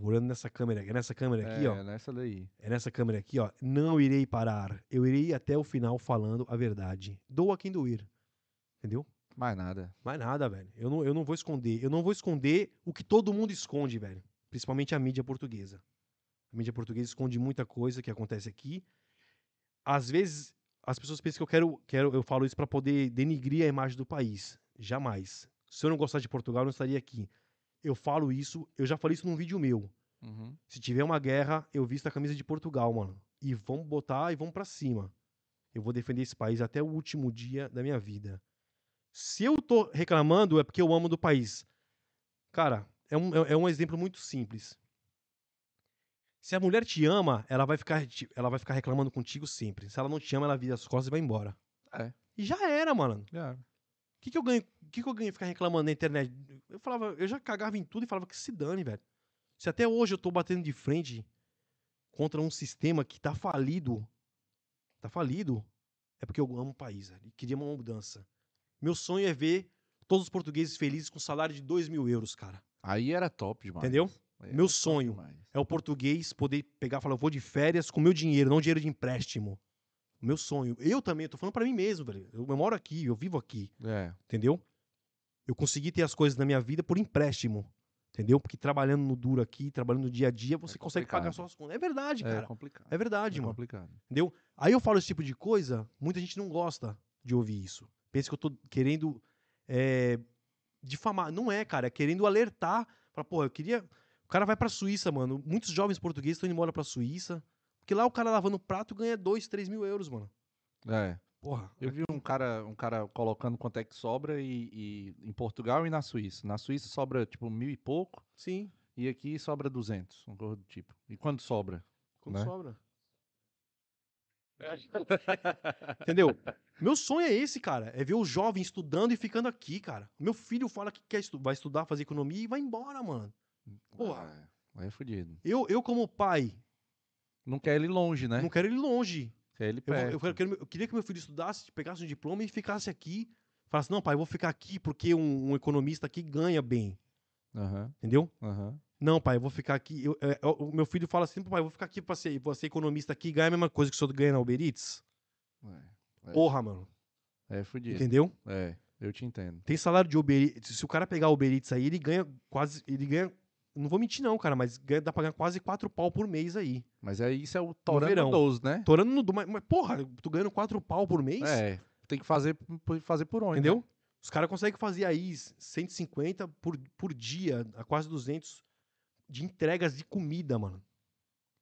olhando nessa câmera, é nessa câmera aqui, é, ó. nessa daí. É nessa câmera aqui, ó. Não irei parar. Eu irei até o final falando a verdade. Doa quem doer. Entendeu? Mais nada. Mais nada, velho. Eu não, eu não vou esconder. Eu não vou esconder o que todo mundo esconde, velho. Principalmente a mídia portuguesa. A mídia portuguesa esconde muita coisa que acontece aqui. Às vezes, as pessoas pensam que eu quero, quero eu falo isso pra poder denigrir a imagem do país. Jamais. Se eu não gostasse de Portugal, eu não estaria aqui. Eu falo isso, eu já falei isso num vídeo meu. Uhum. Se tiver uma guerra, eu visto a camisa de Portugal, mano. E vamos botar e vamos pra cima. Eu vou defender esse país até o último dia da minha vida. Se eu tô reclamando, é porque eu amo do país. Cara, é um, é é um exemplo muito simples. Se a mulher te ama, ela vai ficar, ela vai ficar reclamando contigo sempre. Se ela não te ama, ela vira as costas e vai embora. É. E já era, mano. Já. O que, que eu ganho? O que, que eu ganho ficar reclamando na internet? Eu falava, eu já cagava em tudo e falava que se dane, velho. Se até hoje eu tô batendo de frente contra um sistema que tá falido, tá falido, é porque eu amo o país, velho. E queria uma mudança. Meu sonho é ver todos os portugueses felizes com salário de 2 mil euros, cara. Aí era top demais. Entendeu? Aí Meu sonho. É o português poder pegar e falar, eu vou de férias com meu dinheiro, não dinheiro de empréstimo. Meu sonho. Eu também, eu tô falando pra mim mesmo, velho. Eu, eu moro aqui, eu vivo aqui. É. entendeu? Eu consegui ter as coisas na minha vida por empréstimo, entendeu? Porque trabalhando no duro aqui, trabalhando no dia a dia, você consegue pagar suas contas. É verdade, É cara. complicado. É verdade, É mano. complicado. Entendeu? Aí eu falo esse tipo de coisa, muita gente não gosta de ouvir isso. Pensa que eu tô querendo é, difamar. Não é, cara. É querendo alertar. Fala, pô, eu queria. O cara vai pra Suíça, mano. Muitos jovens portugueses estão indo embora pra Suíça. Porque lá o cara lavando prato ganha 2, 3 mil euros, mano. É. Porra. Eu vi um cara, um cara colocando quanto é que sobra e, e- em Portugal e na Suíça. Na Suíça sobra tipo mil e pouco Sim. e aqui sobra 200, um coisa do tipo. E quando sobra? Quando Né? sobra. Entendeu? Meu sonho é esse, cara. É ver o jovem estudando e ficando aqui, cara. Meu filho fala que quer estu vai estudar, fazer economia e vai embora, mano. Porra. Ah, aí é fudido. Eu, eu como pai, Não quer ele longe, né? não quero ele longe. Quer ele Eu, perto. eu, quero- quero- eu queria que meu filho estudasse, pegasse um diploma e ficasse aqui. Falasse, não, pai, eu vou ficar aqui porque um, um economista aqui ganha bem. Aham, Entendeu? aham. Não, pai, eu vou ficar aqui. eu- é, o meu filho fala assim, pai, eu vou ficar aqui pra ser, pra ser economista aqui e ganhar a mesma coisa que o senhor ganha na Uber Eats. É, É. Porra, mano. é fudido. Entendeu? É, eu te entendo. Tem salário de Uber Eats. Se o cara pegar Uber Eats aí, ele ganha quase. Ele ganha. Não vou mentir, não, cara, mas ganha, dá pra ganhar quase 4 pau por mês aí. Mas aí isso é o torando verão. 12, né? Torando no. Mas, mas, porra, tu ganhando 4 pau por mês? É, tem que fazer, fazer por onde, Entendeu? né? Os caras conseguem fazer aí 150 por, por dia, a quase 200 de entregas de comida, mano.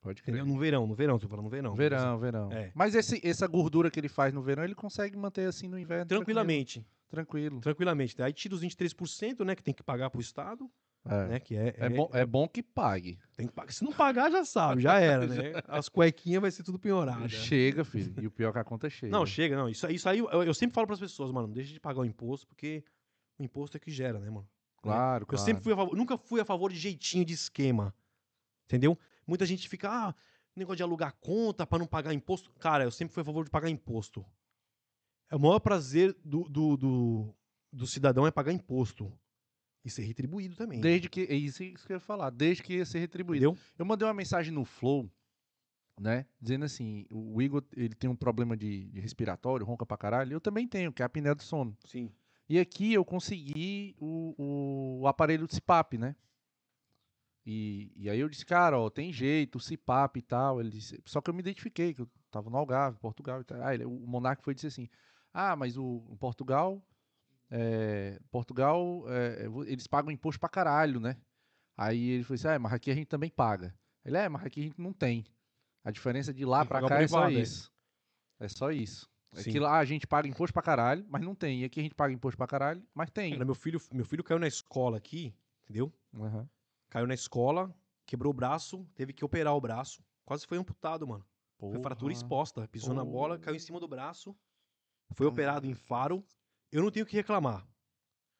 Pode crer. Entendeu? No verão, no verão, tô falando no verão. Verão, verão. É. Mas esse, essa gordura que ele faz no verão, ele consegue manter assim no inverno. Tranquilamente, Tranquilo. tranquilamente. Aí tira os 23%, né, que tem que pagar pro Estado, É. né, que é... É, bom, é bom que pague. Tem que pagar. Se não pagar, já sabe, já era, né? As cuequinhas vai ser tudo piorado. Chega, filho. E o pior é que a conta chega. Não, chega, não. Isso, aí- isso aí eu, eu sempre falo pras pessoas, mano, não deixa de pagar o imposto, porque o imposto é que gera, né, mano? Claro, Eu claro. sempre fui a favor, nunca fui a favor de jeitinho de esquema. Entendeu? Muita gente fica, ah, negócio de alugar conta pra não pagar imposto. Cara, eu sempre fui a favor de pagar imposto. É o maior prazer do, do, do, do cidadão é pagar imposto. E ser retribuído também. Desde que. É isso que eu ia falar. Desde que ia ser retribuído. Entendeu? Eu mandei uma mensagem no Flow, né? Dizendo assim: o Igor ele tem um problema de, de respiratório, ronca pra caralho. Eu também tenho, que é a apneia do sono. Sim. E aqui eu consegui o, o, o aparelho do CPAP, né? E, e aí eu disse, cara, ó, tem jeito, o CPAP e tal. Ele disse, só que eu me identifiquei, que eu tava no Algarve, Portugal e tal. Ele- o Monark foi dizer assim, ah, mas o, o Portugal, é, Portugal, é, eles pagam imposto pra caralho, né? Aí ele falou assim, ah, mas aqui a gente também paga. Ele, é, mas aqui a gente não tem. A diferença de lá pagar cá é só é. isso. É só isso. É Sim. que lá a gente paga imposto pra caralho, mas não tem. E aqui a gente paga imposto pra caralho, mas tem. Cara, meu filho, meu filho caiu na escola aqui, entendeu? Aham. Caiu na escola, quebrou o braço, teve que operar o braço. Quase foi amputado, mano. Foi fratura Porra. exposta. Pisou na bola, Porra. caiu em cima do braço. Foi operado em faro. Eu não tenho o que reclamar.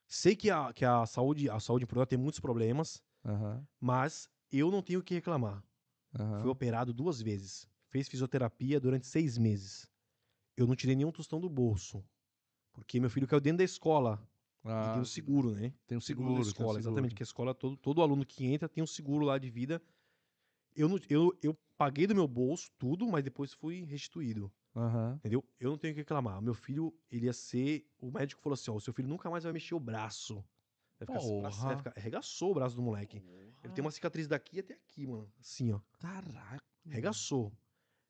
Sei que a, que a saúde, a saúde em Portugal tem muitos problemas, Aham, mas eu não tenho o que reclamar. aham. Fui operado duas vezes. Fez fisioterapia durante seis meses. Eu não tirei nenhum tostão do bolso. Porque meu filho caiu dentro da escola. Ah, tem um seguro, né? tem um seguro. tem um escola, exatamente. seguro. Que a escola, todo, todo aluno que entra tem um seguro lá de vida. Eu, não, eu, eu paguei do meu bolso tudo, mas depois fui restituído. Aham. Entendeu? Eu não tenho o que reclamar. Meu filho, ele ia ser. O médico falou assim: ó, o seu filho nunca mais vai mexer o braço. Vai ficar, assim, braço- vai Porra. ficar- arregaçou o braço do moleque. Ele tem uma cicatriz daqui até aqui, mano. Assim, ó. Caraca. Arregaçou.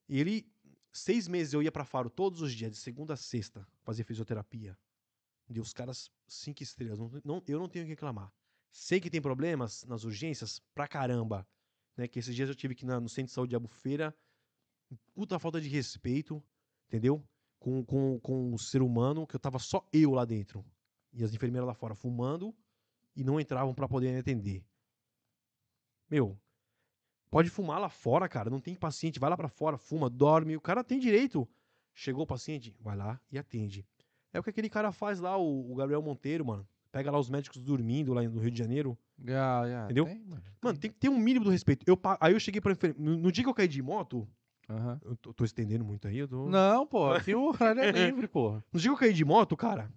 E ele, seis meses eu ia pra Faro todos os dias, de segunda a sexta, fazer fisioterapia. Os caras cinco estrelas. Não, não- eu não tenho que reclamar. Sei que tem problemas nas urgências pra caramba. Né? Que esses dias eu tive que no centro de saúde de Albufeira. Puta falta de respeito, entendeu? Com, com, com o ser humano, que eu tava só eu lá dentro. E as enfermeiras lá fora fumando e não entravam pra poder atender. Meu, pode fumar lá fora, cara. Não tem paciente, vai lá pra fora, fuma, dorme. O cara tem direito. Chegou o paciente, vai lá e atende. É o que aquele cara faz lá, o, o Gabriel Monteiro, mano. Pega lá os médicos dormindo lá no Rio de Janeiro. Yeah, yeah, Entendeu? tem, mano. Mano, tem que ter um mínimo do respeito. Eu, aí eu cheguei pra enfermeira. No, no dia que eu caí de moto, Aham. eu tô, tô estendendo muito aí, eu tô. Não, pô, aqui o horário é livre, porra. No dia que eu caí de moto, cara,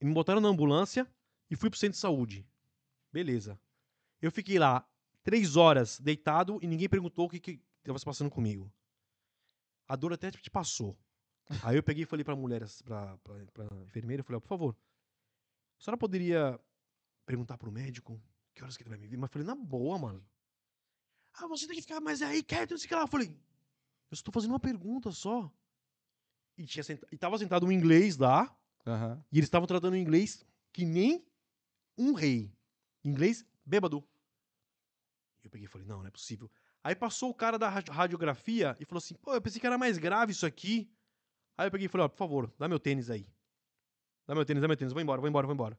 me botaram na ambulância e fui pro centro de saúde. Beleza. Eu fiquei lá três horas deitado e ninguém perguntou o que, que tava se passando comigo. A dor até te passou. Aí eu peguei e falei pra mulher, pra, pra, pra enfermeira, eu falei, ó, por favor, a senhora poderia perguntar pro médico que horas que ele vai me ver? Mas eu falei, na boa, mano. Ah, você tem que ficar mais aí, quieto, não sei o que lá. Eu falei, eu estou fazendo uma pergunta só. E, tinha senta... e tava sentado um inglês lá, Aham. e eles estavam tratando inglês que nem um rei. Inglês bêbado. Eu peguei e falei, não, não é possível. Aí passou o cara da radi- radiografia e falou assim, pô, eu pensei que era mais grave isso aqui. Aí eu peguei e falei, ó, por favor, dá meu tênis aí. Dá meu tênis, dá meu tênis, vou embora, vou embora, vou embora.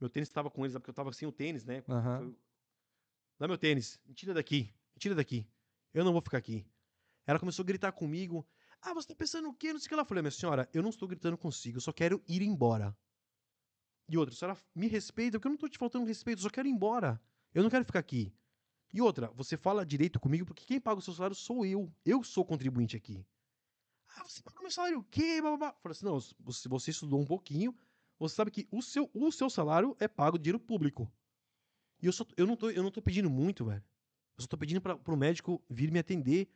Meu tênis tava com eles, porque eu tava sem o tênis, né? Foi- Dá meu tênis, me tira daqui, me tira daqui. Eu não vou ficar aqui. Ela começou a gritar comigo. Ah, você tá pensando o quê? Não sei o que. Eu falei, minha senhora, eu não estou gritando consigo, eu só quero ir embora. E outra, a senhora me respeita, porque eu não tô te faltando respeito, eu só quero ir embora. Eu não quero ficar aqui. E outra, você fala direito comigo, porque quem paga o seu salário sou eu. Eu sou contribuinte aqui. Ah, você paga o meu salário o quê? Blá, blá, blá. Eu Falei assim, não, você, você estudou um pouquinho, você sabe que o seu, o seu salário é pago dinheiro público. E eu, só, eu, não tô, eu não tô pedindo muito, velho. Eu só tô pedindo pra, pro médico vir me atender.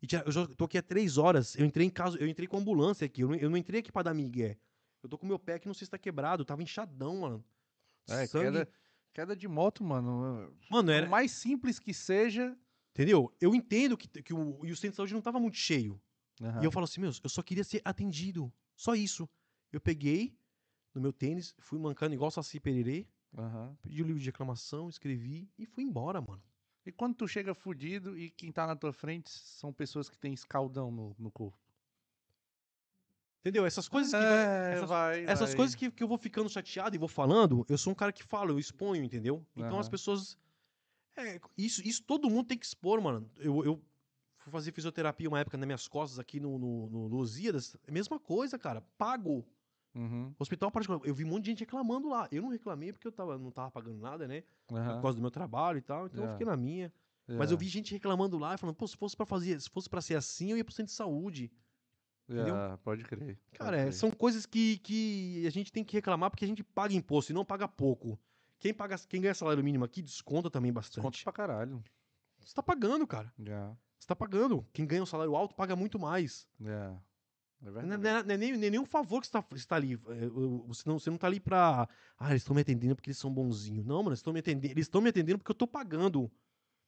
E eu já tô aqui há três horas. Eu entrei em casa, eu entrei com ambulância aqui. Eu não, eu não entrei aqui pra dar migué. Eu tô com meu pé que não sei se tá quebrado. Eu tava inchadão, mano. É, Sangue. queda, queda de moto, mano. Mano, era. Por mais simples que seja. Entendeu? Eu entendo que, que o, e o centro de saúde não tava muito cheio. Aham. E eu falo assim, meu, eu só queria ser atendido. Só isso. Eu peguei no meu tênis, fui mancando igual Saci Pererê, Aham. pedi o livro de reclamação, escrevi e fui embora, mano. E quando tu chega fudido e quem tá na tua frente são pessoas que têm escaldão no, no corpo. Entendeu? Essas coisas que. É, essas- vai, Essas vai. coisas que, que eu vou ficando chateado e vou falando, eu sou um cara que fala, eu exponho, entendeu? Então as Aham. pessoas. É, isso, isso todo mundo tem que expor, mano. Eu, eu fui fazer fisioterapia uma época nas minhas costas aqui no, no, no Lusíadas. É mesma coisa, cara. Pago. Uhum. Hospital particular. Eu vi um monte de gente reclamando lá. Eu não reclamei porque eu tava, não tava pagando nada, né? Por aham, causa do meu trabalho e tal. Então eu Yeah. fiquei na minha. Mas eu yeah, vi gente reclamando lá e falando, pô, se fosse pra fazer, se fosse para ser assim, eu ia pro centro de saúde. yeah, Pode crer. pode Cara, é, crer. são coisas que, que a gente tem que reclamar porque a gente paga imposto e não paga pouco. Quem, paga, quem ganha salário mínimo aqui desconta também bastante. Desconto pra caralho. Você tá pagando, cara. Yeah, Você tá pagando. Quem ganha um salário alto paga muito mais. É Não é, verdade. não é- não é nem, nem nenhum favor que você tá, você tá ali. É, Você não, você não tá ali pra. Ah, eles estão me atendendo porque eles são bonzinhos. Não, mano, eles estão me atendendo. Eles estão me atendendo porque eu tô pagando.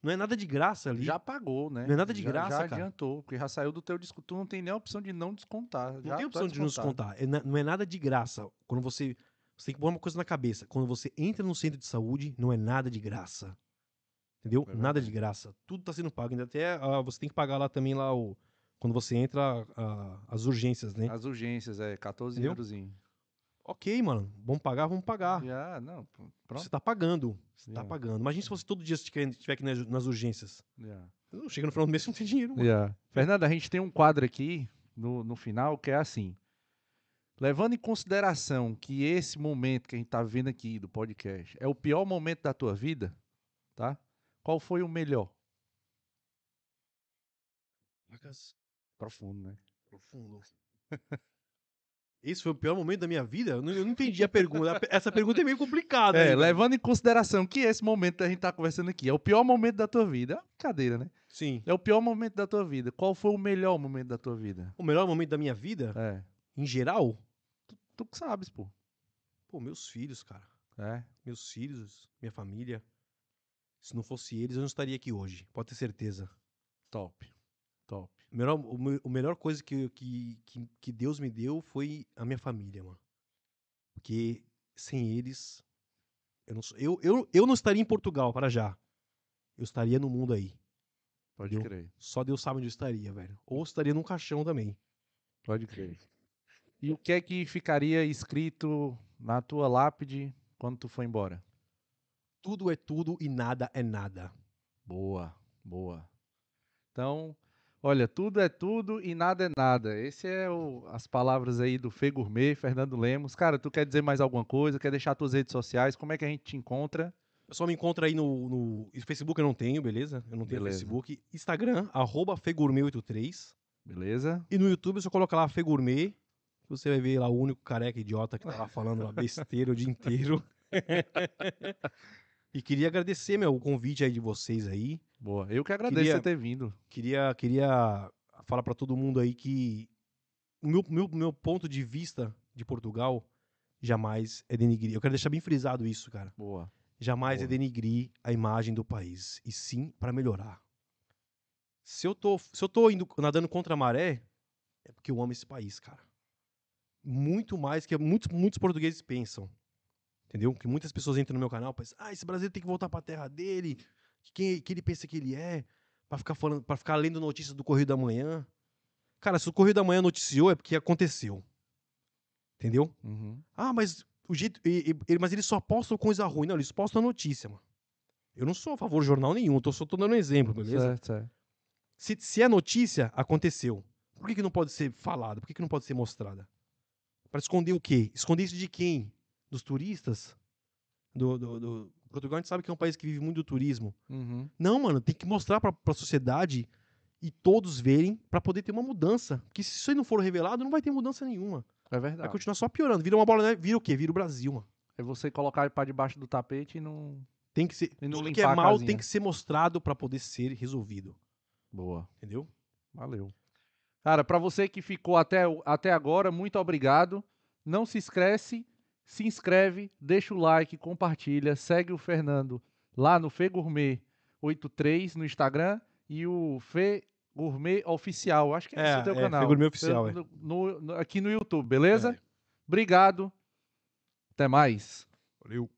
Não é nada de graça ali. Já pagou, né? Não é nada de Já- graça, Já cara. adiantou, porque já saiu do teu disco. Tu não tem nem a opção de não descontar. Não já tem tá opção de não descontar. É não é nada de graça. Quando você. Você tem que pôr uma coisa na cabeça. Quando você entra no centro de saúde, não é nada de graça. Entendeu? É nada de graça. Tudo tá sendo pago. Ainda até ah, você tem que pagar lá também lá o. Quando você entra, ah, as urgências, né? As urgências, é 14 Entendeu? eurozinho. Ok, mano. Vamos pagar, vamos pagar. Já, não, pr- pronto. Você tá pagando. Você tá Yeah. pagando. Imagina se você todo dia estiver aqui nas, nas urgências. Yeah. Não, Chega no final do mês você não tem dinheiro, mano. Yeah. Fernanda, a gente tem um quadro aqui no, no final que é assim. Levando em consideração que esse momento que a gente tá vendo aqui do podcast é o pior momento da tua vida, tá? Qual foi o melhor? Profundo, né? profundo. Esse foi o pior momento da minha vida? Eu não, eu não entendi a pergunta. Essa pergunta é meio complicada. É, levando em consideração que esse momento que a gente tá conversando aqui é o pior momento da tua vida. É brincadeira, né? Sim. É o pior momento da tua vida. Qual foi o melhor momento da tua vida? O melhor momento da minha vida, É. em geral, Tu que sabes, pô. pô, meus filhos, cara. É. Meus filhos, minha família. Se não fosse eles, eu não estaria aqui hoje. Pode ter certeza. Top. Top. O melhor, o o melhor coisa que, que, que, que Deus me deu foi a minha família, mano. Porque sem eles, eu não, sou- eu, eu, eu não estaria em Portugal, para já. Eu estaria no mundo aí. Pode Entendeu? crer. Só Deus sabe onde eu estaria, velho. Ou estaria num caixão também. Pode crer. E o que é que ficaria escrito na tua lápide quando tu for embora? Tudo é tudo e nada é nada. Boa, boa. Então, olha, tudo é tudo e nada é nada. Esse é o- as palavras aí do Fê Gourmet, Fernando Lemos. Cara, tu quer dizer mais alguma coisa? Quer deixar tuas redes sociais? Como é que a gente te encontra? Eu só me encontro aí no, no Facebook, eu não tenho, beleza? Eu não tenho Beleza. Facebook. Instagram, arroba Fegourmet83. Beleza? E no YouTube, você coloca lá Fegourmet, você vai ver lá o único careca idiota que tá lá falando uma besteira o dia inteiro. e queria agradecer, meu, o convite aí de vocês aí. Boa. Eu que agradeço Queria- você ter vindo. Queria, queria falar pra todo mundo aí que o meu, meu, meu ponto de vista de Portugal jamais é denigrir. Eu quero deixar bem frisado isso, cara. Boa. Jamais é Boa. denigrir a imagem do país, e sim para melhorar. Se eu tô, se eu tô indo nadando contra a maré, é porque eu amo esse país, cara. Muito mais que muitos, muitos portugueses pensam. Entendeu? Que muitas pessoas entram no meu canal e pensam, ah, esse brasileiro tem que voltar pra terra dele, que quem que ele pensa que ele é, Pra ficar falando, para ficar lendo notícias do Correio da Manhã. Cara, se o Correio da Manhã noticiou é porque aconteceu. Entendeu? Uhum. Ah, mas o jeito. ele- mas eles só postam coisa ruim. Não, eles postam a notícia, mano. Eu não sou a favor de jornal nenhum, tô, só tô dando um exemplo, beleza? Certo, certo. Se, se é notícia, aconteceu. Por que, que não pode ser falada? Por que, que não pode ser mostrada? Pra esconder o quê? Esconder isso de quem? Dos turistas? Do, do, do- Portugal a gente sabe que é um país que vive muito do turismo. Uhum. Não, mano, tem que mostrar pra, pra sociedade e todos verem pra poder ter uma mudança. Porque se isso aí não for revelado, não vai ter mudança nenhuma. É Vai verdade. continuar só piorando. Vira uma bola, né? Vira o quê? Vira o Brasil, mano. É você colocar pra debaixo do tapete e não. Tem que ser. Tudo que é a mal tem que ser mostrado pra poder ser resolvido. Boa. Entendeu? Valeu. Cara, pra você que ficou até, até agora, muito obrigado. Não se esquece, se inscreve, deixa o like, compartilha, segue o Fernando lá no Fê Gourmet 83 no Instagram e o Fê Gourmet Oficial. Acho que é, É, esse o teu é, canal. Fê Gourmet Oficial, Eu- é. no- no- no- aqui no YouTube, beleza? É. Obrigado. Até mais. Valeu.